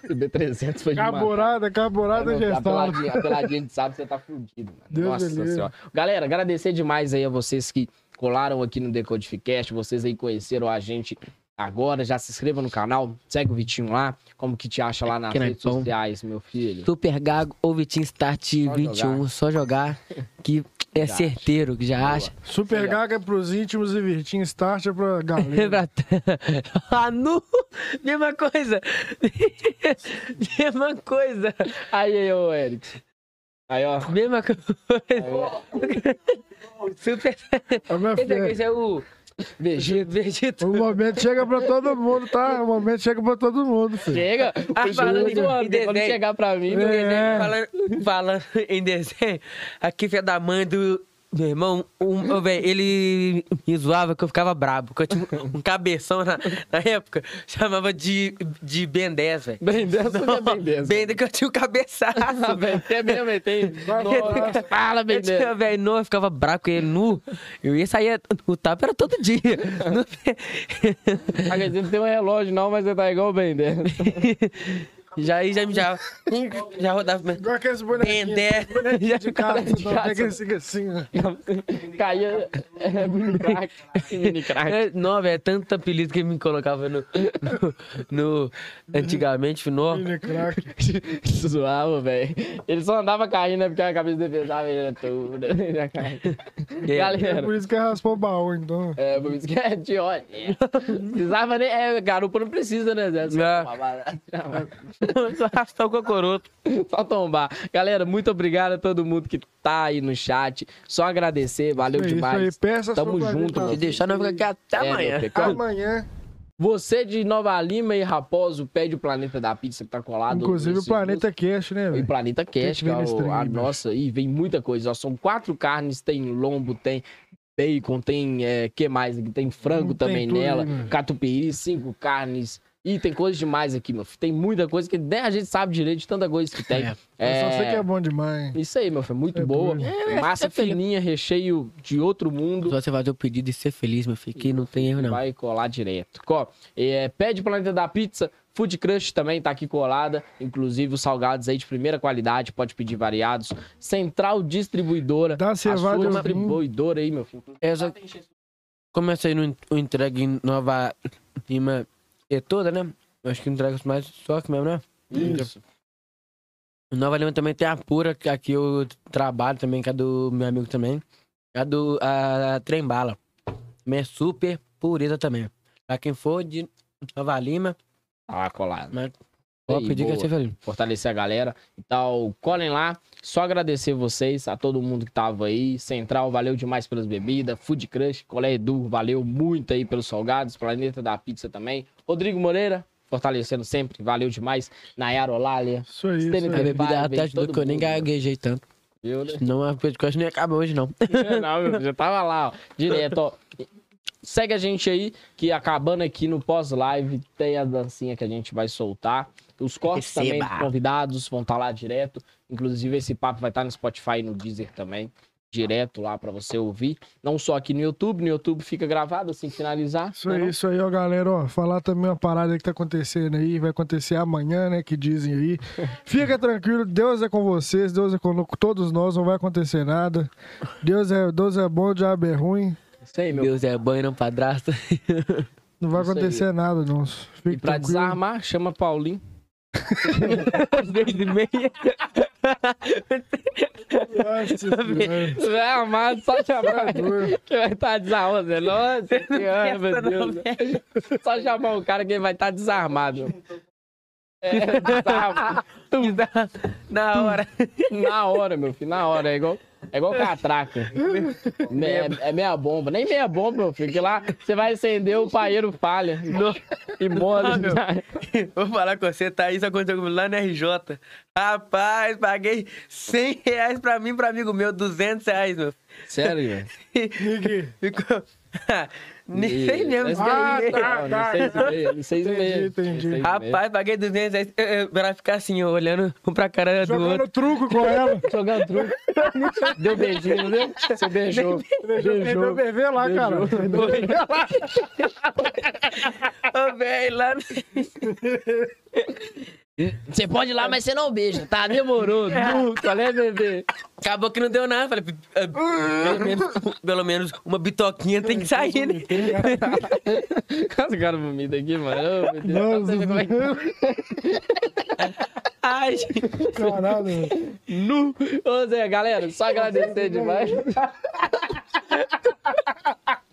CB300 foi demais. Carburada, carburada É, A peladinha, a peladinha de sábado você tá fudido, mano. Deus Nossa livre. senhora. Galera, agradecer demais aí a vocês que colaram aqui no Decodificast, vocês aí conheceram a gente agora, já se inscreva no canal, segue o Vitinho lá, como que te acha lá nas Que redes nepão. sociais, meu filho. Super Gago ou Vitinho Start 21. Só jogar. Que é Já certeiro, que já Boa. acha. Super Legal. Gaga é pros íntimos e Virtinho Start é pra galera. ah, nu! Mesma coisa! Mesma coisa! Aí, aí, ô, Eric. Aí, ó. Mesma coisa! Super. Minha Esse aqui filha, esse é o. Vegeta. Vegeta. O momento chega pra todo mundo, tá? O momento chega pra todo mundo, filho. Chega! Ah, falando tô em- Quando desenho. chegar pra mim, É. Falando, falando em desenho, aqui filha da mãe do meu irmão, um, ô, véi, ele me zoava que eu ficava brabo. Que eu tinha um, um cabeção na, na época, chamava de, de Ben 10, velho. Bem dessa, é bem dessa. Ben 10 que eu tinha um cabeçaço. Ah, velho, é mesmo, velho, tem. Nossa, fala, bem Eu tinha, dessa. velho, nu, eu ficava bravo com ele nu. Eu ia sair, o tapa era todo dia. Quer dizer, não tem um relógio não, mas você tá igual bem dessa. Já aí já me já, já rodava. Igual aqueles bonequinhos. Pendé. de casa. pega esse assim, ó. Caía é, mini crack. Mini crack. É, não, velho, é tanto apelido que me colocava no. no, no- antigamente, no. Mini crack. Zoava, velho. Ele só andava caindo, né? Porque a cabeça dele pesava ele era toda. É Galera. por isso que raspou o baú, então. É, por isso que é de ódio. Precisava nem. É, garupa não precisa, né, Zé? Só É. arrastar o cocoroto. Só tombar. Galera, muito obrigado a todo mundo que tá aí no chat. Só agradecer, valeu Isso aí, demais. peça a sua Tamo junto. Se deixar, nós ficar aqui até É, amanhã. Amanhã. Você de Nova Lima e Raposo, pede o Planeta da Pizza que tá colado. Inclusive o Planeta Cash, né, E velho? Planeta Cash, que é o- a aí, nossa, e vem muita coisa. Ó, são quatro carnes, tem lombo, tem bacon, tem é, que mais aqui? Tem frango Hum, tem também tudo nela, aí, mano. catupiry, cinco carnes. E tem coisa demais aqui, meu filho. Tem muita coisa que nem a gente sabe direito de tanta coisa que tem. É. É, Eu só sei que é bom demais. Isso aí, meu filho. Muito É boa. doido. Massa é feliz. fininha, recheio de outro mundo. Só você fazer o pedido e ser feliz, meu filho, que não tem erro, não. Vai colar direto. Ó, é, pede Planeta da Pizza. Food Crush também tá aqui colada. Inclusive os salgados aí de primeira qualidade. Pode pedir variados. Central Distribuidora. Dá a sua distribuidora aí, meu filho. É, só- Comecei no en- o entrega em Nova Lima é toda, né? Acho que entrega mais só que mesmo, né? Isso. Em Nova Lima também tem a Pura, que aqui eu trabalho também, que é do meu amigo também. É do a, Trem Bala. Também é super pureza também. Pra quem for de Nova Lima, Tá colado. mas fortalecer a galera. Então, colhem lá. Só agradecer vocês, a todo mundo que tava aí. Central, valeu demais pelas bebidas. Food Crush, Colé Edu, valeu muito aí pelos salgados. Planeta da Pizza também. Rodrigo Moreira, fortalecendo sempre, valeu demais. Nayara Olália, Isso aí, isso A aí. bebida vai, até todo que eu nem né? gaguejei tanto. viu, né? Senão a podcast não ia acabar hoje, não. Não, meu, já tava lá, ó, direto, ó. Segue a gente aí, que acabando aqui no pós-live, tem a dancinha que a gente vai soltar. Os cortes Receba. também, convidados, vão estar lá direto. Inclusive, esse papo vai estar no Spotify e no Deezer também. Direto lá pra você ouvir. Não só aqui no YouTube, no YouTube fica gravado assim finalizar. Isso né, aí, não? isso aí, ó, galera, ó. Falar também uma parada que tá acontecendo aí, vai acontecer amanhã, né? Que dizem aí. Fica tranquilo, Deus é com vocês, Deus é com todos nós, não vai acontecer nada. Deus é, Deus é bom, o diabo é ruim. Isso aí, meu. Deus é banho, não padrasto. Não vai acontecer nada, não. Fique E pra tranquilo. desarmar, chama Paulinho. Às vezes e meia. Nossa vai armado, só chamar. que vai estar desarmado. né? Nossa senhora, meu Deus. Só chamar o cara que ele vai estar desarmado. É, desarma. Na hora. Na hora, meu filho, na hora. É igual, é igual catraca. Me- É, é meia bomba. Nem meia bomba, meu filho. Que lá você vai acender, o paeiro falha. E morre. Ah, meu. Vou falar com você, Thaís, aconteceu comigo lá no RJ. Rapaz, paguei 100 reais pra mim, pra amigo meu, 200 reais, meu. Sério, velho. Ficou... Nem sei mesmo. Ah, tá, tá, seis e e meio. Entendi, entendi. Rapaz, paguei 200 reais pra ficar assim, olhando um pra cara do Jogando outro. truco com ela. Jogando truque. Deu beijinho, não deu? Você beijou. Beijou Beijou. bebê lá, cara. Ô, velho, lá no... Você pode ir lá, mas você não beija. Tá, demorou. Nunca, né, bebê? Acabou que não deu nada. Falei, eh, pelo menos, pelo menos uma bitoquinha tem que sair, né? Quase o cara vomita aqui, mano. Ô, meu Deus. Como é Ai, gente. Caralho. Nu. Ô, Zé, galera, só agradecer demais.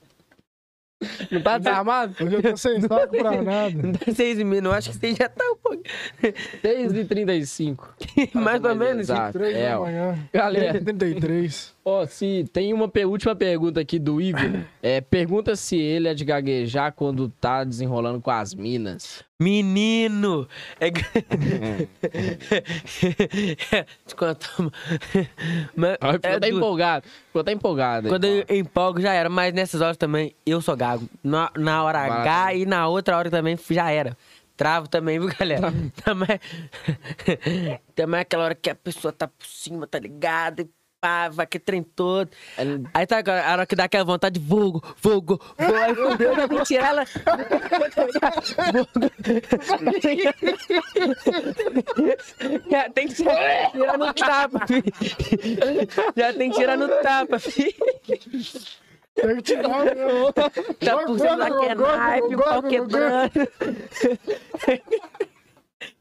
Não tá desarmado? Hoje eu tô sem saco pra nada. Não dá seis e meio, não. Acho que você já tá um pouco. 6h35. Mais ou menos. Exato. Três É, da ó. manhã. Galera. 33. Ó, se tem uma última pergunta aqui do Igor. É, pergunta se ele é de gaguejar quando tá desenrolando com as minas. Menino! É... Ficou é du- empolgado. Ficou até empolgado. Quando eu empolgo já era, mas nessas horas também eu sou gago. Na, na hora lá H também. e na outra hora também já era. Travo também, viu, galera? Também, também é aquela hora que a pessoa tá por cima, tá ligada? Pá, vai que trem todo. Aí tá agora, a hora que dá aquela vontade, vulgo, vulgo, vulgo. Aí fudeu, tem que tirar ela. Já tem que tirar, tirar no tapa, filho. Já tem que tirar no tapa, filho. Tem que tirar o meu. Tá por cima da que é naipe, o pau quebrando.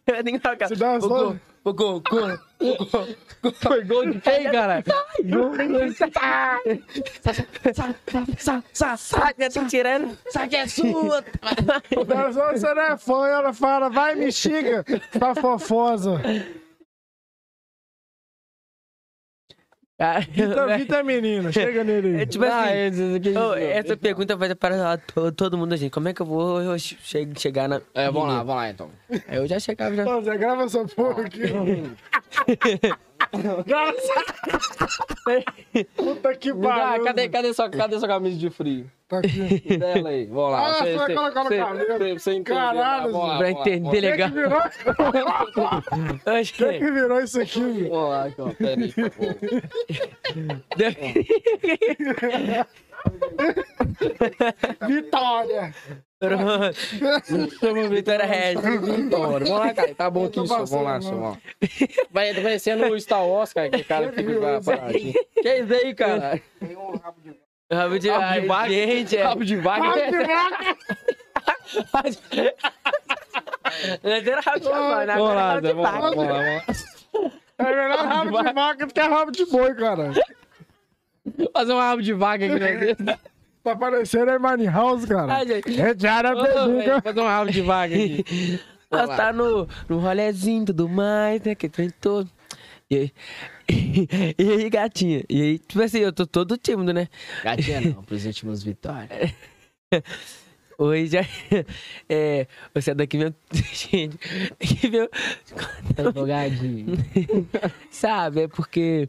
Eu que tocar. Se dá uma O só- gol, o gol, gol. Foi gol de quem, cara? Sai, já que tirar. Sai que é sua! Só você não é fã, ela fala, vai, me xinga, tá fofosa. Vita, Vita menino, chega nele É aí. tipo Ah, assim, aqui- ô, essa pergunta vai para to- todo mundo, gente. Como é que eu vou eu che- chegar na. É, vamos lá, vamos lá então. Aí Eu já chegava já. Zé, grava essa porra aqui. Puta que pariu. cadê, cadê, sua, cadê sua camisa de frio? Dela aí, vamos lá. Ah, você vai colocar no cabelo. Você entender. Caralho, vamos lá, Pra entender legal. virou? Acho Quem que. que virou isso aqui? Vamos lá, aqui, ó. Pera aí, por favor. Vitória. Chama Vitória Regis. Bora, vamos lá, cara. Tá bom aqui, só. Vamos lá, lá. Vai, vai sendo o Star Wars, cara, que cara que fica paradinho. Que é isso aí, cara? Rabo de Rabo de Ai, vaca? Gente, é. Rabo de vaca. Antes era rabo de vaca, agora é lá, rabo de Zé, vamos lá, vaca. vamos lá, vamos lá. É melhor rabo de vaca do que rabo de boi, cara. Fazer um rabo de vaca aqui né? Tá parecendo a Money House, cara. Ai, gente. É velho, bebiga. Fazer um rabo de vaca aqui. Nós tá no, no rolezinho e tudo mais, né? Que trem todo. E aí, e aí, gatinha? E aí, tipo assim, eu tô todo tímido, né? Gatinha não, pros últimos vitórias. Hoje já. É. Você é daqui mesmo. Gente, aqui mesmo. Tá empolgadinho. Sabe, é porque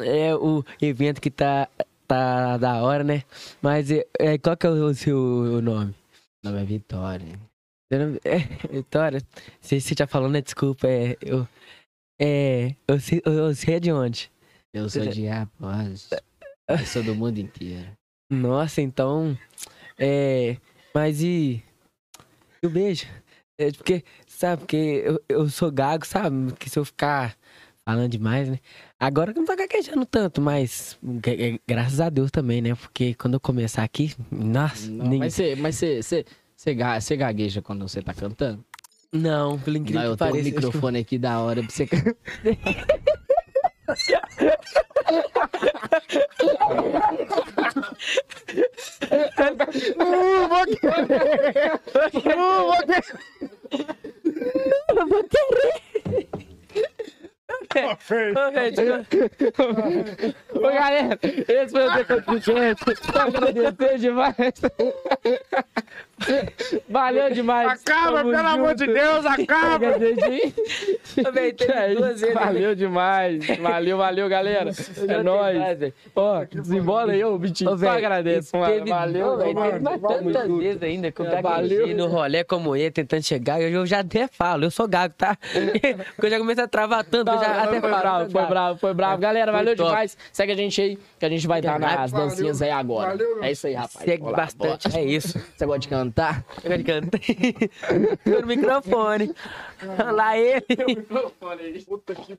é o evento que tá, tá da hora, né? Mas é, é, qual que é o seu nome? Meu nome é Vitória. É, Vitória, se você já falou, né? Desculpa, é. Eu, é. Eu sei, eu, sei de onde. Eu sou de Raposos. Eu sou do mundo inteiro. Nossa, então. É. Mas e. E o beijo? É porque, sabe, porque eu, eu sou gago, sabe? Que se eu ficar falando demais, né? Agora que eu não tô gaguejando tanto, mas gra- gra- graças a Deus também, né? Porque quando eu começar aqui, nossa, Não, nem- mas você, mas gagueja quando você tá cantando? não, pelo incrível Não, eu que tenho um pareça. microfone aqui da hora pra você cantar. Uh, vou querer. Uh, vou querer. Tá feio. Ô, gente, Ô, galera, esse foi o Gente. Agradecer demais. Valeu demais. Acaba, Tamo pelo amor de junto. Deus, acaba. Teve duas né? Valeu demais. Valeu, valeu, galera. É nóis. Ó, desembola aí, ô, Vitinho. Ô, Só mano. teve- Valeu, velho, teve mais tantas junto. vezes ainda que eu É, valeu. no rolê como ele, tentando chegar. Eu, eu já até falo, eu sou gago, tá? Porque eu já comecei a travar tanto, que eu já até foi falo. bravo, foi bravo, foi bravo. Galera, Foi valeu top. demais. Segue a gente aí, que a gente vai estar nas dancinhas aí agora. É isso aí, rapaz. Segue bastante, é isso. Você gosta de cantar? Eu cantar. Tô no microfone. Lá ele. Puta que